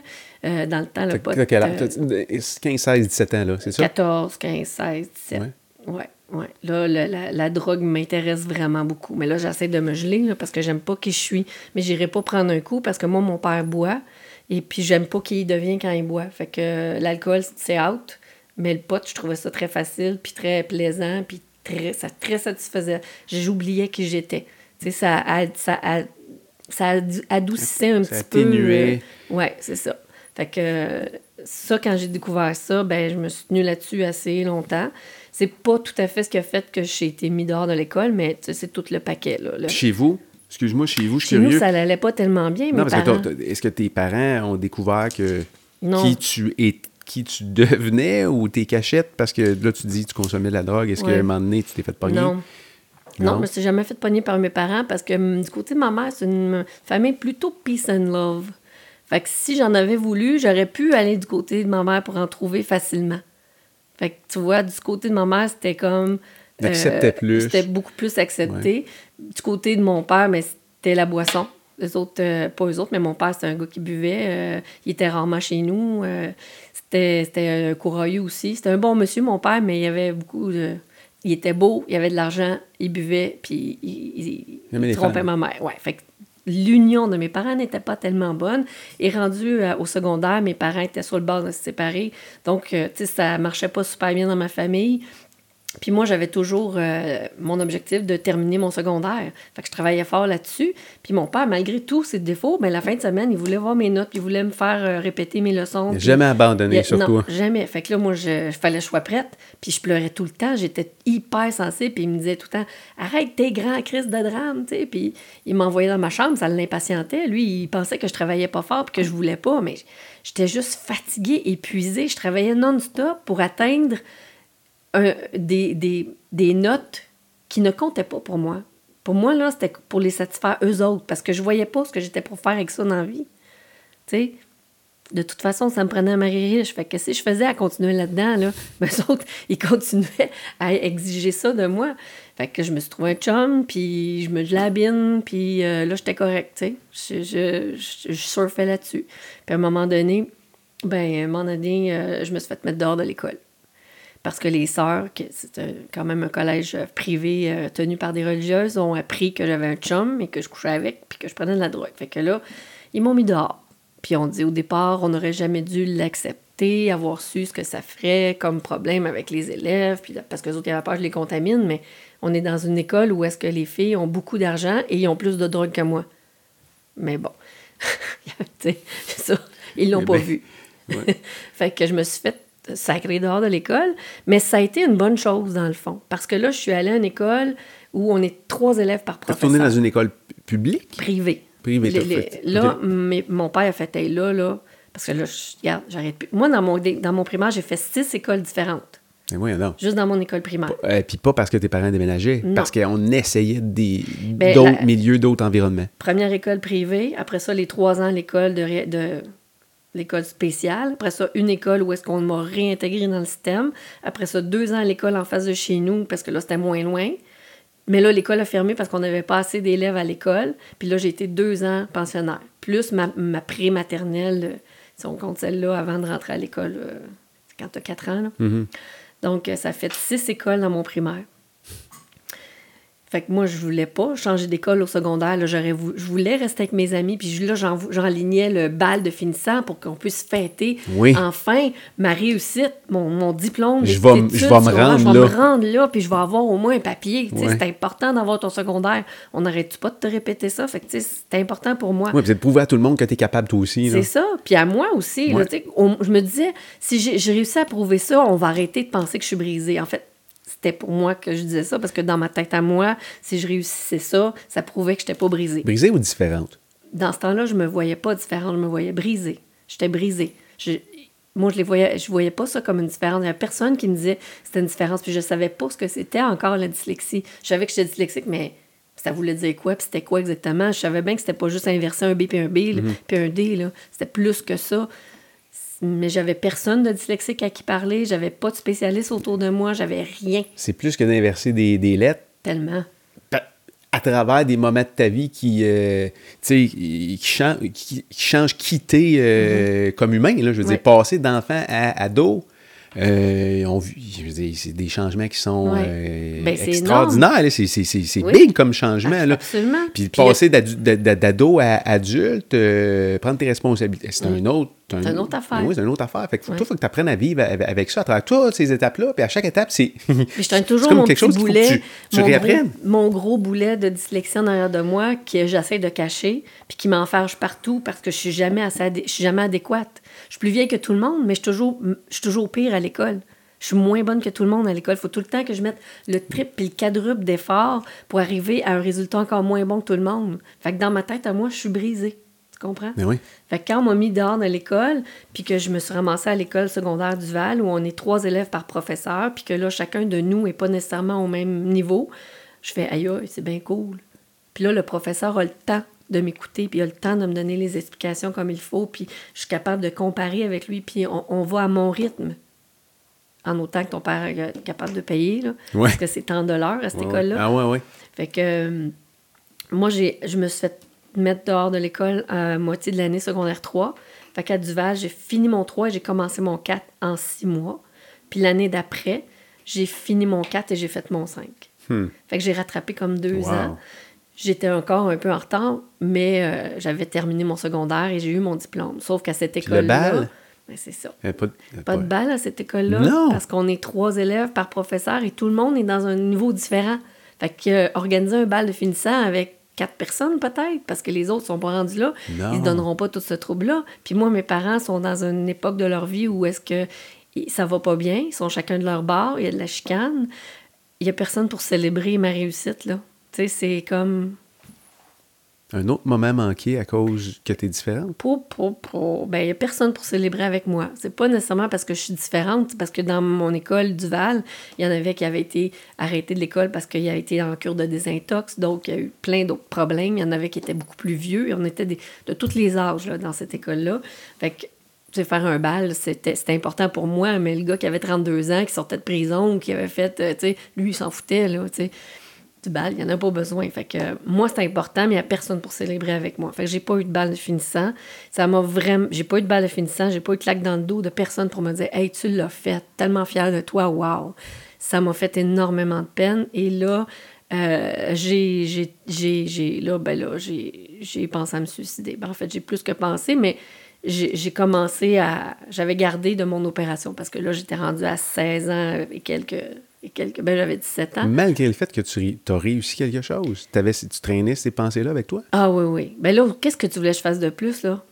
Euh, dans le temps, le pot. t'as quel âge? euh, T'as 15, 16, 17 ans, là, c'est ça? 14, 15, 16, 17. Ouais. Ouais. Ouais, Là, le- la, la drogue m'intéresse vraiment beaucoup. Mais là, j'essaie de me geler là, parce que j'aime pas qui je suis. Mais j'irai pas prendre un coup parce que moi, mon père boit. Et puis, j'aime pas qui il devient quand il boit. Fait que euh, l'alcool, c'est out. Mais le pot, je trouvais ça très facile, puis très plaisant, puis très, ça très satisfaisait. J'oubliais qui j'étais. Tu sais, ça, ça, ça adoucissait un Ça petit peu. atténuait. euh, ouais, c'est ça. Fait que ça, quand j'ai découvert ça, ben je me suis tenue là-dessus assez longtemps. C'est pas tout à fait ce qui a fait que j'ai été mis dehors de l'école, mais c'est tout le paquet. Là, Chez vous, excuse-moi, chez vous, je suis Chez nous, ça n'allait pas tellement bien, non, mes parce parents. est-ce que tes parents ont découvert que Non. qui tu es, qui tu devenais ou tes cachettes? Parce que là, tu dis que tu consommais de la drogue. Est-ce Ouais. qu'à un moment donné, tu t'es fait pogner? Non. Non, Non? je me suis jamais fait pogner par mes parents parce que hum, du côté de ma mère, c'est une famille plutôt peace and love. Fait que si j'en avais voulu, j'aurais pu aller du côté de ma mère pour en trouver facilement. Fait que tu vois, du côté de ma mère, c'était comme. euh, plus. C'était beaucoup plus accepté. Du côté de mon père, mais c'était la boisson. Les autres, euh, pas eux autres, mais mon père, c'était un gars qui buvait. euh, il était rarement chez nous. Euh, c'était, un courageux aussi. C'était un bon monsieur, mon père, mais il y avait beaucoup de. Il était beau, il avait de l'argent, il buvait, puis il, trompait femmes. ma mère. Ouais, fait que l'union de mes parents n'était pas tellement bonne. Et rendu euh, au secondaire, mes parents étaient sur le bord de se séparer. Donc, euh, tu sais, ça marchait pas super bien dans ma famille. Puis moi, j'avais toujours euh, mon objectif de terminer mon secondaire. Fait que je travaillais fort là-dessus. Puis mon père, malgré tous ses défauts, ben, la fin de semaine, il voulait voir mes notes, puis il voulait me faire euh, répéter mes leçons. Puis- jamais abandonné il y a- sur non, jamais. Fait que là, moi, je, fallait que je sois prête. Puis je pleurais tout le temps. J'étais hyper sensible. Puis il me disait tout le temps Arrête, t'es grand, Chris de drame. tu sais. Puis il m'envoyait dans ma chambre. Ça l'impatientait. Lui, il pensait que je travaillais pas fort puis que je voulais pas. Mais j'étais juste fatiguée, épuisée. Je travaillais non-stop pour atteindre des, des, des notes qui ne comptaient pas pour moi. Pour moi, là, c'était pour les satisfaire eux autres, parce que je voyais pas ce que j'étais pour faire avec ça dans la vie. Tu sais, de toute façon, ça me prenait un mari riche. Fait que si je faisais à continuer là-dedans, là, eux autres, ils continuaient à exiger ça de moi. Fait que je me suis trouvé un chum, puis je me labine, puis euh, là, j'étais correct, tu sais. Je, je, je, surfais là-dessus. Puis à un moment donné, ben, euh, je me suis fait mettre dehors de l'école. Parce que les sœurs, c'était quand même un collège privé euh, tenu par des religieuses, ont appris que j'avais un chum et que je couchais avec, puis que je prenais de la drogue. Fait que là, ils m'ont mis dehors. Puis on dit au départ, on n'aurait jamais dû l'accepter, avoir su ce que ça ferait comme problème avec les élèves, puis parce que les autres, avaient peur je les contamine, mais on est dans une école où est-ce que les filles ont beaucoup d'argent et ils ont plus de drogue que moi. Mais bon, ça, ils l'ont pas ben, vu. fait que je me suis fait sacrer dehors de l'école, mais ça a été une bonne chose dans le fond, parce que là, je suis allée à une école où on est trois élèves par professeur. Retourner dans une école publique? Privée. Privée, Les- les- là, mais mon père a fait, hey, là, là, parce que là, je, regarde, j'arrête plus. Moi, dans mon, dans mon primaire, j'ai fait six écoles différentes, Mais voyons donc. juste dans mon école primaire. Euh, Puis pas parce que tes parents déménageaient, Non. parce qu'on essayait des, Ben, d'autres la- milieux, d'autres environnements. Première école privée, après ça, les trois ans, l'école de l'école spéciale. Après ça, une école où est-ce qu'on m'a réintégré dans le système. Après ça, deux ans à l'école en face de chez nous, parce que là, c'était moins loin. Mais là, l'école a fermé parce qu'on n'avait pas assez d'élèves à l'école. Puis là, j'ai été deux ans pensionnaire. Plus ma, ma pré-maternelle, euh, si on compte celle-là, avant de rentrer à l'école, euh, quand tu as quatre ans. là. Mhm. Donc, euh, ça fait six écoles dans mon primaire. Fait que moi, je voulais pas changer d'école au secondaire. Là, vou- je voulais rester avec mes amis. Puis là, j'en- j'enlignais le bal de finissant pour qu'on puisse fêter Oui. enfin ma réussite, mon, mon diplôme. Je vais études je vais me rendre Je vais là. me rendre là, puis je vais avoir au moins un papier. Ouais. C'est important d'avoir ton secondaire. On n'arrête-tu pas de te répéter ça? Fait que c'est important pour moi. Oui, puis de prouver à tout le monde que tu es capable toi aussi. là. C'est ça. Puis à moi aussi. là, on- je me disais, si j'ai réussi à prouver ça, on va arrêter de penser que je suis brisée. En fait, c'était pour moi que je disais ça, parce que dans ma tête à moi, si je réussissais ça, ça prouvait que je n'étais pas brisée. Brisée ou différente? Dans ce temps-là, je me voyais pas différente, je me voyais brisée. J'étais brisée. Je- moi, je les voyais, je voyais pas ça comme une différence. Il y avait personne qui me disait que c'était une différence, puis je savais pas ce que c'était encore la dyslexie. Je savais que j'étais dyslexique, mais ça voulait dire quoi, puis c'était quoi exactement? Je savais bien que c'était pas juste inverser un B puis un B, là, puis un D. C'était plus que ça. Mais j'avais personne de dyslexique à qui parler, j'avais pas de spécialiste autour de moi, j'avais rien C'est plus que d'inverser des, des lettres tellement. à travers des moments de ta vie qui, euh, qui, chan- qui, qui changent qui t'es euh, comme humain. Là, je veux Mm-hmm. Ouais. dire, passer d'enfant à ado, euh, on c'est des changements qui sont Ouais. euh, Ben, extraordinaires. C'est c'est- Oui. big comme changement. Là. Puis Puis passer d'ado à adulte, euh, prendre tes responsabilités, c'est un autre... C'est une autre affaire. Oui, c'est une autre affaire. Fait que Ouais. toi, il faut que tu apprennes à vivre avec ça à travers toutes ces étapes-là. Puis à chaque étape, c'est... Puis je traîne toujours mon quelque petit chose faut boulet, tu- tu mon, gros, mon gros boulet de dyslexie en arrière de moi que j'essaie de cacher, puis qui m'enfarge partout parce que je suis jamais assez je suis jamais adéquate. Je suis plus vieille que tout le monde, mais je suis toujours, je suis toujours pire à l'école. Je suis moins bonne que tout le monde à l'école. Il faut tout le temps que je mette le triple puis le quadruple d'efforts pour arriver à un résultat encore moins bon que tout le monde. Fait que dans ma tête, à moi, je suis brisée. Tu comprends? Mais oui. Fait que quand on m'a mis dehors de l'école, puis que je me suis ramassée à l'école secondaire du Val, où on est trois élèves par professeur, puis que là, chacun de nous n'est pas nécessairement au même niveau, je fais aïe, aïe, c'est bien cool. Puis là, le professeur a le temps de m'écouter, puis il a le temps de me donner les explications comme il faut, puis je suis capable de comparer avec lui, puis on, on va à mon rythme. En autant que ton père est capable de payer, là, Ouais. parce que c'est tant de l'heure à cette Ouais, école-là. Ah ouais, ouais. Fait que euh, moi, j'ai, je me suis fait mettre dehors de l'école à moitié de l'année secondaire 3. Fait qu'à Duval, j'ai fini mon 3 et j'ai commencé mon 4 en 6 mois. Puis l'année d'après, j'ai fini mon 4 et j'ai fait mon 5. Hmm. Fait que j'ai rattrapé comme deux Wow. ans. J'étais encore un peu en retard, mais euh, j'avais terminé mon secondaire et j'ai eu mon diplôme. Sauf qu'à cette le école-là... Ben, c'est ça. Pas, de- Pas de balle à cette école-là. Non. Parce qu'on est trois élèves par professeur et tout le monde est dans un niveau différent. Fait que euh, organiser un bal de finissant avec quatre personnes peut-être, parce que les autres sont pas rendus là, Non. ils se donneront pas tout ce trouble-là. Puis moi, mes parents sont dans une époque de leur vie où est-ce que ça va pas bien, ils sont chacun de leur bord, il y a de la chicane. Il y a personne pour célébrer ma réussite, là. Tu sais, c'est comme... Un autre moment manqué à cause que tu es différente? Pour, pour, pour. Ben, il n'y a personne pour célébrer avec moi. C'est pas nécessairement parce que je suis différente, c'est parce que dans mon école Duval, il y en avait qui avaient été arrêtés de l'école parce qu'il avait été en cure de désintox. Donc, il y a eu plein d'autres problèmes. Il y en avait qui étaient beaucoup plus vieux. Et on était des, de tous les âges là, dans cette école-là. Fait que faire un bal, c'était important pour moi, mais le gars qui avait 32 ans, qui sortait de prison, qui avait fait, euh, tu sais, lui, il s'en foutait, là, tu sais du bal, il n'y en a pas besoin. Fait que moi, c'est important, mais il n'y a personne pour célébrer avec moi. Fait que j'ai pas eu de balle de finissant. Ça m'a vraiment. J'ai pas eu de balle de finissant, j'ai pas eu de claque dans le dos de personne pour me dire Hey, tu l'as fait, tellement fier de toi, wow. Ça m'a fait énormément de peine. Et là, euh, j'ai, j'ai, là, ben là, j'ai, pensé à me suicider. Ben, en fait, j'ai plus que pensé, mais j'ai, commencé à. J'avais gardé de mon opération parce que là, j'étais rendue à 16 ans et quelques et quelques... Ben, j'avais 17 ans. Malgré le fait que tu as réussi quelque chose, avais, tu traînais ces pensées-là avec toi? Ah oui, oui. Ben là, qu'est-ce que tu voulais que je fasse de plus, là?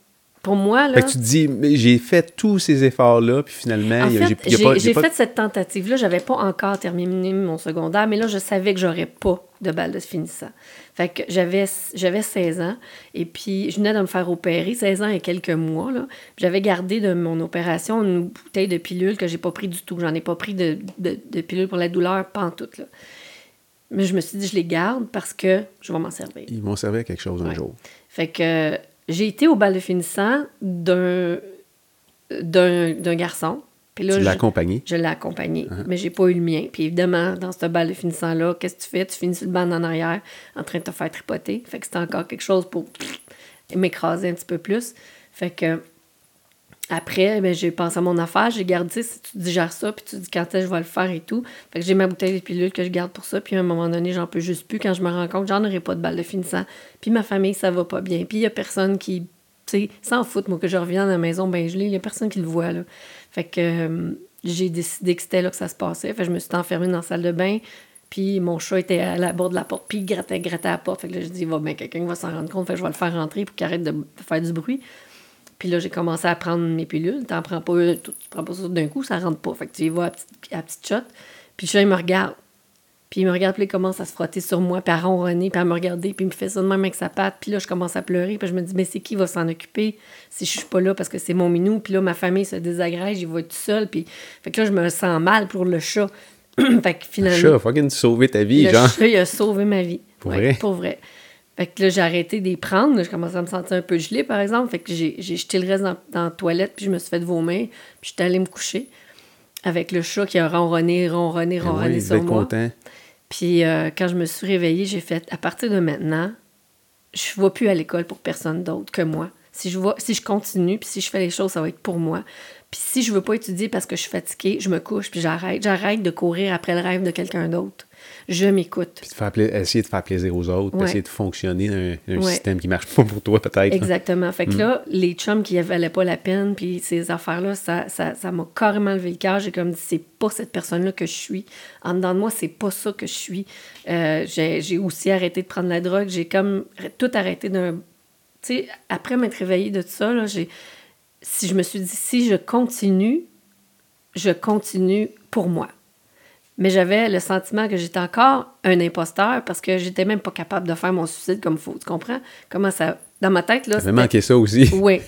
Pour moi, là... Fait que tu te dis, j'ai fait tous ces efforts-là, puis finalement, j'ai fait cette tentative-là. J'avais pas encore terminé mon secondaire, mais là, je savais que j'aurais pas de balle de finissant. Fait que j'avais, j'avais 16 ans et puis je venais de me faire opérer, 16 ans et quelques mois. Là. J'avais gardé de mon opération une bouteille de pilules que j'ai pas pris du tout. J'en ai pas pris de, de, pilules pour la douleur, pas en tout. Là. Mais je me suis dit, je les garde parce que je vais m'en servir. Ils vont servir à quelque chose un jour. Fait que j'ai été au bal de finissant d'un, d'un, d'un garçon tu l'as accompagné? Je l'ai accompagné, uh-huh. mais j'ai pas eu le mien. Puis évidemment, dans ce bal de finissant-là, qu'est-ce que tu fais? Tu finis sur le banc en arrière en train de te faire tripoter. Fait que c'était encore quelque chose pour m'écraser un petit peu plus. Fait que après, ben, j'ai pensé à mon affaire, j'ai gardé, si tu digères ça, puis tu dis quand est-ce que je vais le faire et tout. Fait que j'ai ma bouteille de pilules que je garde pour ça, puis à un moment donné, j'en peux juste plus. Quand je me rends compte, j'en aurai pas de balle de finissant. Puis ma famille, ça va pas bien. Puis il y a personne qui, tu sais, s'en fout, moi, que je revienne à la maison ben gelée, il y a personne qui le voit, là. Fait que euh, j'ai décidé que c'était là que ça se passait. Fait que je me suis enfermée dans la salle de bain. Puis mon chat était à la bord de la porte, puis il grattait, grattait à la porte. Fait que là, je dis, va bien, quelqu'un va s'en rendre compte. Fait que je vais le faire rentrer pour qu'il arrête de faire du bruit. Puis là, j'ai commencé à prendre mes pilules. T'en prends pas, tu prends pas ça d'un coup, ça rentre pas. Fait que tu y vas à petite, à petite shot. Puis le chat, il me regarde. Puis il me regarde, puis il commence à se frotter sur moi, puis à ronronner, puis à me regarder, puis il me fait ça de même avec sa patte. Puis là, je commence à pleurer, puis je me dis, mais c'est qui va s'en occuper si je suis pas là parce que c'est mon minou? Puis là, ma famille se désagrège, il va être tout seul. Puis fait que là, je me sens mal pour le chat. fait que finalement. Le chat, fucking sauver ta vie, le genre. chat, il a sauvé ma vie. Pour vrai? Pour vrai. Fait que là, j'ai arrêté d'y prendre. Je commençais à me sentir un peu gelée, par exemple. Fait que j'ai jeté le reste dans, dans, la toilette, puis je me suis fait vomir, puis j'étais allée me coucher avec le chat qui a ronronné, ronronné, ben ronronné sur moi. content. Puis euh, quand je me suis réveillée, j'ai fait à partir de maintenant, je ne vais plus à l'école pour personne d'autre que moi. Si je, vois, si je continue, puis si je fais les choses, ça va être pour moi. Puis si je veux pas étudier parce que je suis fatiguée, je me couche, puis j'arrête. J'arrête de courir après le rêve de quelqu'un d'autre je m'écoute. Essayer de faire plaisir aux autres, essayer de fonctionner dans un, système qui marche pas pour toi, peut-être. Exactement. Fait que mm. là, les chums qui valaient pas la peine, puis ces affaires-là, ça m'a ça, ça carrément levé le cœur. J'ai comme dit, c'est pas cette personne-là que je suis. En dedans de moi, c'est pas ça que je suis. Euh, j'ai aussi arrêté de prendre la drogue. J'ai comme tout arrêté d'un. Tu sais, après m'être réveillée de tout ça, là, j'ai. Si je me suis dit, si je continue, je continue pour moi mais j'avais le sentiment que j'étais encore un imposteur parce que j'étais même pas capable de faire mon suicide comme il faut. Tu comprends? Comment ça. Dans ma tête, là. J'avais manqué ça aussi. Oui.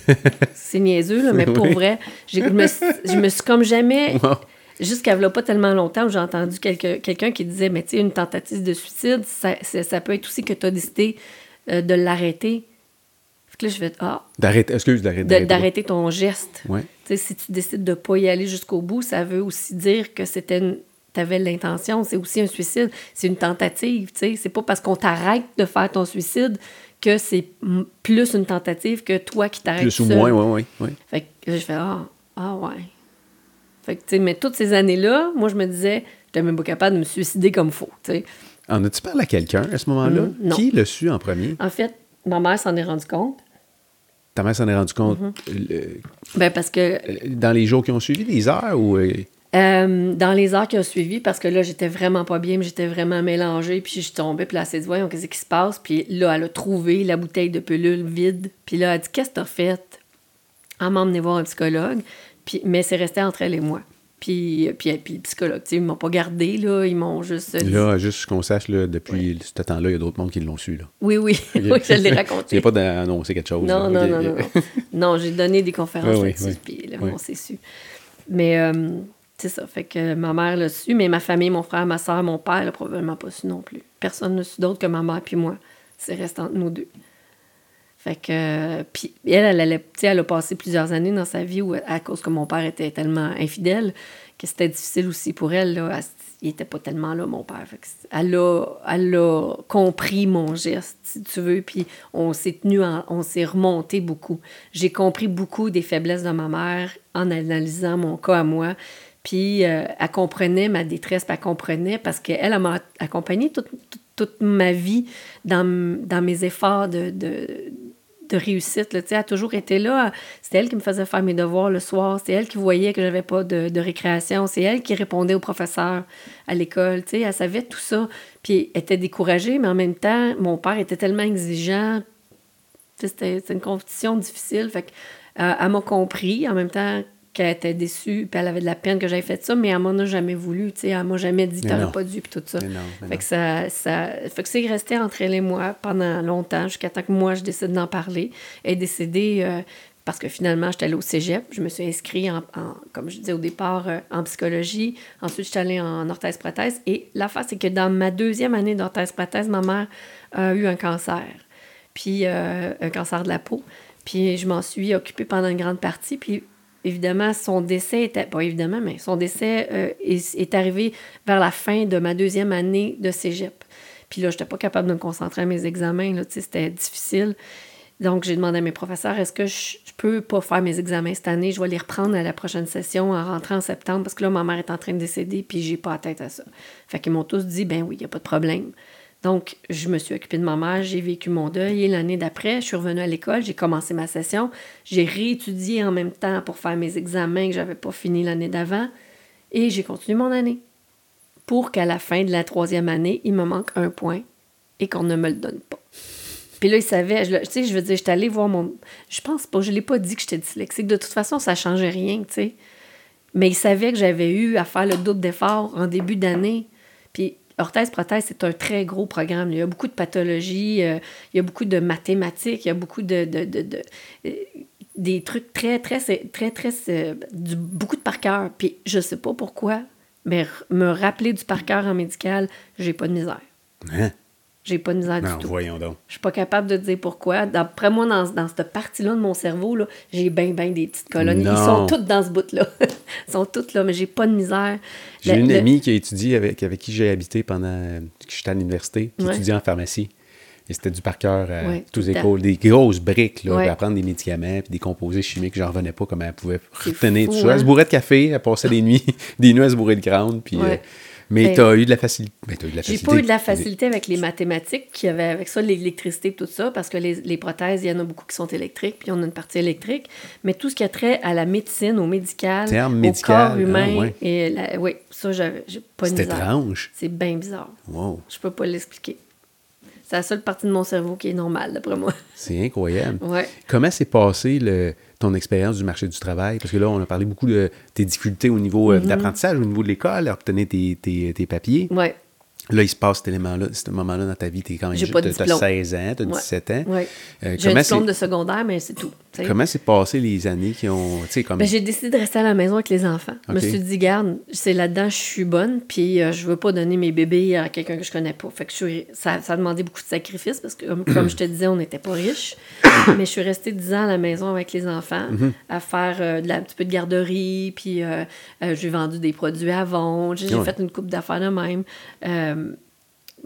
C'est niaiseux, là, mais pour vrai, je me, je me suis comme jamais. Jusqu'à là pas tellement longtemps où j'ai entendu quelqu'un qui disait Mais tu sais, une tentative de suicide, ça, ça peut être aussi que tu as décidé euh, de l'arrêter. Fait là, je fais Ah. D'arrêter, excuse, d'arrêter. D'arrêter ton geste. Ouais. Tu sais, si tu décides de ne pas y aller jusqu'au bout, ça veut aussi dire que c'était une tu avais l'intention. C'est aussi un suicide. C'est une tentative. tu sais. C'est pas parce qu'on t'arrête de faire ton suicide que c'est plus une tentative que toi qui t'arrêtes. Plus ou moins, oui, oui. Ouais. Fait que je fais Ah, ah ouais. Fait que, tu sais, mais toutes ces années-là, moi, je me disais, j'étais même pas capable de me suicider comme faut. tu sais. En as-tu parlé à quelqu'un à ce moment-là? Mm, qui l'a su en premier? En fait, ma mère s'en est rendue compte. Ta mère s'en est rendue compte? Mm-hmm. Ben, parce que. Euh, dans les jours qui ont suivi, les heures ou. Euh, dans les heures qui ont suivi, parce que là, j'étais vraiment pas bien, j'étais vraiment mélangée, puis je suis tombée, puis là, elle s'est dit, voyons, qu'est-ce qui se passe? Puis là, elle a trouvé la bouteille de pelule vide, puis là, elle a dit, qu'est-ce que t'as fait? Elle m'a emmené voir un psychologue, puis, mais c'est resté entre elle et moi. Puis, puis, puis le psychologue, tu sais, ils m'ont pas gardé, là. Ils m'ont juste. dit- Là, juste qu'on sache, là, depuis ce temps-là, il y a d'autres mondes qui l'ont su. Là. Oui, oui, oui, je l'ai raconté. Il n'y a pas d'annoncer quelque chose. Non, là. non, non, non, non. Non, j'ai donné des conférences oui, là-dessus, puis là, on s'est su. Mais euh, c'est ça, fait que ma mère l'a su, mais ma famille, mon frère, ma soeur, mon père l'a probablement pas su non plus. Personne n'a su d'autre que ma mère puis moi. C'est resté entre nous deux. Fait que, euh, puis elle, elle, elle a passé plusieurs années dans sa vie à cause que mon père était tellement infidèle, que c'était difficile aussi pour elle. Là, Elle- il était pas tellement là, mon père. Elle, a, elle a compris mon geste, si tu veux, puis on s'est tenu, en- on s'est remonté beaucoup. J'ai compris beaucoup des faiblesses de ma mère en analysant mon cas à moi. Puis euh, elle comprenait ma détresse, puis elle comprenait parce qu'elle elle m'a accompagnée toute, toute, ma vie dans, dans mes efforts de, de, réussite. Là. Elle a toujours été là. C'était elle qui me faisait faire mes devoirs le soir. C'est elle qui voyait que j'avais pas de, de récréation. C'est elle qui répondait aux professeurs à l'école. Elle savait tout ça. Puis elle était découragée, mais en même temps, mon père était tellement exigeant. C'était une compétition difficile. Fait que, euh, elle m'a compris. En même temps qu'elle était déçue, puis elle avait de la peine que j'avais fait ça, mais elle m'en a jamais voulu. Tu sais, Elle m'a jamais dit t'aurais pas dû, puis tout ça. Mais non, mais Fait que ça, ça fait que c'est resté entre elle et moi pendant longtemps, jusqu'à temps que moi, je décide d'en parler. Elle est décédée euh, parce que finalement, j'étais allée au cégep. Je me suis inscrite, en, en- comme je disais au départ, euh, en psychologie. Ensuite, je suis allée en orthèse-prothèse. Et l'affaire, c'est que dans ma deuxième année d'orthèse-prothèse, ma mère a eu un cancer. Puis euh, un cancer de la peau. Puis je m'en suis occupée pendant une grande partie. Puis évidemment, son décès était. Pas évidemment, mais son décès euh, est, arrivé vers la fin de ma deuxième année de cégep. Puis là, je n'étais pas capable de me concentrer à mes examens. Là, c'était difficile. Donc, j'ai demandé à mes professeurs est-ce que je, je peux pas faire mes examens cette année? Je vais les reprendre à la prochaine session en rentrant en septembre parce que là, ma mère est en train de décéder puis j'ai pas la tête à ça. Fait qu'ils m'ont tous dit ben oui, il n'y a pas de problème. Donc, je me suis occupée de ma mère, j'ai vécu mon deuil et l'année d'après, je suis revenue à l'école, j'ai commencé ma session, j'ai réétudié en même temps pour faire mes examens que j'avais pas fini l'année d'avant et j'ai continué mon année pour qu'à la fin de la troisième année, il me manque un point et qu'on ne me le donne pas. Puis là, il savait, je, tu sais, je veux dire, j'étais allée voir mon... Je pense pas, je l'ai pas dit que j'étais dyslexique. De toute façon, ça changeait rien, tu sais. Mais il savait que j'avais eu à faire le double d'efforts en début d'année. Puis orthèse-prothèse, c'est un très gros programme. Il y a beaucoup de pathologies, euh, il y a beaucoup de mathématiques, il y a beaucoup de... de- de- de- euh, des trucs très, très, très, très... euh, du, beaucoup de par cœur. Puis je sais pas pourquoi, mais me rappeler du par cœur en médical, j'ai pas de misère. Hein? J'ai pas de misère Non, du tout. voyons donc. Je suis pas capable de dire pourquoi. D'après moi, dans, dans cette partie-là de mon cerveau, là, j'ai bien, bien des petites colonnes. Non. Ils sont toutes dans ce bout-là. Ils sont toutes là, mais j'ai pas de misère. J'ai Le- une le- amie qui a étudié avec, avec qui j'ai habité pendant euh, que j'étais à l'université, qui Ouais. étudiait en pharmacie. Et c'était du par cœur à Ouais, tous les le cours, des grosses briques, là, Ouais. puis à prendre des médicaments, puis des composés chimiques. J'en revenais pas comment elle pouvait retenir fou, tout ça. Elle se hein? bourrait de café, elle passait des nuits, des nuits à se bourrer de crâne. Puis, euh, mais tu as eu de la facilité. Ben, J'ai pas eu de la facilité avec les mathématiques, qui avait avec ça l'électricité tout ça, parce que les, les prothèses, il y en a beaucoup qui sont électriques, puis on a une partie électrique. Mais tout ce qui a trait à la médecine, au médical, Terme au médical, corps humain, ah ouais. et la- oui, ça, j'ai pas de C'est étrange. C'est bien bizarre. Wow, Je peux pas l'expliquer. C'est la seule partie de mon cerveau qui est normale, d'après moi. c'est incroyable. Ouais. Comment s'est passé le, ton expérience du marché du travail? Parce que là, on a parlé beaucoup de tes difficultés au niveau euh, d'apprentissage, au niveau de l'école, à obtenir tes, tes- tes papiers. Ouais. Là, il se passe cet élément-là, ce moment-là dans ta vie. Tu es quand même J'ai juste- t'as diplôme. 16 ans, tu as Ouais. 17 ans. Ouais. Euh, J'ai un diplôme de secondaire, mais c'est tout. tu. Comment s'est passé les années qui ont. Tu sais, comme. Ben, j'ai décidé de rester à la maison avec les enfants. Je me suis dit, garde, c'est là-dedans, je suis bonne, puis euh, je veux pas donner mes bébés à quelqu'un que je connais pas. Fait que je ça, ça a demandé beaucoup de sacrifices parce que, comme, comme je te disais, on n'était pas riches. Mais je suis restée 10 ans à la maison avec les enfants, Mhm. à faire euh, de la, un petit peu de garderie, puis euh, j'ai vendu des produits à vendre, j'ai j'ai Ouais. fait une coupe d'affaires de même. Euh,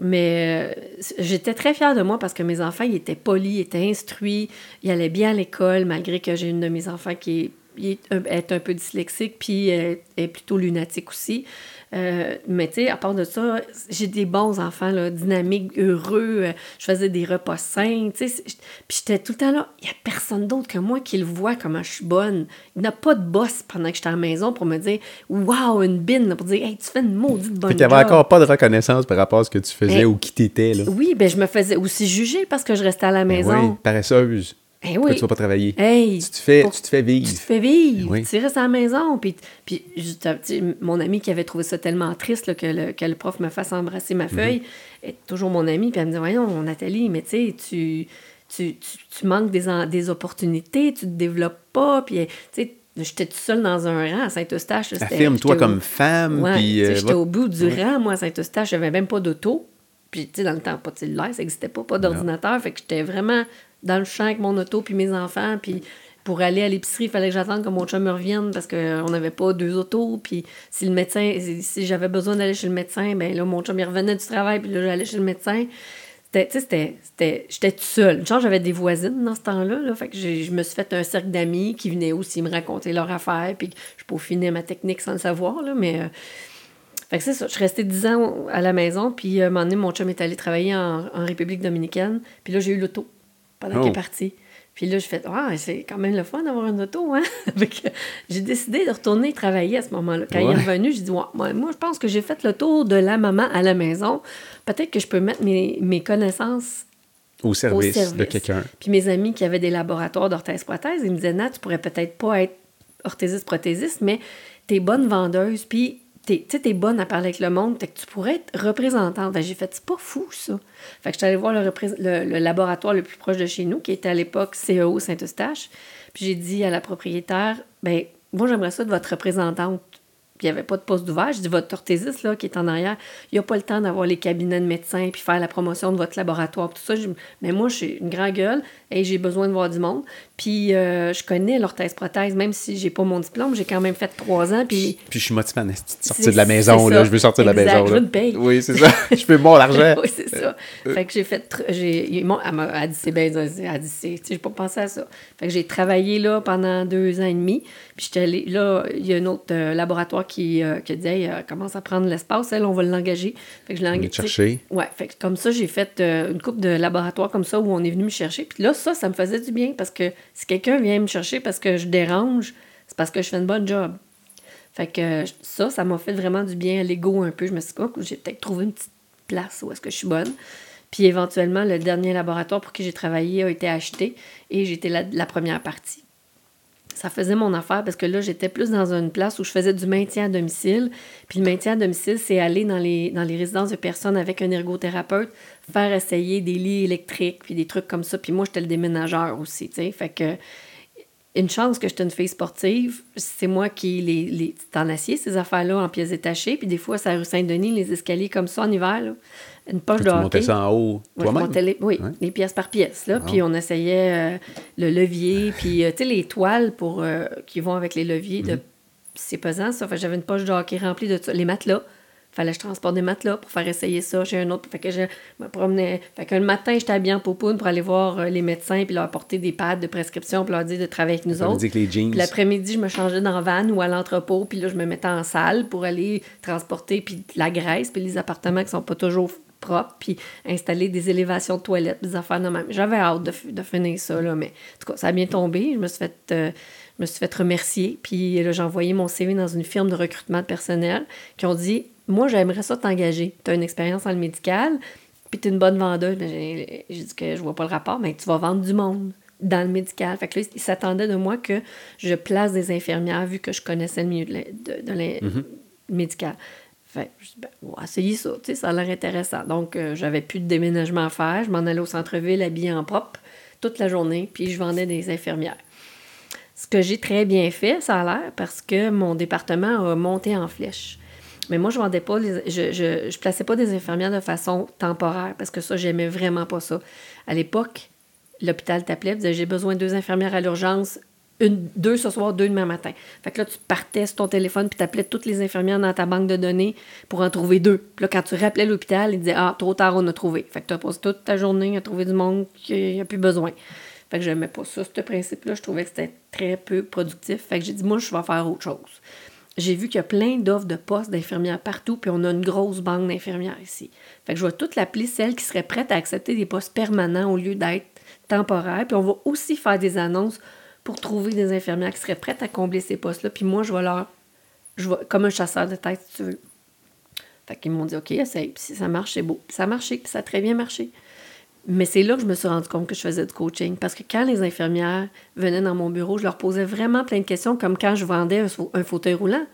mais euh, j'étais très fière de moi parce que mes enfants, ils étaient polis, ils étaient instruits, ils allaient bien à l'école, malgré que j'ai une de mes enfants qui est, est un, est peu dyslexique, puis elle est plutôt lunatique aussi. Euh, mais tu sais, à part de ça, j'ai des bons enfants, là, dynamiques, heureux. euh, je faisais des repas sains, tu sais. c'est- Puis j'étais tout le temps là. Il n'y a personne d'autre que moi qui le voit comment je suis bonne. Il n'y a pas de boss pendant que j'étais à la maison pour me dire Waouh, une bine, là, pour dire Hey, tu fais une maudite bonne job. encore pas de reconnaissance par rapport à ce que tu faisais Ben, ou qui t'étais. Oui, ben je me faisais aussi juger parce que je restais à la Ben maison. oui, paresseuse. Eh oui. tu vas pas travailler? Hey, Tu te fais, pour- tu te fais vivre. tu te fais vivre, Oui. tu restes à la maison. Puis, puis mon ami qui avait trouvé ça tellement triste là, que, le, que le prof me fasse embrasser ma feuille, est toujours mon ami. Puis elle me dit Voyons, Nathalie, mais tu sais, tu, tu, manques des, des opportunités, tu te développes pas. Puis, tu sais, j'étais toute seule dans un rang à Saint-Eustache. Affirme-toi comme femme. Ouais, puis, euh, j'étais au bout du Ouais. rang, moi, à Saint-Eustache, j'avais même pas d'auto. Puis, tu sais, dans le temps, pas de cellulaire, ça n'existait pas, pas d'ordinateur. Fait que j'étais vraiment dans le champ avec mon auto, puis mes enfants. Puis, pour aller à l'épicerie, il fallait que j'attende que mon chum me revienne parce qu'on n'avait pas deux autos. Puis, si le médecin, si, j'avais besoin d'aller chez le médecin, ben là, mon chum, il revenait du travail, puis là, j'allais chez le médecin. C'était, j'étais toute seule. Genre, j'avais des voisines dans ce temps-là. Là, fait que je me suis fait un cercle d'amis qui venaient aussi me raconter leurs affaires, puis je peaufinais ma technique sans le savoir, là, mais... euh, fait que c'est ça. Je restée 10 ans à la maison, puis euh, un moment donné, mon chum est allé travailler en, en République dominicaine, puis là, j'ai eu l'auto pendant qu'il Oh. est parti. Puis là, je fais Ah, c'est quand même le fun d'avoir une auto, hein? J'ai décidé de retourner travailler à ce moment-là. Quand il est revenu, j'ai dit Ouais, moi, moi, je pense que j'ai fait le tour de la maman à la maison. Peut-être que je peux mettre mes, mes connaissances Au service, au service. de quelqu'un. Puis mes amis qui avaient des laboratoires d'orthèse-prothèse, ils me disaient, Nat, tu pourrais peut-être pas être orthésiste-prothésiste, mais t'es bonne vendeuse, puis t'es, tu sais, t'es bonne à parler avec le monde, que tu pourrais être représentante. J'ai fait, c'est pas fou, ça. Fait que je suis allée voir le laboratoire le plus proche de chez nous, qui était à l'époque CEO Saint-Eustache. Puis j'ai dit à la propriétaire, ben moi, j'aimerais ça de votre représentante. Puis il n'y avait pas de poste d'ouvert. Je dis, votre orthésiste, là, qui est en arrière, il n'a pas le temps d'avoir les cabinets de médecins puis faire la promotion de votre laboratoire. Tout ça, Je- mais moi, je suis une grande gueule et j'ai besoin de voir du monde. Puis euh, je connais l'orthèse-prothèse, même si j'ai pas mon diplôme, j'ai quand même fait trois ans. Puis Puis je suis motivé à sortir de la maison, là. Je veux sortir de la maison. je là. paye. Oui, c'est ça. je fais bon l'argent. oui, c'est ça. Fait que j'ai fait. J'ai, m'ont- elle m'a elle dit, c'est bien, elle a dit, c'est. J'ai pas pensé à ça. Fait que j'ai travaillé là pendant deux ans et demi. Puis j'étais allée. Là, il y a un autre euh, laboratoire qui, euh, qui a dit, hey, euh, commence à prendre l'espace, elle, on va l'engager. Fait que je l'ai engagé. chercher. Ouais, fait que comme ça, j'ai fait euh, une coupe de laboratoires comme ça où on est venu me chercher. Puis là, ça, ça me faisait du bien parce que si quelqu'un vient me chercher parce que je dérange, c'est parce que je fais une bonne job. Fait que ça, ça m'a fait vraiment du bien à l'ego un peu. Je me suis dit, oh, j'ai peut-être trouvé une petite place où est-ce que je suis bonne. Puis éventuellement, le dernier laboratoire pour qui j'ai travaillé a été acheté et j'étais la, la première partie. Ça faisait mon affaire parce que là, j'étais plus dans une place où je faisais du maintien à domicile. Puis le maintien à domicile, c'est aller dans les, résidences de personnes avec un ergothérapeute, faire essayer des lits électriques, puis des trucs comme ça. Puis moi, j'étais le déménageur aussi, tu sais. Fait que une chance que j'étais une fille sportive, c'est moi qui les, les en acier ces affaires-là en pièces détachées, puis des fois c'est rue Saint-Denis les escaliers comme ça en hiver une poche Tu de montais hockey. ça en haut toi-même? montais les, oui, les pièces par pièce. Là, Puis on essayait euh, le levier, puis euh, tu sais, les toiles pour, euh, qui vont avec les leviers. Mhm. de C'est pesant, ça. Fait j'avais une poche de hockey remplie de ça. Les matelas. Fallait que je transporte des matelas pour faire essayer ça chez un autre. Fait que je me promenais. Fait que le matin, j'étais habillée en popoune pour aller voir les médecins puis leur apporter des pads de prescription pour leur dire de travailler avec nous autres. les jeans. Puis l'après-midi, je me changeais dans la van ou à l'entrepôt, puis là, je me mettais en salle pour aller transporter puis la graisse, puis les appartements qui sont pas toujours puis installer des élévations de toilettes, des affaires de même. J'avais hâte de, finir ça, là, mais en tout cas, ça a bien tombé. Je me suis fait, euh, je me suis fait remercier, puis là, j'ai envoyé mon CV dans une firme de recrutement de personnel qui ont dit Moi, j'aimerais ça t'engager. Tu as une expérience dans le médical, puis tu es une bonne vendeuse. Ben, j'ai dit que je vois pas le rapport, mais tu vas vendre du monde dans le médical. Fait que là, ils s'attendaient de moi que je place des infirmières vu que je connaissais le milieu de, la- de- de la- médical. Fait je dis, ben, essayer ça, tu sais, ça a l'air intéressant. Donc, euh, j'avais plus de déménagement à faire. Je m'en allais au centre-ville habillée en propre toute la journée, puis je vendais des infirmières. Ce que j'ai très bien fait, ça a l'air, parce que mon département a monté en flèche. Mais moi, je vendais pas, je, je, je plaçais pas des infirmières de façon temporaire, parce que ça, j'aimais vraiment pas ça. À l'époque, l'hôpital t'appelait, disait j'ai besoin de deux infirmières à l'urgence, deux ce soir, deux demain matin. Fait que là, tu partais sur ton téléphone puis t'appelais toutes les infirmières dans ta banque de données pour en trouver deux. Puis là, quand tu rappelais l'hôpital, ils disaient Ah, trop tard, on a trouvé. Fait que tu as passé toute ta journée à trouver du monde qui a plus besoin. Fait que j'aimais pas ça, ce principe-là. Je trouvais que c'était très peu productif. Fait que j'ai dit Moi, je vais faire autre chose. J'ai vu qu'il y a plein d'offres de postes d'infirmières partout, puis on a une grosse banque d'infirmières ici. Fait que je vais toute l'appeler celles qui seraient prêtes à accepter des postes permanents au lieu d'être temporaires. Puis on va aussi faire des annonces pour trouver des infirmières qui seraient prêtes à combler ces postes-là. Puis moi, je vais leur. Je vais, comme un chasseur de tête, si tu veux. Fait qu'ils m'ont dit, OK, essaye. Puis si ça marche, c'est beau. Puis ça a marché. Puis ça a très bien marché. Mais c'est là que je me suis rendu compte que je faisais du coaching. Parce que quand les infirmières venaient dans mon bureau, je leur posais vraiment plein de questions, comme quand je vendais un, fa- un fauteuil roulant.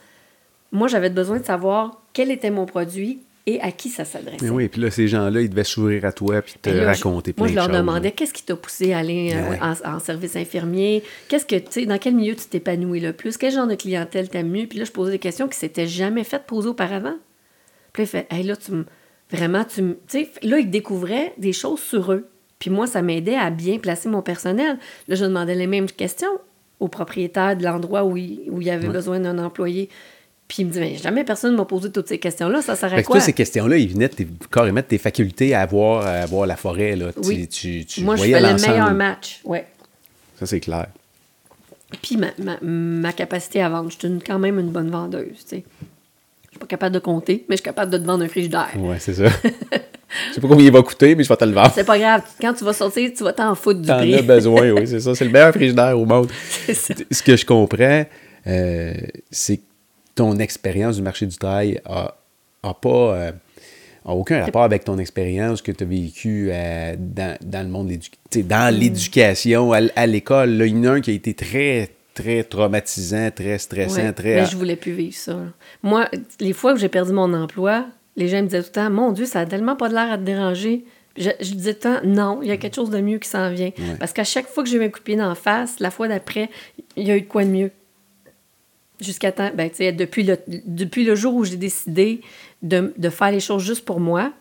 Moi, j'avais besoin de savoir quel était mon produit et à qui ça s'adressait. Oui, puis là, ces gens-là, ils devaient s'ouvrir à toi puis te je- raconter plein Moi, je leur choses. demandais qu'est-ce qui t'a poussé à aller euh, Ben ouais. en, en service infirmier, qu'est-ce que, tu sais, dans quel milieu tu t'épanouis le plus, quel genre de clientèle t'aimes mieux? Puis là, je posais des questions qui s'étaient jamais faites poser auparavant. Puis là, il fait, hey, là, tu me. Vraiment, tu me. Tu sais, là, ils découvraient des choses sur eux. Puis moi, ça m'aidait à bien placer mon personnel. Là, je demandais les mêmes questions au propriétaire de l'endroit où il, où il y avait besoin d'un employé. Puis il me dit, mais jamais personne ne m'a posé toutes ces questions-là. Ça sert à Fait que toi, ces questions-là, ils venaient de tes- carrément de tes facultés à voir, à voir la forêt. Là. Oui. Tu, tu moi, je fais le meilleur match. Ouais. Ça, c'est clair. Puis ma, ma, ma capacité à vendre, je suis une- quand même une bonne vendeuse, tu sais. Je suis pas capable de compter, mais je suis capable de te vendre un frigidaire. Ouais, c'est ça. Je sais pas combien il va coûter, mais je vais te le vendre. C'est pas grave. Quand tu vas sortir, tu vas t'en foutre du T'en as besoin, oui, c'est ça. C'est le meilleur frigidaire au monde. Ça. Ce que je comprends, euh, c'est que ton expérience du marché du travail a, a pas. euh, a aucun rapport avec ton expérience que tu as vécue euh, dans, dans le monde de sais, Mm. dans l'éducation, à, l'école. Il y en a un qui a été très, très traumatisant, très stressant, Ouais, très. Mais je voulais plus vivre ça. Moi, les fois où j'ai perdu mon emploi, les gens me disaient tout le temps Mon Dieu, ça a tellement pas de l'air à te déranger. Je, je disais tout le temps Non, il y a quelque chose de mieux qui s'en vient. Ouais. Parce qu'à chaque fois que j'ai eu un coup d'en face, la fois d'après, il y a eu de quoi de mieux. Jusqu'à temps, ben, depuis le, depuis le jour où j'ai décidé de, de faire les choses juste pour moi,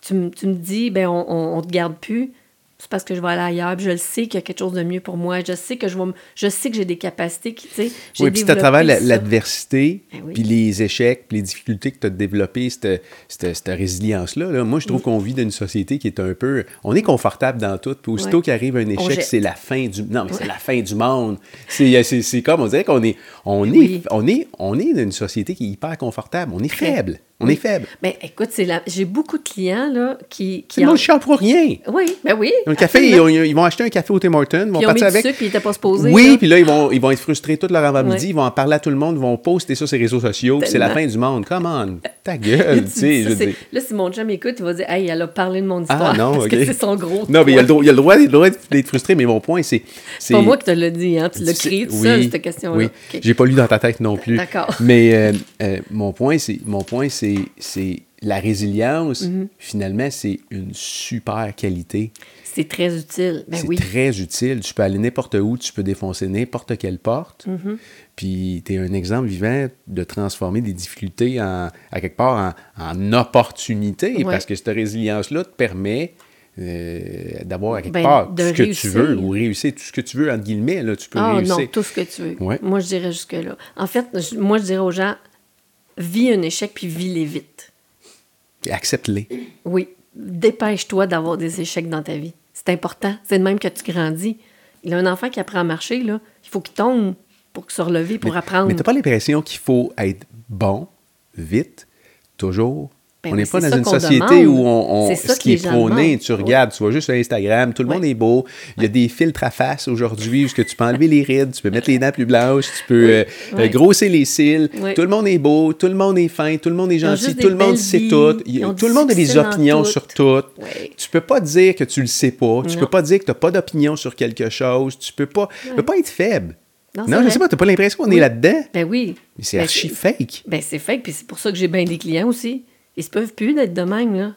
tu, me- tu me dis, ben, on, on te garde plus. C'est parce que je vais aller ailleurs. Puis je le sais qu'il y a quelque chose de mieux pour moi. Je sais que je vais je sais que j'ai des capacités qui, tu sais, Oui, puis c'est à travers l'adversité, Ben oui. puis les échecs, puis les difficultés que tu as développées, cette, cette, cette résilience-là. là. Moi, je trouve qu'on vit dans une société qui est un peu... On est confortable dans tout, puis aussitôt Ouais. qu'arrive un échec, c'est la fin du... Non, mais c'est la fin du monde. C'est c'est- comme, on dirait qu'on est... On, Oui. est, on, est, on est dans une société qui est hyper confortable. On est faible. On est faible. Ben, écoute, c'est la... j'ai beaucoup de clients là, qui. qui Le monde en- chiale pour rien. Oui, ben oui. Le café, ils, vont acheter un café au Tim Hortons, ils vont ont mis partir du avec... sucre, puis ils n'étaient pas supposés. Oui, là. puis là, ils vont, ils vont être frustrés toute leur avant-midi, ils vont en parler à tout le monde, ils vont poster ça sur les réseaux sociaux, c'est la fin du monde. Come on, ta gueule, tu sais, dis je là, si mon chum écoute, il va dire Hey, elle a parlé de mon histoire. Ah non, parce que c'est son gros. Non, mais il y a le droit, il a le droit, le d'être frustré, mais mon point, c'est... C'est pas moi qui te l'ai dit, hein. Tu l'as c'est- créé tout seul, cette question-là. Oui, j'ai pas lu dans ta tête non plus. D'accord. Mais euh, euh, mon point, c'est mon point, c'est la résilience. Mm-hmm. Finalement, c'est une super qualité. C'est très utile. Ben c'est oui. très utile. Tu peux aller n'importe où, tu peux défoncer n'importe quelle porte. Mm-hmm. Puis tu es un exemple vivant de transformer des difficultés en, à quelque part en, en opportunité. Ouais. Parce que cette résilience-là te permet euh, d'avoir à quelque Ben, part tout ce que tu veux ou réussir tout ce que tu veux, entre guillemets. Là, tu peux Ah réussir. non, tout ce que tu veux. Ouais. Moi, je dirais jusque-là. En fait, moi, je dirais aux gens vis un échec puis vis-les vite. Accepte-les. Oui. Dépêche-toi d'avoir des échecs dans ta vie. C'est important. C'est de même que tu grandis. Il y a un enfant qui apprend à marcher, là. Il faut qu'il tombe pour se relever, pour apprendre. Mais tu n'as pas l'impression qu'il faut être bon, vite, toujours. Ben on oui, n'est pas dans une société demande. où on, ce qui est prôné, tu regardes, tu vois juste sur Instagram, tout le monde est beau, il y a des filtres à face aujourd'hui, que tu peux enlever les rides, tu peux mettre les dents plus blanches, tu peux euh, Oui. euh, grosser les cils, tout le monde est beau, tout le monde est fin, tout le monde est gentil, tout le monde sait vies, tout, Il- tout le monde a des opinions sur tout. Tu peux pas dire que tu le sais pas, tu Non. peux pas dire que tu n'as pas d'opinion sur quelque chose, tu peux pas, tu peux pas être faible. Non, Non, je sais pas, t'as pas l'impression qu'on est là-dedans? Ben oui. Mais c'est Ben, archi fake. Ben c'est fake, puis c'est pour ça que j'ai bien des clients aussi. Ils se peuvent plus d'être de même, là.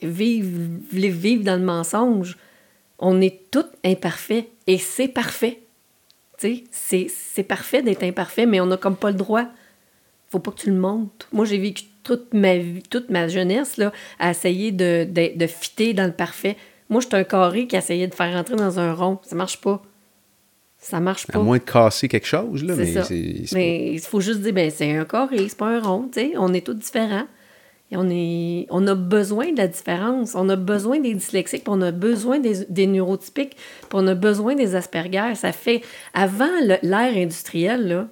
Vivre, dans le mensonge. On est tous imparfaits, et c'est parfait. Tu sais, c'est, parfait d'être imparfait, mais on n'a comme pas le droit. Faut pas que tu le montres. Moi, j'ai vécu toute ma vie, toute ma jeunesse, là, à essayer de, de, de fitter dans le parfait. Moi, j'étais un carré qui essayait de faire rentrer dans un rond. Ça marche pas. Ça marche pas. À moins de casser quelque chose, là, mais ça. il faut juste dire, ben, c'est un carré, c'est pas un rond, tu sais. On est tous différents. On, a besoin de la différence. On a besoin des dyslexiques, on a besoin des, neurotypiques, on a besoin des Asperger. Ça fait... Avant l'ère industrielle,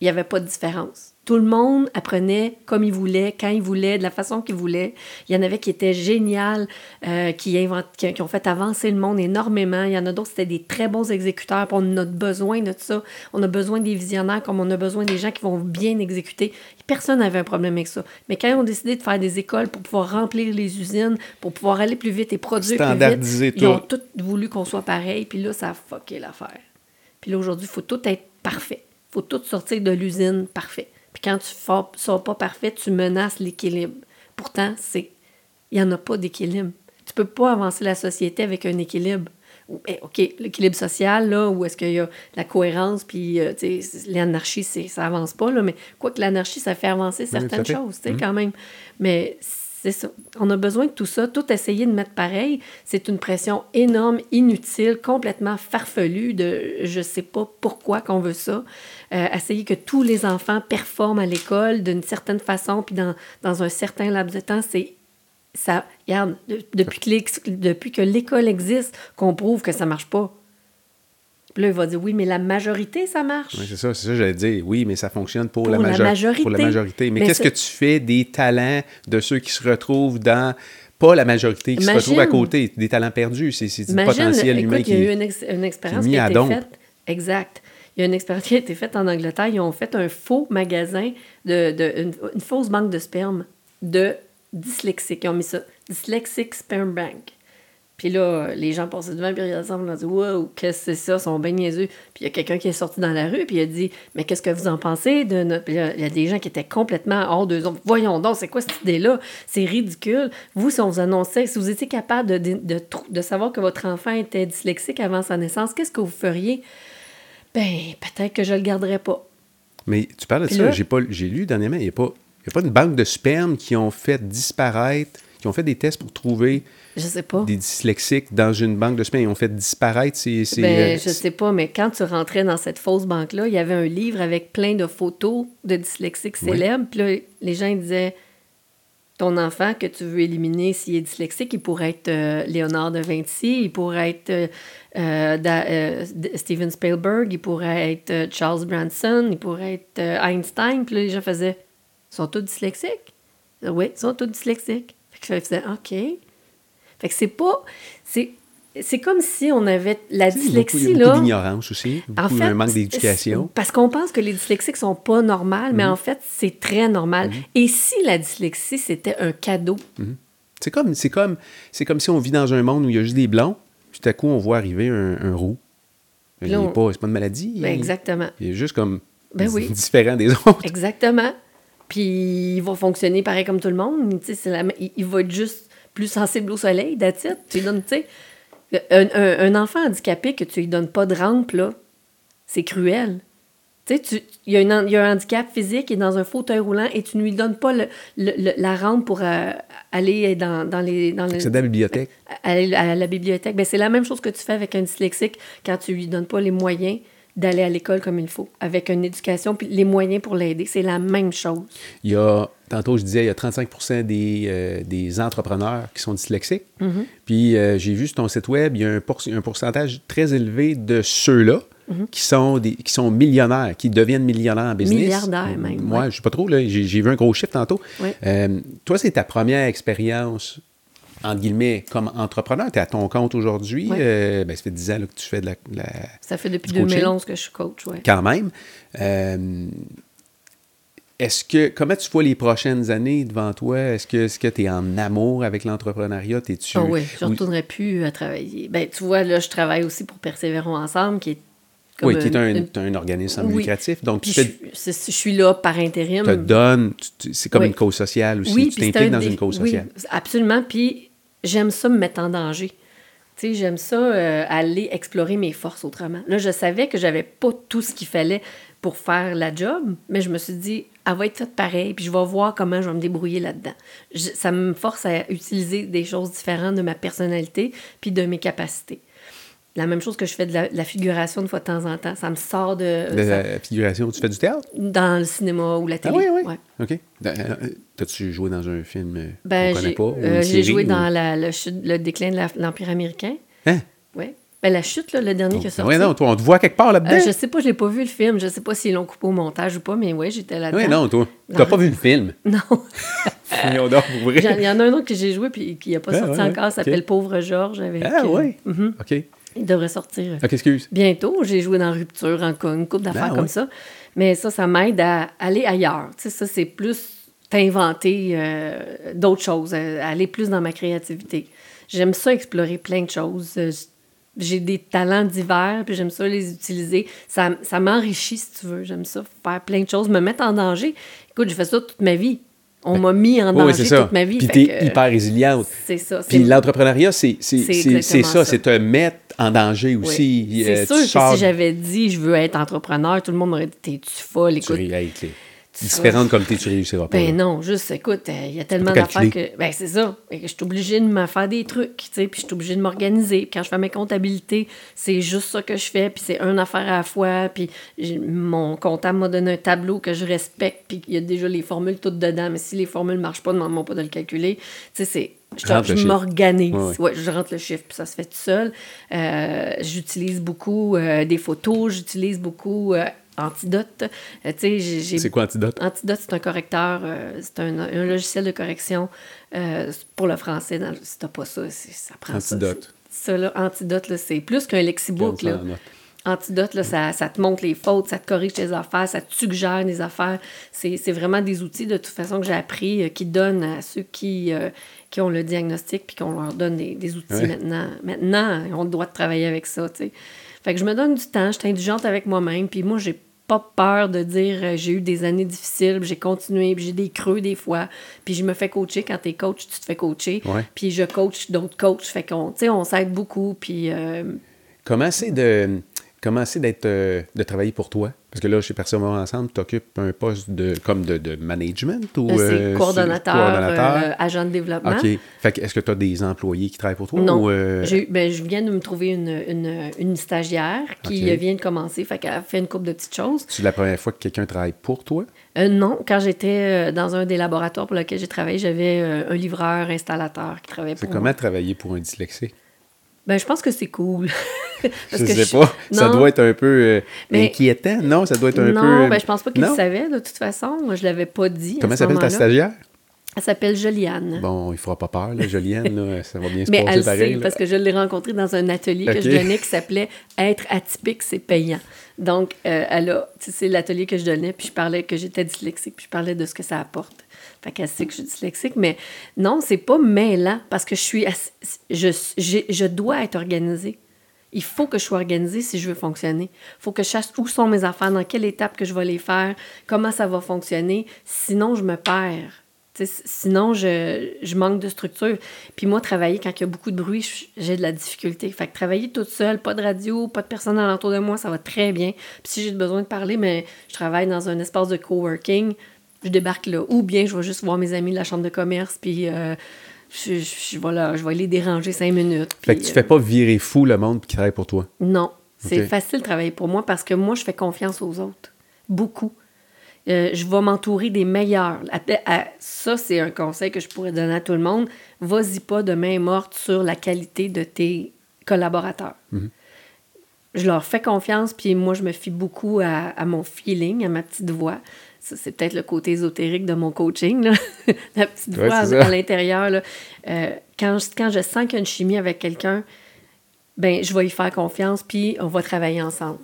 il n'y avait pas de différence. Tout le monde apprenait comme il voulait, quand il voulait, de la façon qu'il voulait. Il y en avait qui étaient géniales, euh, qui, invent- qui, qui ont fait avancer le monde énormément. Il y en a d'autres, c'était des très bons exécuteurs. Puis on a besoin de ça. On a besoin des visionnaires comme on a besoin des gens qui vont bien exécuter. Personne n'avait un problème avec ça. Mais quand ils ont décidé de faire des écoles pour pouvoir remplir les usines, pour pouvoir aller plus vite et produire plus vite, ils ont tout. tous voulu qu'on soit pareil. Puis là, ça a fucké l'affaire. Puis là, aujourd'hui, il faut tout être parfait. Il faut tout sortir de l'usine parfait. Puis quand tu ne sors pas parfait, tu menaces l'équilibre. Pourtant, c'est il n'y en a pas d'équilibre. Tu peux pas avancer la société avec un équilibre. Eh, OK, l'équilibre social, là, où est-ce qu'il y a la cohérence, puis euh, l'anarchie, ça avance pas, là, mais quoi que l'anarchie, ça fait avancer certaines fait. choses, tu sais, Mhm. quand même. Mais c'est ça. On a besoin de tout ça. Tout essayer de mettre pareil, c'est une pression énorme, inutile, complètement farfelue de je sais pas pourquoi qu'on veut ça. Euh, essayer que tous les enfants performent à l'école d'une certaine façon, puis dans, dans un certain laps de temps, c'est ça. Regarde, de- depuis que depuis que l'école existe, qu'on prouve que ça marche pas. Puis là, il va dire oui, mais la majorité, ça marche. Oui, c'est ça, c'est ça, j'allais dire. Oui, mais ça fonctionne pour, Pour la, la major- majorité. Pour la majorité. Mais, Mais qu'est-ce que tu fais des talents de ceux qui se retrouvent dans. Pas la majorité qui Imagine- se retrouvent à côté, des talents perdus. C'est du potentiel écoute, humain il y a eu qui. une, ex- une expérience mis qui a été faite. Exact. Il y a une expérience qui a été faite en Angleterre. Ils ont fait un faux magasin, de, de- une, fausse banque de sperme de dyslexiques. Ils ont mis ça. Dyslexic Sperm Bank. Puis là, les gens passaient devant, puis ils ça, ils ont dit Wow, qu'est-ce que c'est ça? Ils sont bien niaiseux. Puis il y a quelqu'un qui est sorti dans la rue, puis il a dit Mais qu'est-ce que vous en pensez de notre. Il y a des gens qui étaient complètement hors d'eux autres. Voyons donc, c'est quoi cette idée-là? C'est ridicule. Vous, si on vous annonçait, si vous étiez capable de, de, de savoir que votre enfant était dyslexique avant sa naissance, qu'est-ce que vous feriez? Ben, peut-être que je le garderais pas. Mais tu parles de Puis ça, j'ai pas j'ai lu dernièrement, il n'y a, pas- y a pas une banque de sperme qui ont fait disparaître, qui ont fait des tests pour trouver Je sais pas. des dyslexiques dans une banque de sperme. Ils ont fait disparaître ces. ces, Ben, euh, je sais pas, mais quand tu rentrais dans cette fausse banque-là, il y avait un livre avec plein de photos de dyslexiques Oui. célèbres. Puis là, les gens ils disaient ton enfant que tu veux éliminer s'il est dyslexique, il pourrait être euh, Léonard de Vinci, il pourrait être euh, euh, Da- euh, Steven Spielberg, il pourrait être Charles Branson, il pourrait être Einstein. Puis là, les gens faisaient ils sont tous dyslexiques? Oui, ils sont tous dyslexiques. Fait que je faisais OK. Fait que c'est pas. C'est comme si on avait la beaucoup- dyslexie, a là. beaucoup d'ignorance aussi, beaucoup un manque d'éducation. Parce qu'on pense que les dyslexiques sont pas normales, Mhm. mais en fait, c'est très normal. Et si la dyslexie, c'était un cadeau? C'est comme, c'est comme, c'est comme si on vit dans un monde où il y a juste des blonds, puis tout à coup on voit arriver un, un roux. Il Là, est on- pas, c'est pas une maladie. Ben, il- exactement. Il est juste comme Ben oui. différent des autres. Exactement. Puis il va fonctionner pareil comme tout le monde. La- il, il va être juste plus sensible au soleil, donnes, tu sais, un, un- un enfant handicapé que tu lui donnes pas de rampe, là, c'est cruel. Tu sais, tu- il y, a un handicap physique, il est dans un fauteuil roulant et tu ne lui donnes pas le- le- le- la rampe pour euh, aller dans, dans les... Dans les C'est à la bibliothèque. aller à la bibliothèque. Ben, c'est la même chose que tu fais avec un dyslexique quand tu lui donnes pas les moyens d'aller à l'école comme il faut, avec une éducation, puis les moyens pour l'aider. C'est la même chose. Il y a, tantôt je disais, il y a 35 des, euh, des entrepreneurs qui sont dyslexiques. Mm-hmm. Puis euh, j'ai vu sur ton site web, il y a un, pour- un pourcentage très élevé de ceux-là Mm-hmm. qui, sont des, qui sont millionnaires, qui deviennent millionnaires en business. Milliardaires même, Moi, ouais. je sais pas trop, j'ai j'ai vu un gros chiffre tantôt. Ouais. Euh, toi, c'est ta première expérience, entre guillemets, comme entrepreneur. Tu es à ton compte aujourd'hui. Ouais. Euh, ben, ça fait 10 ans là, que tu fais de la- la, Ça fait depuis Du coaching? 2011 que je suis coach, ouais. quand même. Euh, est-ce que comment tu vois les prochaines années devant toi? Est-ce que est-ce que tu es en amour avec l'entrepreneuriat? T'es-tu. Ah oui, je ne Oui. retournerai plus à travailler. Ben, tu vois, là, je travaille aussi pour Persévérons Ensemble, qui est comme Oui, qui est un, une- un organisme Oui. lucratif. Donc, Puis tu je, suis là par intérim. te donnes, tu- tu- c'est comme Oui. une cause sociale aussi. Oui, tu t'impliques un dans une cause oui, sociale. absolument. Puis j'aime ça me mettre en danger. J'aime ça euh, aller explorer mes forces autrement. Là, je savais que j'avais pas tout ce qu'il fallait pour faire la job, mais je me suis dit, elle va être faite pareil, puis je vais voir comment je vais me débrouiller là-dedans. Ça me force à utiliser des choses différentes de ma personnalité puis de mes capacités. La même chose que je fais de la, de la figuration de fois de temps en temps. Ça me sort de... De ça- la figuration, tu fais du théâtre? dans le cinéma ou la Ah télé. oui, oui. Ouais. OK. Euh, T'as-tu joué dans un film euh, Ben, qu'on connaît pas? euh, une j'ai joué ou- dans la- le, chute- le déclin de l'Empire américain. Hein? Oui. Ben, la chute, là, le dernier qui est sorti. Oui, non, toi, on te voit quelque part là-dedans. Euh, je sais pas, je l'ai pas vu le film. Je sais pas s'ils l'ont coupé au montage ou pas, mais oui, j'étais là-dedans. Oui, non, toi. T'as pas vu le film. Non. Il y en a un autre que j'ai joué puis qui n'a pas Ah, sorti ouais, encore. Ça s'appelle. Pauvre Georges. Avec, Ah, euh, oui. mhm. OK. Il devrait sortir euh, OK, excuse. bientôt. J'ai joué dans Rupture, en une couple d'affaires Ah, comme ça. Mais ça, ça m'aide à aller ailleurs. Tu sais, ça, c'est plus t'inventer euh, d'autres choses, euh, aller plus dans ma créativité. J'aime ça explorer plein de choses. J'ai des talents divers, puis j'aime ça les utiliser. Ça, ça m'enrichit, si tu veux. J'aime ça faire plein de choses, me mettre en danger. Écoute, j'ai fait ça toute ma vie. On m'a mis en Ben, Oui, danger toute ma vie. Puis t'es que, hyper résiliente. C'est ça. Puis l'entrepreneuriat, c'est ça. c'est te mettre en danger Oui. aussi. C'est Euh, sûr tu que sors- si j'avais dit je veux être entrepreneur, tout le monde m'aurait dit t'es-tu folle, tu écoute. ris, hey, tu différente comme t'es, tu réussiras pas. Ben non, juste écoute, euh, il y a tellement d'affaires que. Ben c'est ça. Que je suis obligée de me faire des trucs, tu sais, puis je suis obligée de m'organiser. Quand je fais mes comptabilités, c'est juste ça que je fais, puis c'est une affaire à la fois. Puis mon comptable m'a donné un tableau que je respecte, puis il y a déjà les formules toutes dedans. Mais si les formules ne marchent pas, demande-moi pas de le calculer. Tu sais, c'est. Je, m'organise. Ouais, ouais. Ouais, je rentre le chiffre, puis ça se fait tout seul. Euh, j'utilise beaucoup euh, des photos, j'utilise beaucoup euh, Antidote. Euh, C'est quoi Antidote? Antidote, c'est un correcteur, c'est un, un logiciel de correction pour le français. Dans, si t'as pas ça, c'est- ça prend. Antidote. Ça, là, Antidote, là, c'est plus qu'un lexibook. Là. Antidote, là, ça, ça te montre les fautes, ça te corrige tes affaires, ça te suggère des affaires. C'est c'est vraiment des outils, de toute façon, que j'ai appris, euh, qui donnent à ceux qui, euh, qui ont le diagnostic, puis qu'on leur donne des, des outils Ouais. maintenant. Maintenant, on de travailler avec ça, tu sais. Fait que je me donne du temps, je suis indulgente avec moi-même, puis moi, j'ai pas peur de dire euh, j'ai eu des années difficiles, j'ai continué, puis j'ai des creux des fois, puis je me fais coacher. Quand t'es coach, tu te fais coacher, Ouais. puis je coach d'autres coachs. Fait qu'on, tu sais, on s'aide beaucoup, puis... euh, Comment c'est de comment c'est d'être euh, de travailler pour toi? Parce que là, chez Persévérance Ensemble, tu occupes un poste de comme de, de management ou Euh, euh, c'est coordonnateur, coordonnateur? euh, agent de développement. OK. Fait que est-ce que tu as des employés qui travaillent pour toi? Non. Ou, ben, je viens de me trouver une, une, une stagiaire qui vient de commencer, fait qu'elle a fait une couple de petites choses. C'est la première fois que quelqu'un travaille pour toi? Non, quand j'étais dans un des laboratoires pour lequel j'ai travaillé, j'avais un livreur installateur qui travaillait C'est pour comment moi. travailler pour un dyslexique? Ben, je pense que c'est cool. Parce je que sais pas. Ça Non. doit être un peu euh, Mais- inquiétant. Non, ça doit être un non, peu. ben, je pense pas qu'il Non? savait, de toute façon. Moi, je l'avais pas dit. Comment s'appelle ta stagiaire? Elle s'appelle Joliane. Bon, il fera pas peur, là, Jolienne. là, ça va bien se Mais passer elle pareil. sait, là. parce que je l'ai rencontrée dans un atelier que je donnais qui s'appelait Être atypique, c'est payant. Donc, euh, elle a, tu sais, c'est l'atelier que je donnais, puis je parlais que j'étais dyslexique, puis je parlais de ce que ça apporte. Fait qu'elle sait que je suis dyslexique, mais non, c'est pas mêlant, parce que je suis, je, j'ai- je dois être organisée. Il faut que je sois organisée si je veux fonctionner. Il faut que je sache où sont mes affaires, dans quelle étape que je vais les faire, comment ça va fonctionner. Sinon, je me perds. Sinon, je, je manque de structure. Puis moi, travailler quand il y a beaucoup de bruit, j'ai de la difficulté. Fait que travailler toute seule, pas de radio, pas de personne alentour de moi, ça va très bien. Puis si j'ai besoin de parler, mais je travaille dans un espace de coworking, je débarque là. Ou bien je vais juste voir mes amis de la chambre de commerce, puis euh, je, je, je vais là, je vais les déranger cinq minutes. Fait que puis, tu euh, fais pas virer fou le monde qui travaille pour toi? non, c'est facile de travailler pour moi parce que moi, je fais confiance aux autres. Beaucoup. Euh, je vais m'entourer des meilleurs. Ça, c'est un conseil que je pourrais donner à tout le monde. Vas-y pas de main morte sur la qualité de tes collaborateurs. Je leur fais confiance, puis moi, je me fie beaucoup à, à mon feeling, à ma petite voix. Ça, c'est peut-être le côté ésotérique de mon coaching, là. la petite Ouais, voix à, l'intérieur. là. Euh, quand, je, quand je sens qu'il y a une chimie avec quelqu'un, ben je vais y faire confiance, puis on va travailler ensemble.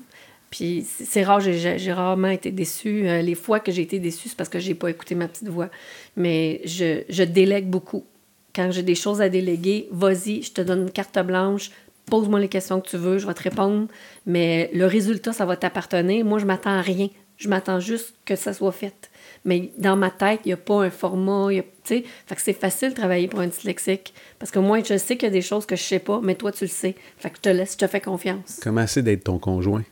Puis c'est rare, j'ai- j'ai j'ai rarement été déçue. Euh, les fois que j'ai été déçue, c'est parce que j'ai pas écouté ma petite voix. Mais je, je délègue beaucoup. Quand j'ai des choses à déléguer, vas-y, je te donne une carte blanche, pose-moi les questions que tu veux, je vais te répondre. Mais le résultat, ça va t'appartenir. Moi, je m'attends à rien. Je m'attends juste que ça soit fait. Mais dans ma tête, il n'y a pas un format. il y a- fait que c'est facile de travailler pour un dyslexique. Parce que moi, je sais qu'il y a des choses que je sais pas, mais toi, tu le sais. Fait que je te laisse, je te fais confiance. Comment c'est d'être ton conjoint?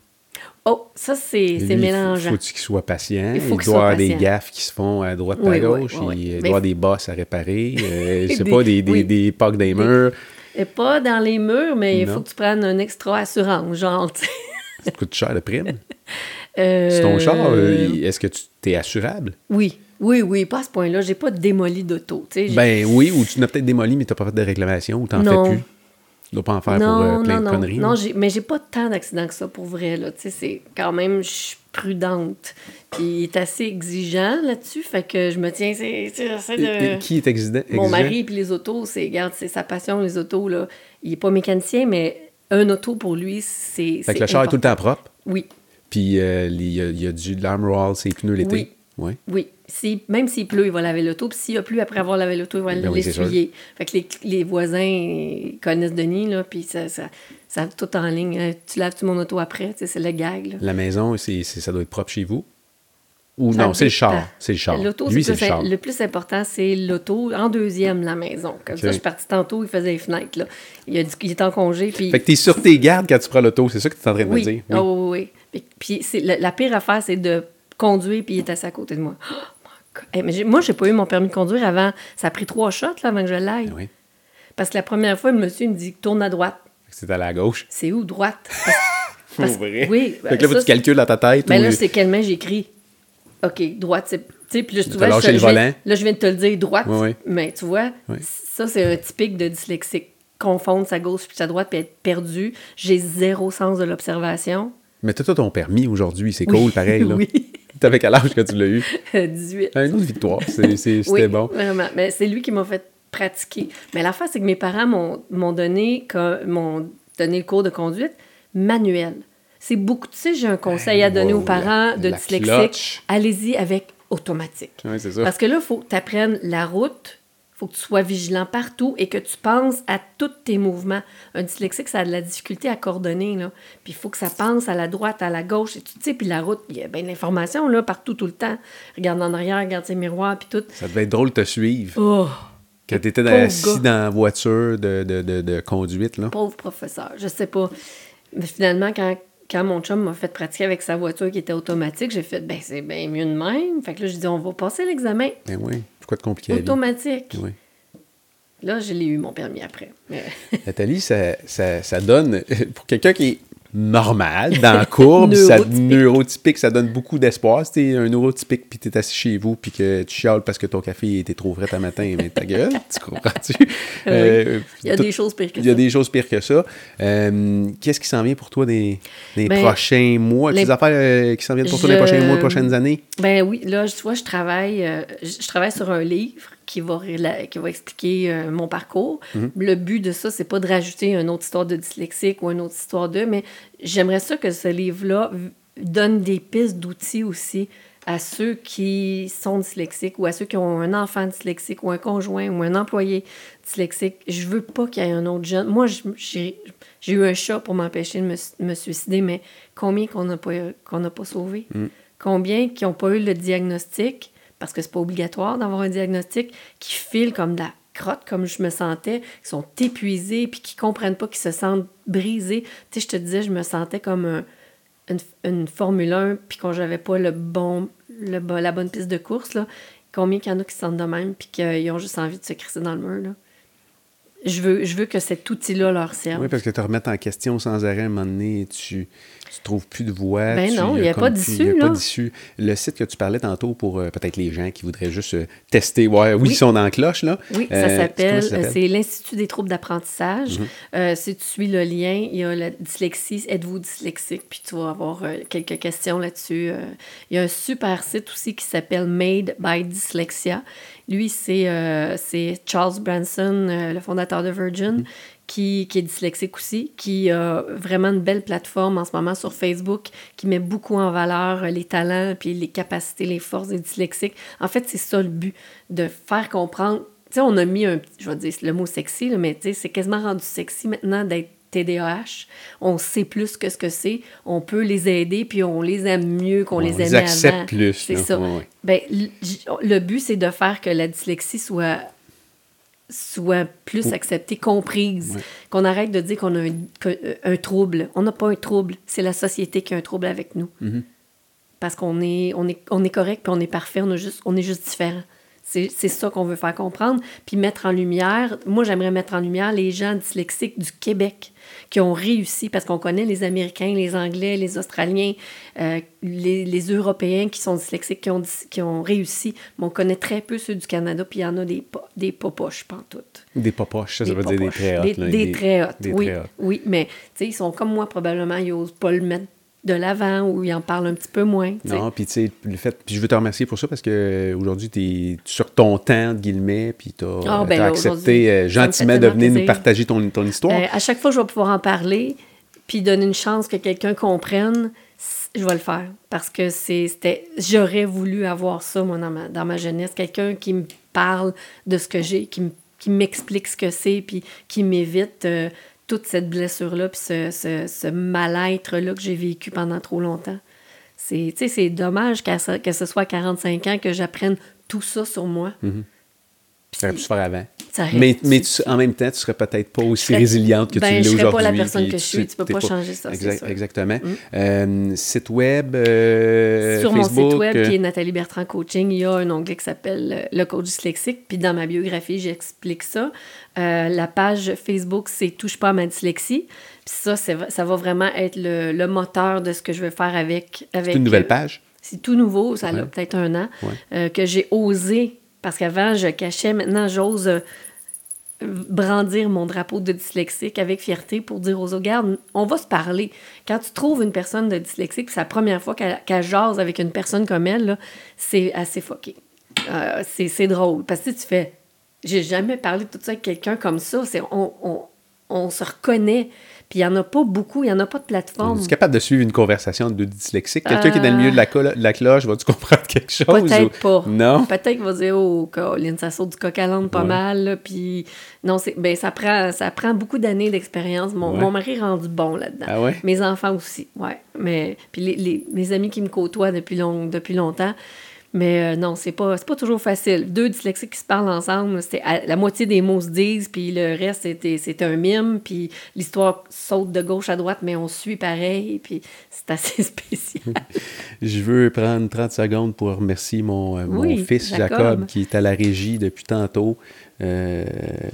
Oh, ça, c'est mélangeant. Faut, faut qu'il soit patient? Il Il, faut qu'il doit avoir des gaffes qui se font à droite Oui, à gauche. oui, oui. Il doit Mais- avoir des bosses à réparer. euh, je sais Des- pas, des, des, des pocs des murs. Et pas dans les murs, mais il faut que tu prennes un extra assurance, genre. Ça te coûte cher de prime. Euh, C'est ton char. euh, Est-ce que tu es assurable? Oui, oui, oui, pas à ce point-là. J'ai pas démoli d'auto. tu sais. J'ai- Ben oui, ou tu n'as peut-être démoli, mais tu n'as pas fait de réclamation, ou tu n'en non. fais plus? Tu dois pas en faire pour euh, plein non, de non, conneries. non, j'ai- mais j'ai pas tant d'accidents que ça pour vrai. Là. Tu sais, c'est quand même, je suis prudente. Puis il est assez exigeant là-dessus, fait que je me tiens, c'est, Et- de... qui est exigeant? Mon mari puis les autos, c'est, regarde, c'est sa passion, les autos, là. Il est pas mécanicien, mais un auto pour lui, c'est. Fait que le char est tout le temps propre? Oui, Puis euh, il y, a- il y a du roll, ses pneus l'été. Oui. Ouais. oui. Si, même s'il pleut, il va laver l'auto. Puis s'il a plu après avoir lavé l'auto, il va Ben oui, l'essuyer. fait que les, les voisins connaissent Denis, là, puis ça, ça, ça tout en ligne. Euh, Tu laves-tu mon auto après? Tu sais, c'est le gag, là. La maison, c'est, ça doit être propre chez vous? Ou Ça non, c'est le char. C'est le char. L'auto, Lui, c'est le plus- char. le plus important, c'est l'auto. En deuxième, la maison. Comme ça, je suis partie tantôt, il faisait les fenêtres. Là. Il, a dit qu'il était en congé. Puis... Fait que t'es sur tes gardes quand tu prends l'auto, c'est ça que tu es en train de oui. me dire? Ah oui, oui, oui. Puis, la, la pire affaire, c'est de conduire, puis il est assis à côté de moi. Oh mais moi, j'ai pas eu mon permis de conduire avant. Ça a pris trois shots là, avant que je l'aille. Oui. Parce que la première fois, le monsieur il me dit tourne à droite. C'est à la gauche. C'est où, droite? Parce- parce- Pour vrai? Oui. Fait que là, ça, tu calcules dans ta tête. Ben ou- là, c'est quelle main j'écris. OK, droite, c'est. Tu sais, puis là, je T'as trouvais, lâché je- le je viens- volant. Là, je viens de te le dire, droite. Mais tu vois, ça, c'est un typique de dyslexique. Confondre sa gauche puis sa droite puis être perdu. J'ai zéro sens de l'observation. Mais t'as ton permis aujourd'hui, c'est cool, pareil. Là. oui. T'avais quel âge que tu l'as eu? 18. Ah, Une autre victoire, c'était oui, bon. Vraiment. Mais c'est lui qui m'a fait pratiquer. Mais l'affaire, c'est que mes parents m'ont donné, donné le cours de conduite manuel. C'est beaucoup. Tu sais, j'ai un conseil à donner wow, aux parents la- de dyslexiques. Allez-y avec automatique. C'est ça. Parce que là, il faut que tu apprennes la route, faut que tu sois vigilant partout et que tu penses à tous tes mouvements. Un dyslexique, ça a de la difficulté à coordonner. Là. Puis il faut que ça pense à la droite, à la gauche, et tu sais, puis la route, il y a bien de l'information là, partout, tout le temps. Regarde en arrière, regarde ses miroirs, puis tout. Ça devait être drôle de te suivre. Oh, Quand t'étais pauvre assis dans la voiture de, de, de, de conduite, là. pauvre professeur, je sais pas. Mais finalement, quand, quand mon chum m'a fait pratiquer avec sa voiture qui était automatique, j'ai fait, ben c'est bien mieux de même. Fait que là, je dis, on va passer l'examen Ben oui. Compliquer la vie? automatique. Oui. Là, je l'ai eu, mon permis après. Mais- Nathalie, ça, ça, ça donne, pour quelqu'un qui est normal, dans la courbe, ça, Neurotypique. neurotypique, ça donne beaucoup d'espoir. Si t'es un neurotypique puis t'es assis chez vous puis que tu chiales parce que ton café était trop frais un matin, mais ta gueule, tu comprends-tu? Euh, Il y a tout- des choses pires que Il y a ça. des choses pires que ça. Euh, Qu'est-ce qui s'en vient pour toi des, des Ben, prochains mois? les- affaires euh, qui s'en viennent pour toi des prochains mois, des prochaines années? Ben oui, là, tu vois, je travaille, euh, je travaille sur un livre qui va, réla- qui va expliquer euh, mon parcours. Mhm. Le but de ça, c'est pas de rajouter une autre histoire de dyslexique ou une autre histoire de, mais j'aimerais ça que ce livre-là donne des pistes d'outils aussi à ceux qui sont dyslexiques ou à ceux qui ont un enfant dyslexique ou un conjoint ou un employé dyslexique. Je veux pas qu'il y ait un autre jeune. Moi, j'ai eu un chat pour m'empêcher de me, me suicider, mais combien qu'on n'a pas, qu'on n'a pas sauvé? Combien qui n'ont pas eu le diagnostic, parce que c'est pas obligatoire d'avoir un diagnostic, qui filent comme de la crotte, comme je me sentais, qui sont épuisés, puis qui comprennent pas, qui se sentent brisés. Tu sais, je te disais, je me sentais comme un- une, Formule 1, puis quand j'avais pas le bon, la bonne piste de course, là. Combien qu'il y en a qui se sentent de même, puis qu'ils ont juste envie de se crisser dans le mur. Je veux, je veux que cet outil-là leur serve. Oui, parce que te remettre en question sans arrêt, à un moment donné, tu tu trouves plus de voix. Ben tu- non, il d'issue, Il n'y a pas d'issue. Le site que tu parlais tantôt pour euh, peut-être les gens qui voudraient juste euh, tester, ouais, oui, Oui. ils sont dans la cloche, là. Oui, Euh, ça s'appelle? Mhm. c'est l'Institut des troubles d'apprentissage. Euh, si tu suis le lien, il y a la dyslexie, êtes-vous dyslexique, puis tu vas avoir euh, quelques questions là-dessus. Euh, il y a un super site aussi qui s'appelle Made by Dyslexia. Lui, c'est euh, c'est Charles Branson, euh, le fondateur de Virgin, Mhm. qui, qui est dyslexique aussi, qui a vraiment une belle plateforme en ce moment sur Facebook, qui met beaucoup en valeur euh, les talents, puis les capacités, les forces des dyslexiques. En fait, c'est ça le but, de faire comprendre. Tu sais, on a mis un, je vais dire le mot sexy, là, mais tu sais, c'est quasiment rendu sexy maintenant d'être TDAH. On sait plus que ce que c'est. On peut les aider, puis on les aime mieux qu'on On les les aimait accepte avant. plus, C'est ça. Ouais, ouais. Ben, le but, c'est de faire que la dyslexie soit soit plus acceptée, comprise, Ouais. qu'on arrête de dire qu'on a un, que- un trouble. On n'a pas un trouble, c'est la société qui a un trouble avec nous. Mhm. Parce qu'on est, on est, on est correct puis on est parfait, on, a juste, on est juste différent. C'est ça qu'on veut faire comprendre. Puis mettre en lumière, moi j'aimerais mettre en lumière les gens dyslexiques du Québec qui ont réussi, parce qu'on connaît les Américains, les Anglais, les Australiens, euh, les, les Européens qui sont dyslexiques, qui ont, qui ont réussi, mais on connaît très peu ceux du Canada, puis il y en a des, des pas poches, pantoute. Des popoches, ça, ça veut dire des popoches. très hauts. Des, très hautes, oui. très hauts. Oui, mais tu sais, ils sont comme moi, probablement, ils n'osent pas le mettre de l'avant ou ils en parlent un petit peu moins. Non, puis tu sais, le fait. Puis je veux te remercier pour ça parce que aujourd'hui, tu es sur ton temps, de guillemets, puis tu as, Ah, ben accepté euh, gentiment de venir nous partager ton, ton histoire. Euh, à chaque fois que je vais pouvoir en parler, puis donner une chance que quelqu'un comprenne, je vais le faire. Parce que c'est- c'était. J'aurais voulu avoir ça, moi, dans ma, dans ma jeunesse. Quelqu'un qui me parle de ce que j'ai, qui me- qui m'explique ce que c'est, puis qui m'évite euh, toute cette blessure-là, puis ce, ce- ce mal-être-là que j'ai vécu pendant trop longtemps. C'est, tu sais, c'est dommage ce- que ce soit à 45 ans que j'apprenne tout ça sur moi. Ça aurait pu se faire avant. Ça Mais, mais tu- tu- en même temps, tu serais peut-être pas aussi serais- résiliente que ben, tu l'es je aujourd'hui. serais pas la personne que je suis. Tu peux t'es pas changer ça, c'est Exact- sûr. Mm. Exactement. Euh, site web, euh, Sur Facebook. mon site web, euh, qui est Nathalie Bertrand Coaching, il y a un onglet qui s'appelle euh, Le coach dyslexique. Puis dans ma biographie, j'explique ça. Euh, la page Facebook, c'est Touche pas à ma dyslexie. Puis ça, ça va vraiment être le, le moteur de ce que je veux faire avec. avec C'est une nouvelle euh, page? C'est tout nouveau, ça a peut-être un an, Ouais. euh, que j'ai osé. Parce qu'avant, je cachais. Maintenant, j'ose euh, brandir mon drapeau de dyslexique avec fierté pour dire aux autres, regarde, on va se parler. Quand tu trouves une personne de dyslexique, c'est la première fois qu'elle qu'elle jase avec une personne comme elle, c'est assez fucké. Euh, c'est drôle. Parce que tu fais, j'ai jamais parlé de tout ça avec quelqu'un comme ça. C'est on, on, on se reconnaît. Puis il n'y en a pas beaucoup, il n'y en a pas de plateforme. Tu es capable de suivre une conversation de deux dyslexiques? Quelqu'un qui est dans le milieu de la, colo- de la cloche, vas-tu comprendre quelque chose? Peut-être ou- pas. Non? Peut-être qu'il va dire, oh, Colin, ça saute du coq à l'âne pas Ouais. mal. là, Puis, non, c'est, ben, ça, prend, ça prend beaucoup d'années d'expérience. Mon, Ouais. mon mari est rendu bon là-dedans. Ah ouais? Mes enfants aussi, ouais. Mais, puis les, les- mes amis qui me côtoient depuis, long, depuis longtemps. Mais euh, non, c'est pas, c'est pas toujours facile. Deux dyslexiques qui se parlent ensemble, c'est la moitié des mots se disent, puis le reste, c'est un mime, puis l'histoire saute de gauche à droite, mais on suit pareil, puis c'est assez spécial. Je veux prendre 30 secondes pour remercier mon, euh, mon Oui, fils Jacob. Jacob. qui est à la régie depuis tantôt. Euh,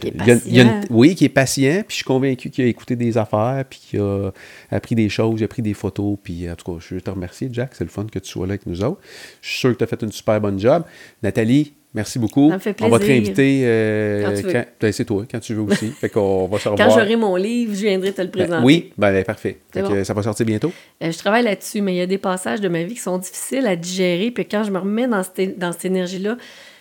Qui est il y a- il y a une- patient. oui, qui est patient, puis je suis convaincu qu'il a écouté des affaires, puis qu'il a appris des choses, il a pris des photos, puis en tout cas, je veux te remercier, Jack, c'est le fun que tu sois là avec nous autres. Je suis sûr que tu as fait une super bonne job. Nathalie, merci beaucoup. Ça me fait On va te plaisir. réinviter euh, Quand ben, c'est toi, quand tu veux aussi. fait qu'on va se Quand revoir. j'aurai mon livre, je viendrai te le Ben, présenter. oui, ben, ben, parfait. C'est Fait bon. que ça va sortir bientôt. Euh, je travaille là-dessus, mais il y a des passages de ma vie qui sont difficiles à digérer. Puis quand je me remets dans cette, dans cette énergie-là,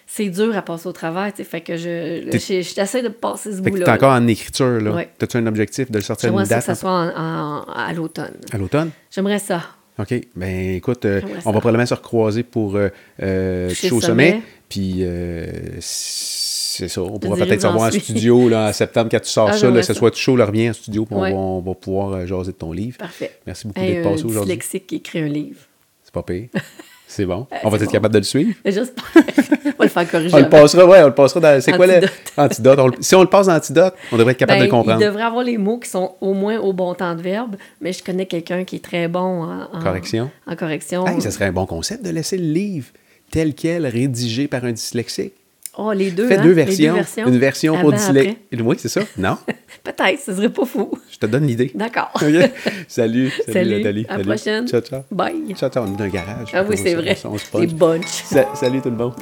c'est dur à passer au travers. tu. Fait que je, je, j'essaie de passer ce que bout-là. tu es encore en écriture, là. Ouais. As-tu un objectif de le sortir J'aimerais une ça que date ça soit en- en- à l'automne. à l'automne? J'aimerais ça. OK. Ben écoute, euh, J'aimerais on ça. va probablement se recroiser pour euh, euh, Toucher Toucher au sommet. sommet. Puis euh, c'est ça. On pourra peut-être où j'en se voir en studio là, en septembre quand tu sors Ah, ça. j'aimerais Là, que ce ça. soit chaud, le reviens en studio. Puis on, Ouais. va, on va pouvoir euh, jaser de ton livre. Parfait. Merci beaucoup d'être un passé aujourd'hui. dyslexique qui écrit un livre. C'est pas pire. C'est bon. Euh, on va être bon. capable de le suivre? J'espère. on va le faire corriger. On le passera, ouais, on le passera dans. C'est quoi le Antidote. antidote? On le- Si on le passe en antidote, on devrait être capable Ben, de le comprendre. Il devrait avoir les mots qui sont au moins au bon temps de verbe, mais je connais quelqu'un qui est très bon en, en- Correction. En correction. Hey, ça serait un bon concept de laisser le livre tel quel, rédigé par un dyslexique. Oh, les deux. Fais hein? deux Les versions. Une version Avant, pour dyslexique. Oui, c'est ça. Non? Peut-être, ce serait pas fou. Je te donne l'idée. D'accord. Salut. Salut. Nathalie. À la prochaine. Ciao, ciao. Bye. Ciao, ciao. On est dans un garage. Ah oui, c'est vrai. on se Les punch. bunch. Sa- Salut tout le monde.